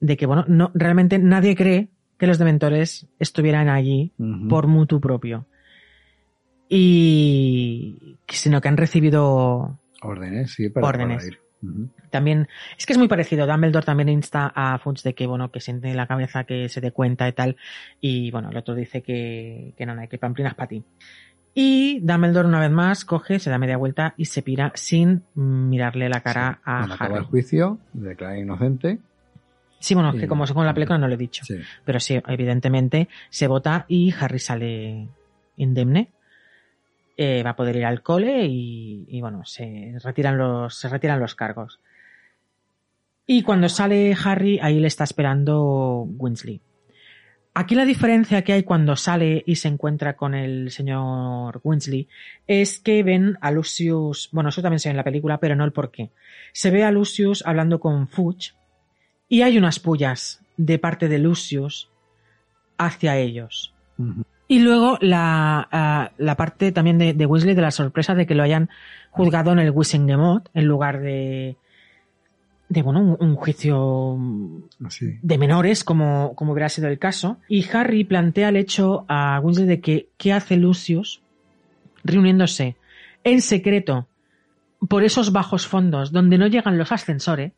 de que bueno, no, realmente nadie cree que los dementores estuvieran allí por mutuo propio. Y, sino que han recibido Órdenes, sí, para, Órdenes. para ir. También, es que es muy parecido. Dumbledore también insta a Fudge de que, bueno, que siente en la cabeza, que se dé cuenta y tal. Y bueno, el otro dice que, que no, no, que pamplinas para ti. Y Dumbledore una vez más coge, se da media vuelta y se pira sin mirarle la cara a Cuando acaba el Harry. juicio, declara inocente. Sí, bueno, y- que como según la película no lo he dicho. Sí. Pero sí, evidentemente se vota y Harry sale indemne. Eh, va a poder ir al cole y, bueno, se retiran los, se retiran los cargos. Y cuando sale Harry, ahí le está esperando Winsley. Aquí la diferencia que hay cuando sale y se encuentra con el señor Winsley es que ven a Lucius, bueno, eso también se ve en la película, pero no el por qué. Se ve a Lucius hablando con Fudge y hay unas pullas de parte de Lucius hacia ellos. Y luego la, ah, la parte también de, de Weasley de la sorpresa de que lo hayan juzgado en el Wissengemot en lugar de, de bueno, un, un juicio Así. de menores, como, como hubiera sido el caso. Y Harry plantea el hecho a Weasley de que qué hace Lucius reuniéndose en secreto por esos bajos fondos donde no llegan los ascensores.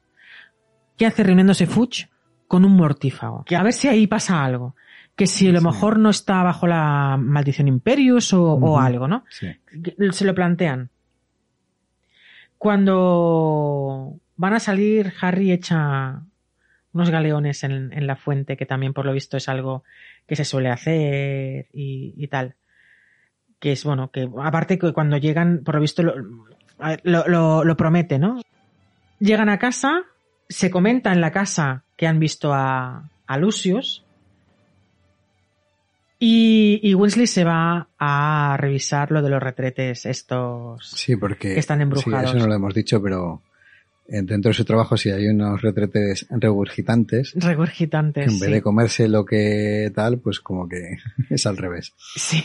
¿Qué hace reuniéndose Fudge con un mortífago? Que a ver si ahí pasa algo. Que si a lo Sí. mejor no está bajo la maldición Imperius o, algo, ¿no? Sí. se lo plantean. Cuando van a salir, Harry echa unos galeones en, en la fuente, que también por lo visto es algo que se suele hacer y, y tal. Que es bueno, que aparte que cuando llegan, por lo visto lo, a ver, lo, lo- lo promete, ¿no? Llegan a casa, se comenta en la casa que han visto a, a Lucius. Y, y Weasley se va a revisar lo de los retretes estos. Sí, porque. Que están embrujados. Sí, eso no lo hemos dicho, pero eh, dentro de su trabajo, si hay unos retretes regurgitantes, regurgitantes. que en vez sí. de comerse lo que tal, pues como que es al revés. Sí.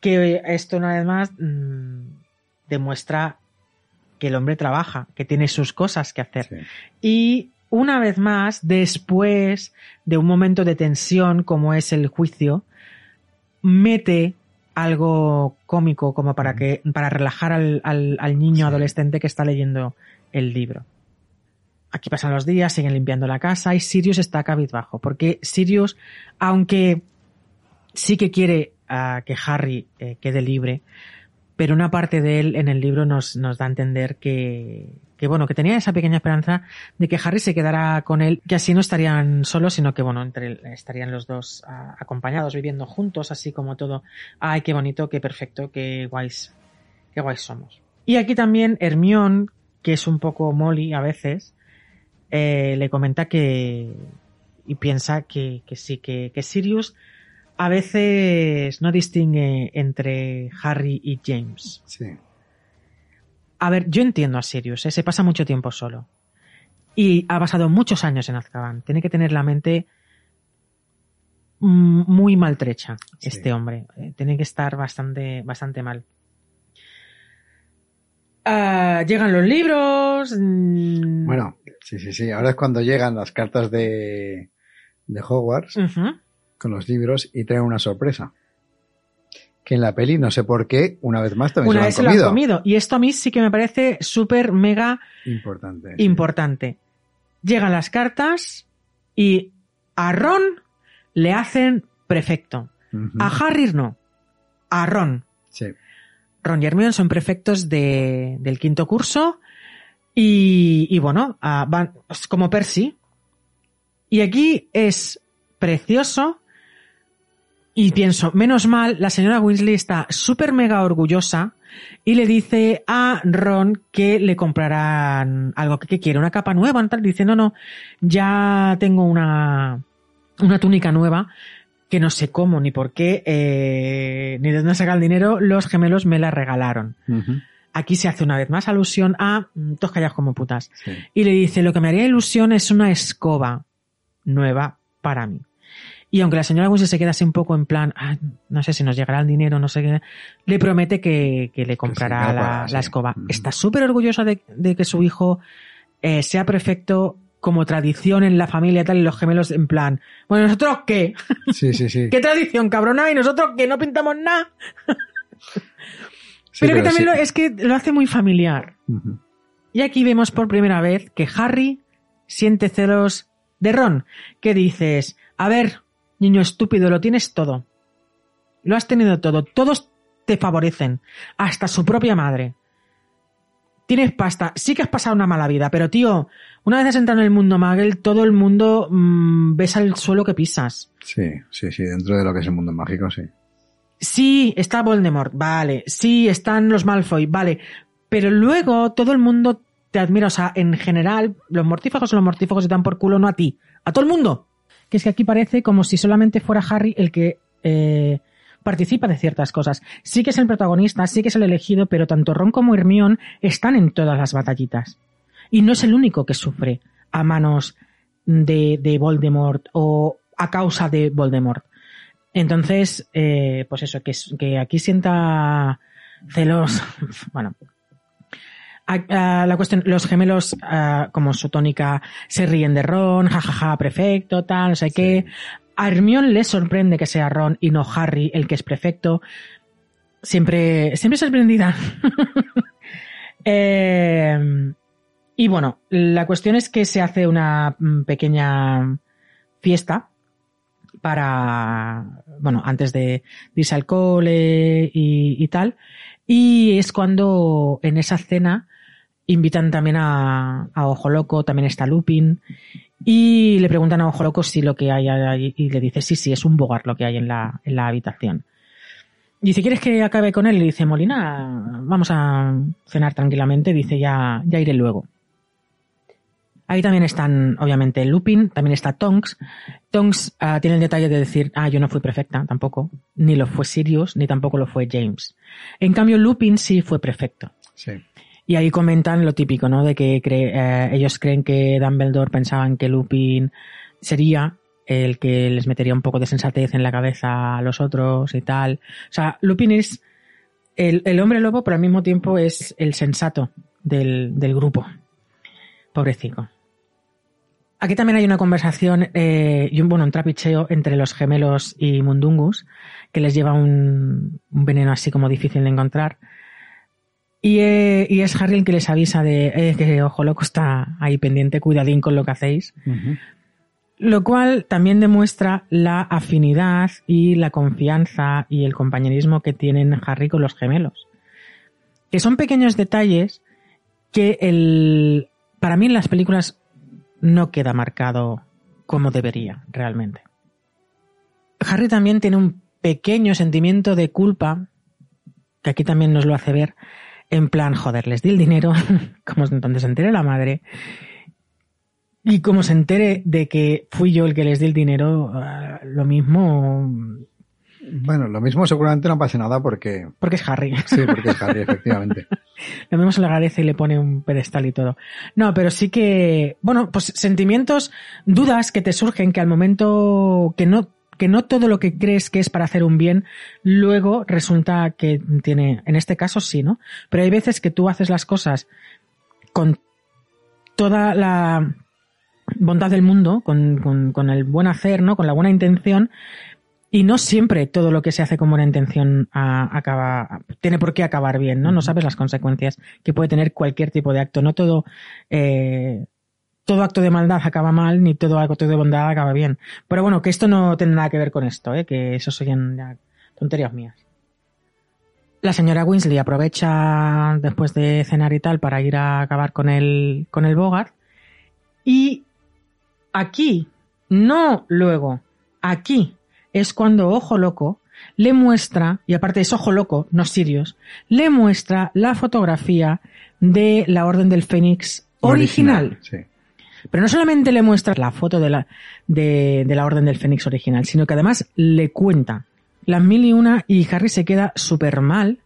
Que esto una vez más mm, demuestra que el hombre trabaja, que tiene sus cosas que hacer. Sí. Y una vez más, después de un momento de tensión como es el juicio, mete algo cómico como para que para relajar al, al- al niño Sí. adolescente que está leyendo el libro. Aquí pasan los días, siguen limpiando la casa y Sirius está cabizbajo, porque Sirius, aunque sí que quiere ah, que Harry eh, quede libre, pero una parte de él en el libro nos, nos da a entender que, que, bueno, que tenía esa pequeña esperanza de que Harry se quedara con él, que así no estarían solos, sino que, bueno, entre, estarían los dos acompañados, viviendo juntos, así como todo. Ay, qué bonito, qué perfecto, qué guays, qué guays somos. Y aquí también Hermione, que es un poco Molly a veces, eh, le comenta que, y piensa que, que sí, que, que Sirius a veces no distingue entre Harry y James. Sí. A ver, yo entiendo a Sirius, ¿eh? se pasa mucho tiempo solo. Y ha pasado muchos años en Azkaban. Tiene que tener la mente mm, muy maltrecha, Sí. este hombre. Eh, Tiene que estar bastante, bastante mal. Ah, llegan los libros. mm, Bueno, sí, sí, sí. Ahora es cuando llegan las cartas de, de Hogwarts con los libros y traen una sorpresa. Que en la peli, no sé por qué, una vez más también Una se vez se lo lo han han comido. comido. Y esto a mí sí que me parece súper mega Importante. sí. importante. Llegan las cartas y a Ron le hacen prefecto. A Harry no. A Ron. Sí. Ron y Hermione son prefectos de- del quinto curso y, y bueno, ah, van como Percy. Y aquí es precioso y pienso, menos mal, la señora Weasley está súper mega orgullosa y le dice a Ron que le comprarán algo que, que quiere, una capa nueva, tal. Dice, no, no, ya tengo una, una túnica nueva que no sé cómo ni por qué, eh, ni de dónde saca el dinero, los gemelos me la regalaron. Aquí se hace una vez más alusión a mm, todos callados como putas. Sí. Y le dice, lo que me haría ilusión es una escoba nueva para mí. Y aunque la señora Weasley se queda así un poco en plan, "Ah, no sé si nos llegará el dinero, no sé qué, le promete que, que le comprará la, escoba. Está súper orgullosa de, de que su hijo eh, sea perfecto como tradición en la familia tal y los gemelos en plan, bueno, ¿nosotros qué? Sí, sí, sí. ¿Qué tradición, cabrona? Y nosotros que no pintamos nada. Sí, pero, que también sí. lo- es que lo hace muy familiar. Y aquí vemos por primera vez que Harry siente celos de Ron. Que dices, a ver, niño estúpido, lo tienes todo. Lo has tenido todo. Todos te favorecen. Hasta su propia madre. Tienes pasta. Sí que has pasado una mala vida, pero tío, una vez has entrado en el mundo Magel, todo el mundo mm, ves al suelo que pisas. Sí, sí, sí, dentro de lo que es el mundo mágico, sí. Sí, está Voldemort, vale. Sí, están los Malfoy, vale. Pero luego todo el mundo te admira. O sea, en general, los mortífagos son los mortífagos y dan por culo, no a ti. A todo el mundo. Que es que aquí parece como si solamente fuera Harry el que eh, participa de ciertas cosas. Sí que es el protagonista, sí que es el elegido, pero tanto Ron como Hermione están en todas las batallitas. Y no es el único que sufre a manos de, de Voldemort o a causa de Voldemort. Entonces, eh, pues eso, que, que aquí sienta celos. Bueno. A- a la cuestión, los gemelos, como su tónica, se ríen de Ron, jajaja, prefecto, tal, no sé qué. A Hermione le sorprende que sea Ron y no Harry el que es prefecto. Siempre, siempre sorprendida. Eh, y bueno, la cuestión es que se hace una mm, pequeña fiesta para, bueno, antes de, de irse al cole y, y tal. Y es cuando en esa cena invitan también a, Ojo Loco, también está Lupin. Y le preguntan a Ojo Loco si lo que hay ahí, y le dice, sí, sí, es un bogar lo que hay en la, en la habitación. Dice, ¿quieres que acabe con él? Y dice, Molina, vamos a cenar tranquilamente. Dice, ya, ya iré luego. Ahí también están, obviamente, Lupin, también está Tonks. Tonks ah, tiene el detalle de decir, ah, yo no fui perfecta, tampoco. Ni lo fue Sirius, ni tampoco lo fue James. En cambio, Lupin sí fue perfecto. Sí. Y ahí comentan lo típico, ¿no? De que cre- eh, ellos creen que Dumbledore pensaban que Lupin sería el que les metería un poco de sensatez en la cabeza a los otros y tal. O sea, Lupin es el, el hombre lobo, pero al mismo tiempo es el sensato del, del grupo. Pobrecito. Aquí también hay una conversación eh, y un, bueno, un trapicheo entre los gemelos y Mundungus, que les lleva un, un veneno así como difícil de encontrar. Y, eh, y, es Harry el que les avisa de eh, que Ojo Loco está ahí pendiente, cuidadín con lo que hacéis. Uh -huh. Lo cual también demuestra la afinidad y la confianza y el compañerismo que tienen Harry con los gemelos. Que son pequeños detalles que el, para mí en las películas no queda marcado como debería realmente. Harry también tiene un pequeño sentimiento de culpa, que aquí también nos lo hace ver, en plan, joder, les di el dinero, como donde se entere la madre, y como se entere de que fui yo el que les di el dinero, uh, lo mismo... Bueno, lo mismo seguramente no pase nada porque... Porque es Harry. Sí, porque es Harry, efectivamente. lo mismo se le agradece y le pone un pedestal y todo. No, pero sí que, bueno, pues sentimientos, dudas que te surgen que al momento que no que no todo lo que crees que es para hacer un bien, luego resulta que tiene, en este caso sí, ¿no? Pero hay veces que tú haces las cosas con toda la bondad del mundo, con, con, con el buen hacer, ¿no? Con la buena intención, y no siempre todo lo que se hace con buena intención a, acaba, tiene por qué acabar bien, ¿no? No sabes las consecuencias que puede tener cualquier tipo de acto. No todo, eh, todo acto de maldad acaba mal, ni todo acto de bondad acaba bien. Pero bueno, que esto no tiene nada que ver con esto, ¿eh? que eso son tonterías mías. La señora Winsley aprovecha después de cenar y tal para ir a acabar con el, con el Bogart. Y aquí, no luego, aquí es cuando Ojo Loco le muestra, y aparte es Ojo Loco, no Sirius, le muestra la fotografía de la Orden del Fénix original. original sí. Pero no solamente le muestra la foto de la, de, de la Orden del Fénix original, sino que además le cuenta las mil y una y Harry se queda súper mal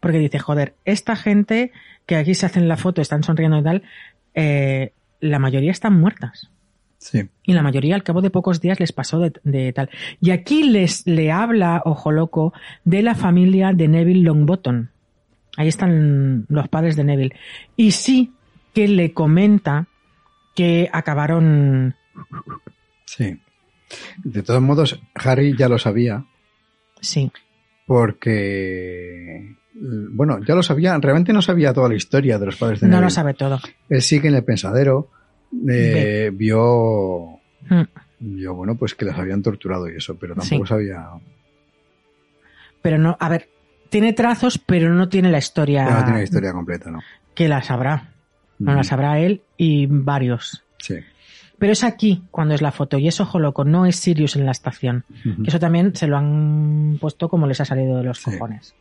porque dice, joder, esta gente que aquí se hacen la foto, están sonriendo y tal, eh, la mayoría están muertas. Sí. Y la mayoría al cabo de pocos días les pasó de, de, tal. Y aquí les le habla, ojo loco, de la familia de Neville Longbottom. Ahí están los padres de Neville. Y sí que le comenta que acabaron. Sí. De todos modos, Harry ya lo sabía. Sí. Porque. Bueno, ya lo sabía. Realmente no sabía toda la historia de los padres de Neville. No lo sabe todo. Él sigue en el pensadero. Eh, vio. Mm. Vio, bueno, pues que las habían torturado y eso, pero tampoco Sí. sabía. Pero no, a ver, tiene trazos, pero no tiene la historia. No tiene la historia completa, ¿no? Que la sabrá. No la sabrá él y varios. Sí. Pero es aquí cuando es la foto y es ojo loco, no es Sirius en la estación. Eso también se lo han puesto como les ha salido de los Sí. cojones.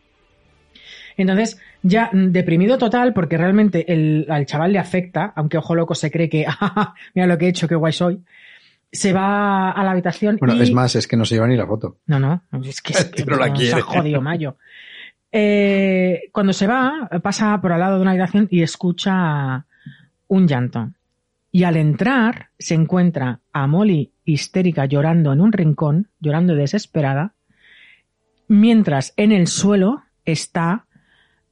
Entonces, ya deprimido total, porque realmente el, al chaval le afecta, aunque ojo loco se cree que, "Ah, mira lo que he hecho, qué guay soy, se va a la habitación Bueno, y... es más, es que no se lleva ni la foto. No, no, es que, es que No la se quiere. ha jodido Mayo. Eh, cuando se va, pasa por al lado de una habitación y escucha un llanto. Y al entrar, se encuentra a Molly histérica llorando en un rincón, llorando desesperada, mientras en el suelo está...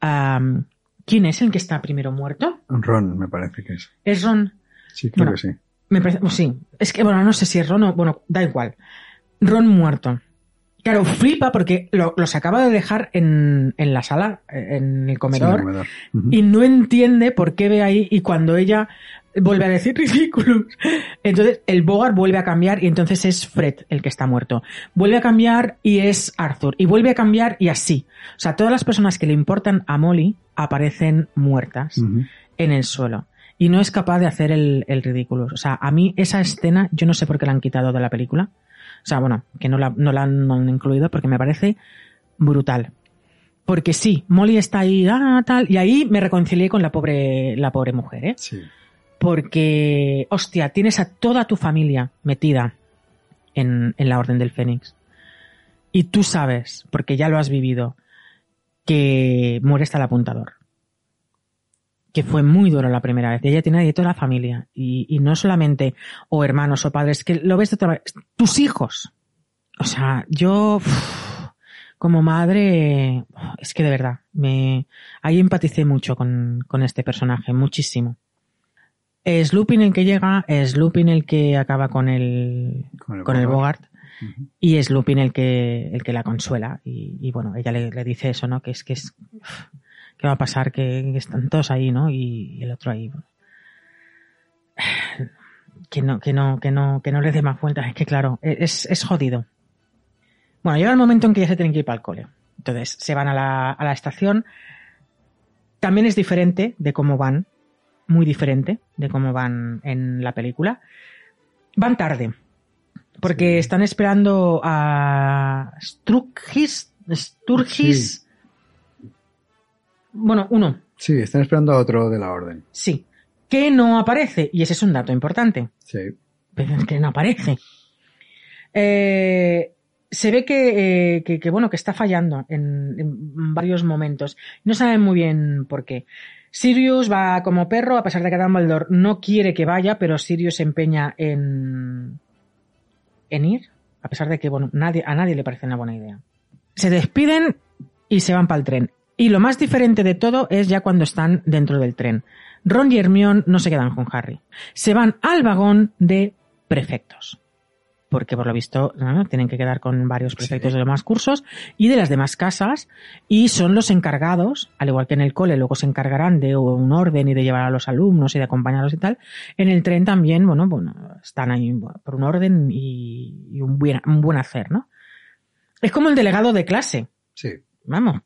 ¿Quién es el que está primero muerto? Ron, me parece que es. Es Ron. Sí, creo Bueno. que sí. Me parece, pues sí, es que bueno, no sé si es Ron o, bueno, da igual. Ron muerto. Claro, flipa porque lo, los acaba de dejar en, en la sala, en el comedor, Sí, en el comedor. Y no entiende por qué ve ahí y cuando ella vuelve a decir ridículos, entonces el Bogart vuelve a cambiar y entonces es Fred el que está muerto. Vuelve a cambiar y es Arthur. Y vuelve a cambiar y así. O sea, todas las personas que le importan a Molly aparecen muertas en el suelo. Y no es capaz de hacer el, el ridículo. O sea, a mí esa escena, yo no sé por qué la han quitado de la película. O sea, bueno, que no la, no la han incluido porque me parece brutal. Porque sí, Molly está ahí, ah, tal, y ahí me reconcilié con la pobre, la pobre mujer, ¿eh? Sí. Porque, hostia, tienes a toda tu familia metida en, en la Orden del Fénix. Y tú sabes, porque ya lo has vivido, que muere hasta el apuntador. Que fue muy duro la primera vez. Y ella tiene ahí toda la familia. Y, y no solamente, o hermanos o padres, que lo ves de otra vez. Tus hijos. O sea, yo uf, como madre, es que de verdad, me, ahí empaticé mucho con, con este personaje, muchísimo. Es Lupin el que llega, es Lupin el que acaba con el, Con el con el Bogart. Y es Lupin el que, el que la consuela. Y, y bueno, ella le, le dice eso, ¿no? Que es que es, ¿qué va a pasar? Que, están todos ahí, ¿no? Y, el otro ahí. Que no, que no, que no, que no le dé más vueltas. Es que claro, es, es jodido. Bueno, llega el momento en que ya se tienen que ir para el cole. Entonces, se van a la, a la estación. También es diferente de cómo van. Muy diferente de cómo van en la película. Van tarde. Porque Sí. están esperando a Sturgis. Sturgis. Bueno, uno, Sí, están esperando a otro de la orden. sí. Que no aparece. Y ese es un dato importante. Sí. Pero es que no aparece. Eh, se ve que, eh, que, que, bueno, que está fallando en, en varios momentos. No saben muy bien por qué. Sirius va como perro, a pesar de que Dumbledore no quiere que vaya, pero Sirius se empeña en, en ir, a pesar de que, bueno, nadie, a nadie le parece una buena idea. Se despiden y se van para el tren. Y lo más diferente de todo es ya cuando están dentro del tren. Ron y Hermione no se quedan con Harry. Se van al vagón de prefectos. Porque por lo visto ¿no? tienen que quedar con varios prefectos Sí. de los demás cursos y de las demás casas y son los encargados, al igual que en el cole luego se encargarán de un orden y de llevar a los alumnos y de acompañarlos y tal, en el tren también, bueno, bueno están ahí por un orden y, y un, buen, un buen hacer, ¿no? Es como el delegado de clase, Sí. vamos,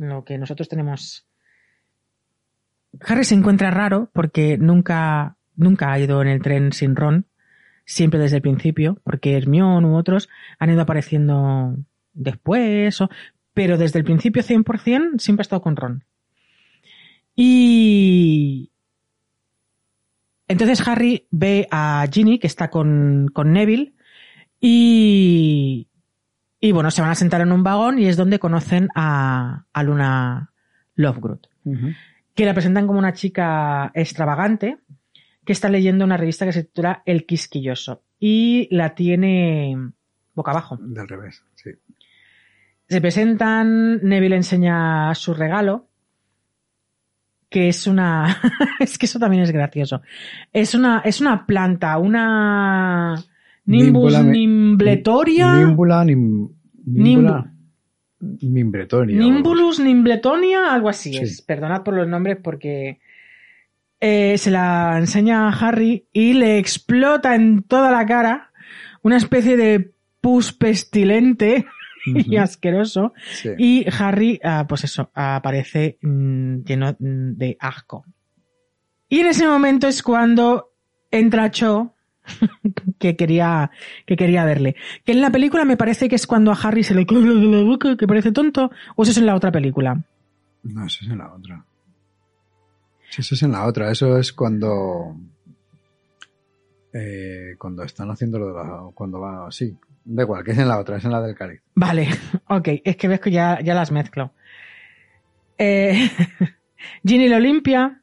lo que nosotros tenemos. Harry se encuentra raro porque nunca, nunca ha ido en el tren sin Ron, siempre desde el principio, porque Hermione u otros han ido apareciendo después, pero desde el principio 100% siempre ha estado con Ron. Y entonces Harry ve a Ginny que está con, con Neville y, y bueno, se van a sentar en un vagón y es donde conocen a, a Luna Lovegood, que la presentan como una chica extravagante que está leyendo una revista que se titula El Quisquilloso y la tiene boca abajo. Del revés, sí. Se presentan, Neville enseña su regalo, que es una, es que eso también es gracioso. Es una, es una planta, una Nimbus Nimbula- nimbletoria. Nimbula, nim, nimbula, Nimbretoria. o- Nimbulus nimbletonia, algo así Sí. es. Perdonad por los nombres porque eh, se la enseña a Harry y le explota en toda la cara una especie de pus pestilente y asqueroso. sí. Y Harry, ah, pues eso, aparece mm, lleno mm, de asco. Y en ese momento es cuando entra Cho, que quería, que quería verle. Que en la película me parece que es cuando a Harry se le cae de la boca, que parece tonto, o eso es en la otra película. No, eso es en la otra. Eso es en la otra. Eso es cuando. Eh, cuando están haciendo lo de la. Cuando va. Sí, da igual, que es en la otra, es en la del cáliz. Vale, ok, es que ves que ya, ya las mezclo. Eh, Ginny lo limpia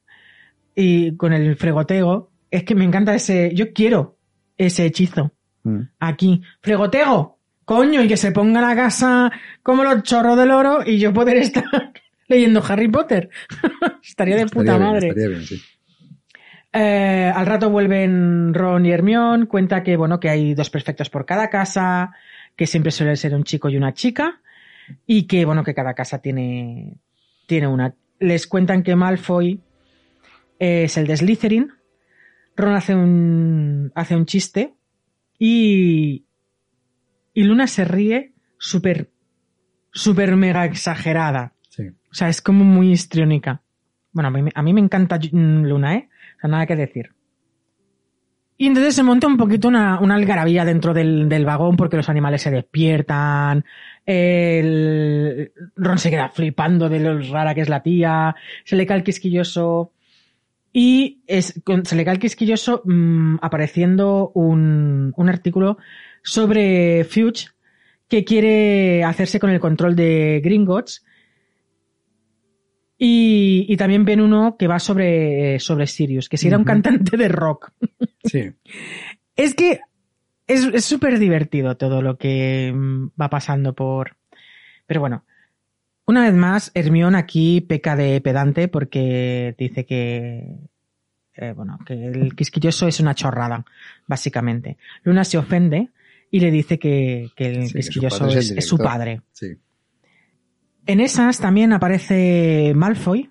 y con el fregoteo. Es que me encanta ese. Yo quiero ese hechizo. Mm. aquí. Fregotego, coño, y que se ponga la casa como los chorros del oro y yo poder estar leyendo Harry Potter. Estaría de Estaría puta bien, madre. Estaría bien, sí. Eh, al rato vuelven Ron y Hermione, cuenta que bueno, que hay dos perfectos por cada casa, que siempre suele ser un chico y una chica, y que bueno, que cada casa tiene, tiene una. Les cuentan que Malfoy es el de Slytherin. Ron hace un, hace un chiste y, y Luna se ríe súper, súper mega exagerada. Sí. O sea, es como muy histriónica. Bueno, a mí, me- a mí me encanta mm, Luna, ¿eh? O sea, nada que decir. Y entonces se monta un poquito una, una algarabía dentro del, del vagón porque los animales se despiertan. El Ron se queda flipando de lo rara que es la tía. Se le cae el quisquilloso. Y es, con- se le cae el quisquilloso mm, apareciendo un, un artículo sobre Fuge que quiere hacerse con el control de Gringotts. Y, y también ven uno que va sobre, sobre Sirius, que si era un cantante de rock. Sí. Es que es es súper divertido todo lo que mm, va pasando por, Pero bueno, una vez más, Hermión aquí peca de pedante porque dice que, eh, bueno, que el quisquilloso es una chorrada, básicamente. Luna se ofende y le dice que, que el Sí, que su quisquilloso es es, el es su padre. Sí. En esas también aparece Malfoy.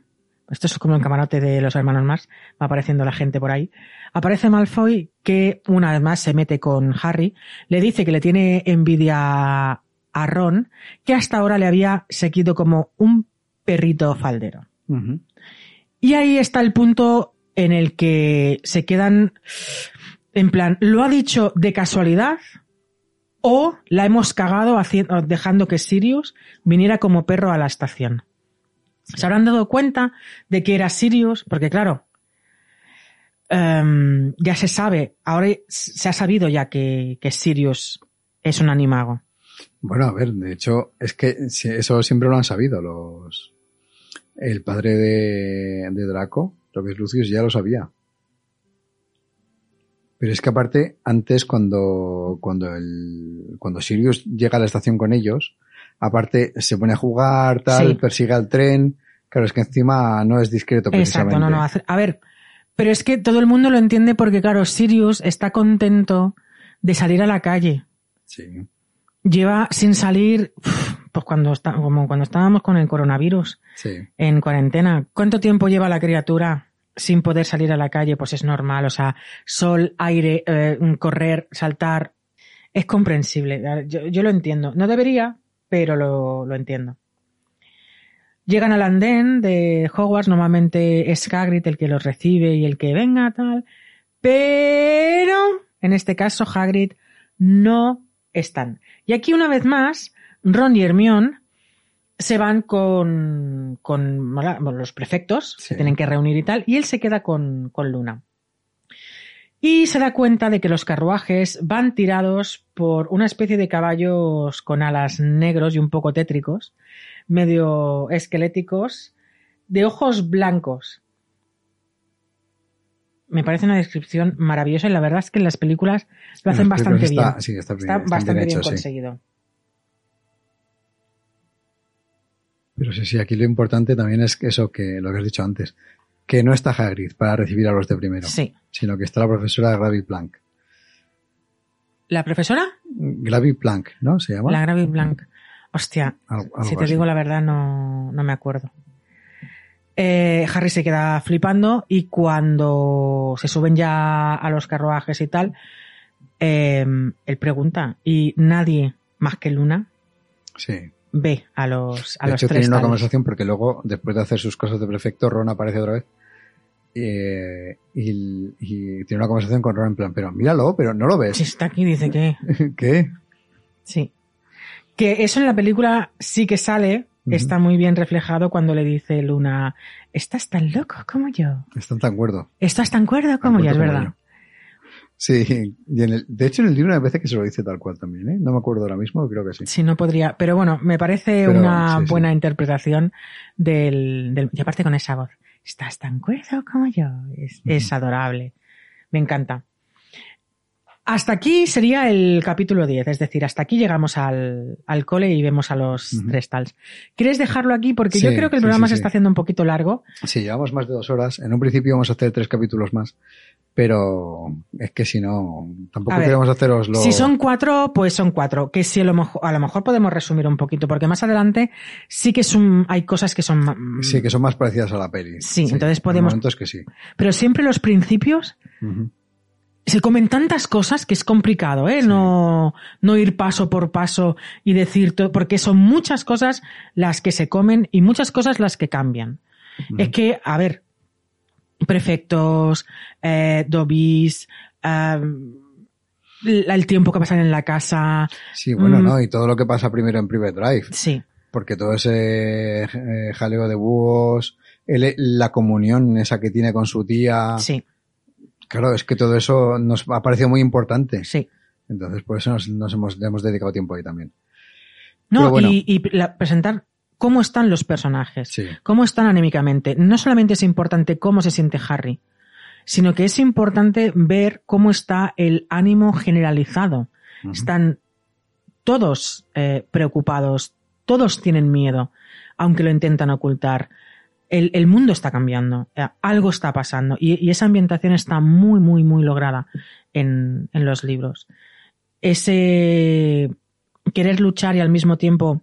Esto es como el camarote de los hermanos más. Va apareciendo la gente por ahí. Aparece Malfoy que una vez más se mete con Harry. Le dice que le tiene envidia a Ron, que hasta ahora le había seguido como un perrito faldero. Y ahí está el punto en el que se quedan en plan, ¿lo ha dicho de casualidad? ¿O la hemos cagado haciendo, dejando que Sirius viniera como perro a la estación? Se habrán dado cuenta de que era Sirius, porque claro, em, ya se sabe, ahora se ha sabido ya que, que Sirius es un animago. Bueno, a ver, de hecho, es que eso siempre lo han sabido los... El padre de, de Draco, es Lucius, ya lo sabía. Pero es que aparte, antes cuando, cuando el, cuando Sirius llega a la estación con ellos, aparte se pone a jugar, tal, Sí. persigue al tren. Claro, es que encima no es discreto precisamente. Exacto, no, no. A ver, pero es que todo el mundo lo entiende porque, claro, Sirius está contento de salir a la calle. Sí. Lleva sin salir, pues cuando está, como cuando estábamos con el coronavirus Sí. en cuarentena. ¿Cuánto tiempo lleva la criatura sin poder salir a la calle? Pues es normal, o sea, sol, aire, eh, correr, saltar. Es comprensible. Yo, yo lo entiendo. No debería, pero lo, lo entiendo. Llegan al andén de Hogwarts, normalmente es Hagrid el que los recibe y el que venga, tal. Pero, en este caso, Hagrid no están. Y aquí, una vez más, Ron y Hermione se van con, con los prefectos, Sí. se tienen que reunir y tal, y él se queda con, con Luna. Y se da cuenta de que los carruajes van tirados por una especie de caballos con alas negros y un poco tétricos, medio esqueléticos, de ojos blancos. Me parece una descripción maravillosa y la verdad es que en las películas lo hacen bastante bien. está- sí, está bien- Está está bastante bien bien hecho, sí. conseguido. Pero sí, sí, aquí lo importante también es eso que lo que has dicho antes, que no está Hagrid para recibir a los de primero, Sí. sino que está la profesora Gravy Plank. ¿La profesora? Gravy Plank, ¿no? Se llama. La Gravy Blanc. Hostia, Algo- algo si te así. digo la verdad, no, no me acuerdo. Eh, Harry se queda flipando y cuando se suben ya a los carruajes y tal, eh, él pregunta y nadie más que Luna Sí. ve a los, a de los hecho, tres tiene una tales. conversación porque luego, después de hacer sus cosas de prefecto, Ron aparece otra vez. eh, y, y tiene una conversación con Ron en plan, pero míralo, pero no lo Si ves. está aquí, dice que ¿Qué? sí. Que eso en la película sí que sale, Está muy bien reflejado cuando le dice Luna, estás tan loco como yo. Están tan cuerdo. Estás tan cuerdo como Tan yo, es verdad. yo. Sí, y en el- de hecho en el libro me parece que se lo dice tal cual también, ¿eh? No me acuerdo ahora mismo, creo que sí. Sí, no podría. Pero bueno, me parece Pero, una sí, sí. buena interpretación del, del. Y aparte con esa voz. Estás tan cuerdo como yo. Es, es adorable. Me encanta. Hasta aquí sería el capítulo 10, es decir, hasta aquí llegamos al, al cole y vemos a los tres tals. ¿Quieres dejarlo aquí? Porque yo creo que el programa sí, se está haciendo un poquito largo. Sí, llevamos más de dos horas. En un principio vamos a hacer tres capítulos más, pero es que si no, tampoco A ver, queremos haceros lo... Si son cuatro, pues son cuatro. Que si a lo mejor, a lo mejor podemos resumir un poquito, porque más adelante sí que es un- hay cosas que son mm, Sí, que son más parecidas a la peli. Sí, entonces en podemos- momentos que sí. Pero siempre los principios. Se comen tantas cosas que es complicado, ¿eh? Sí. No, no ir paso por paso y decir todo, porque son muchas cosas las que se comen y muchas cosas las que cambian. Es que, a ver, prefectos, eh, dobbies, eh, el tiempo que pasan en la casa, Sí, bueno, Mm. ¿no? Y todo lo que pasa primero en Private Drive. sí, Porque todo ese eh, jaleo de búhos, el- la comunión esa que tiene con su tía. sí, Claro, es que todo eso nos ha parecido muy importante. sí. Entonces, por eso nos, nos hemos, dedicado tiempo ahí también. No, bueno. y, y la- presentar cómo están los personajes. Sí. cómo están anímicamente. No solamente es importante cómo se siente Harry, sino que es importante ver cómo está el ánimo generalizado. Están todos eh, preocupados, Todos tienen miedo, aunque lo intentan ocultar. El, el mundo está cambiando, eh, algo está pasando y, y, esa ambientación está muy, muy, muy lograda en, en los libros. Ese querer luchar y al mismo tiempo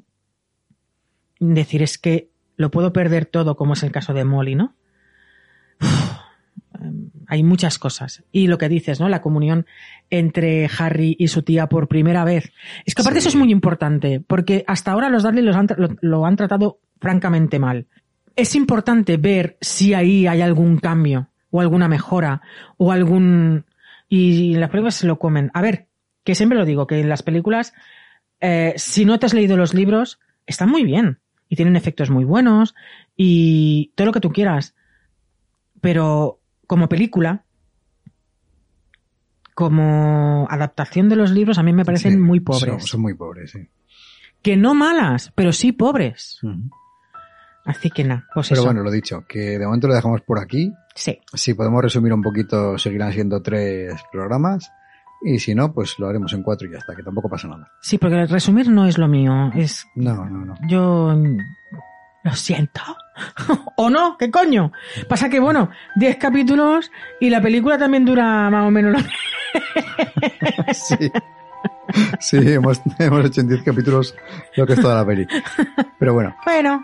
decir es que lo puedo perder todo, como es el caso de Molly, ¿no? Uf, hay muchas cosas. Y lo que dices, ¿no? La comunión entre Harry y su tía por primera vez. Es que aparte sí. eso es muy importante, porque hasta ahora los Dudley los han, lo, lo han tratado francamente mal. Es importante ver si ahí hay algún cambio, o alguna mejora, o algún... Y las películas se lo comen. A ver, que siempre lo digo, que en las películas, eh, si no te has leído los libros, están muy bien. Y tienen efectos muy buenos, y todo lo que tú quieras. Pero como película, como adaptación de los libros, a mí me parecen Sí, muy pobres. Son, son muy pobres, sí. Que no malas, pero sí pobres. Así que nada, pues Pero eso. bueno, lo dicho, que de momento lo dejamos por aquí. Sí. Si podemos resumir un poquito, seguirán siendo tres programas. Y si no, pues lo haremos en cuatro y ya está, que tampoco pasa nada. Sí, porque resumir no es lo mío. Es. No, no, no. Yo. mm, Lo siento. ¿O no? ¿Qué coño? Pasa que, bueno, 10 capítulos y la película también dura más o menos lo mismo. Sí. Sí, hemos, hemos hecho en 10 capítulos lo que es toda la peli. Pero bueno, Bueno,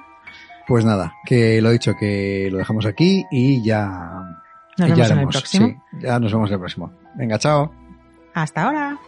pues nada, que lo dicho, que lo dejamos aquí y ya. nos y ya vemos en el próximo. Sí, ya nos vemos en el próximo. Venga, chao. Hasta ahora.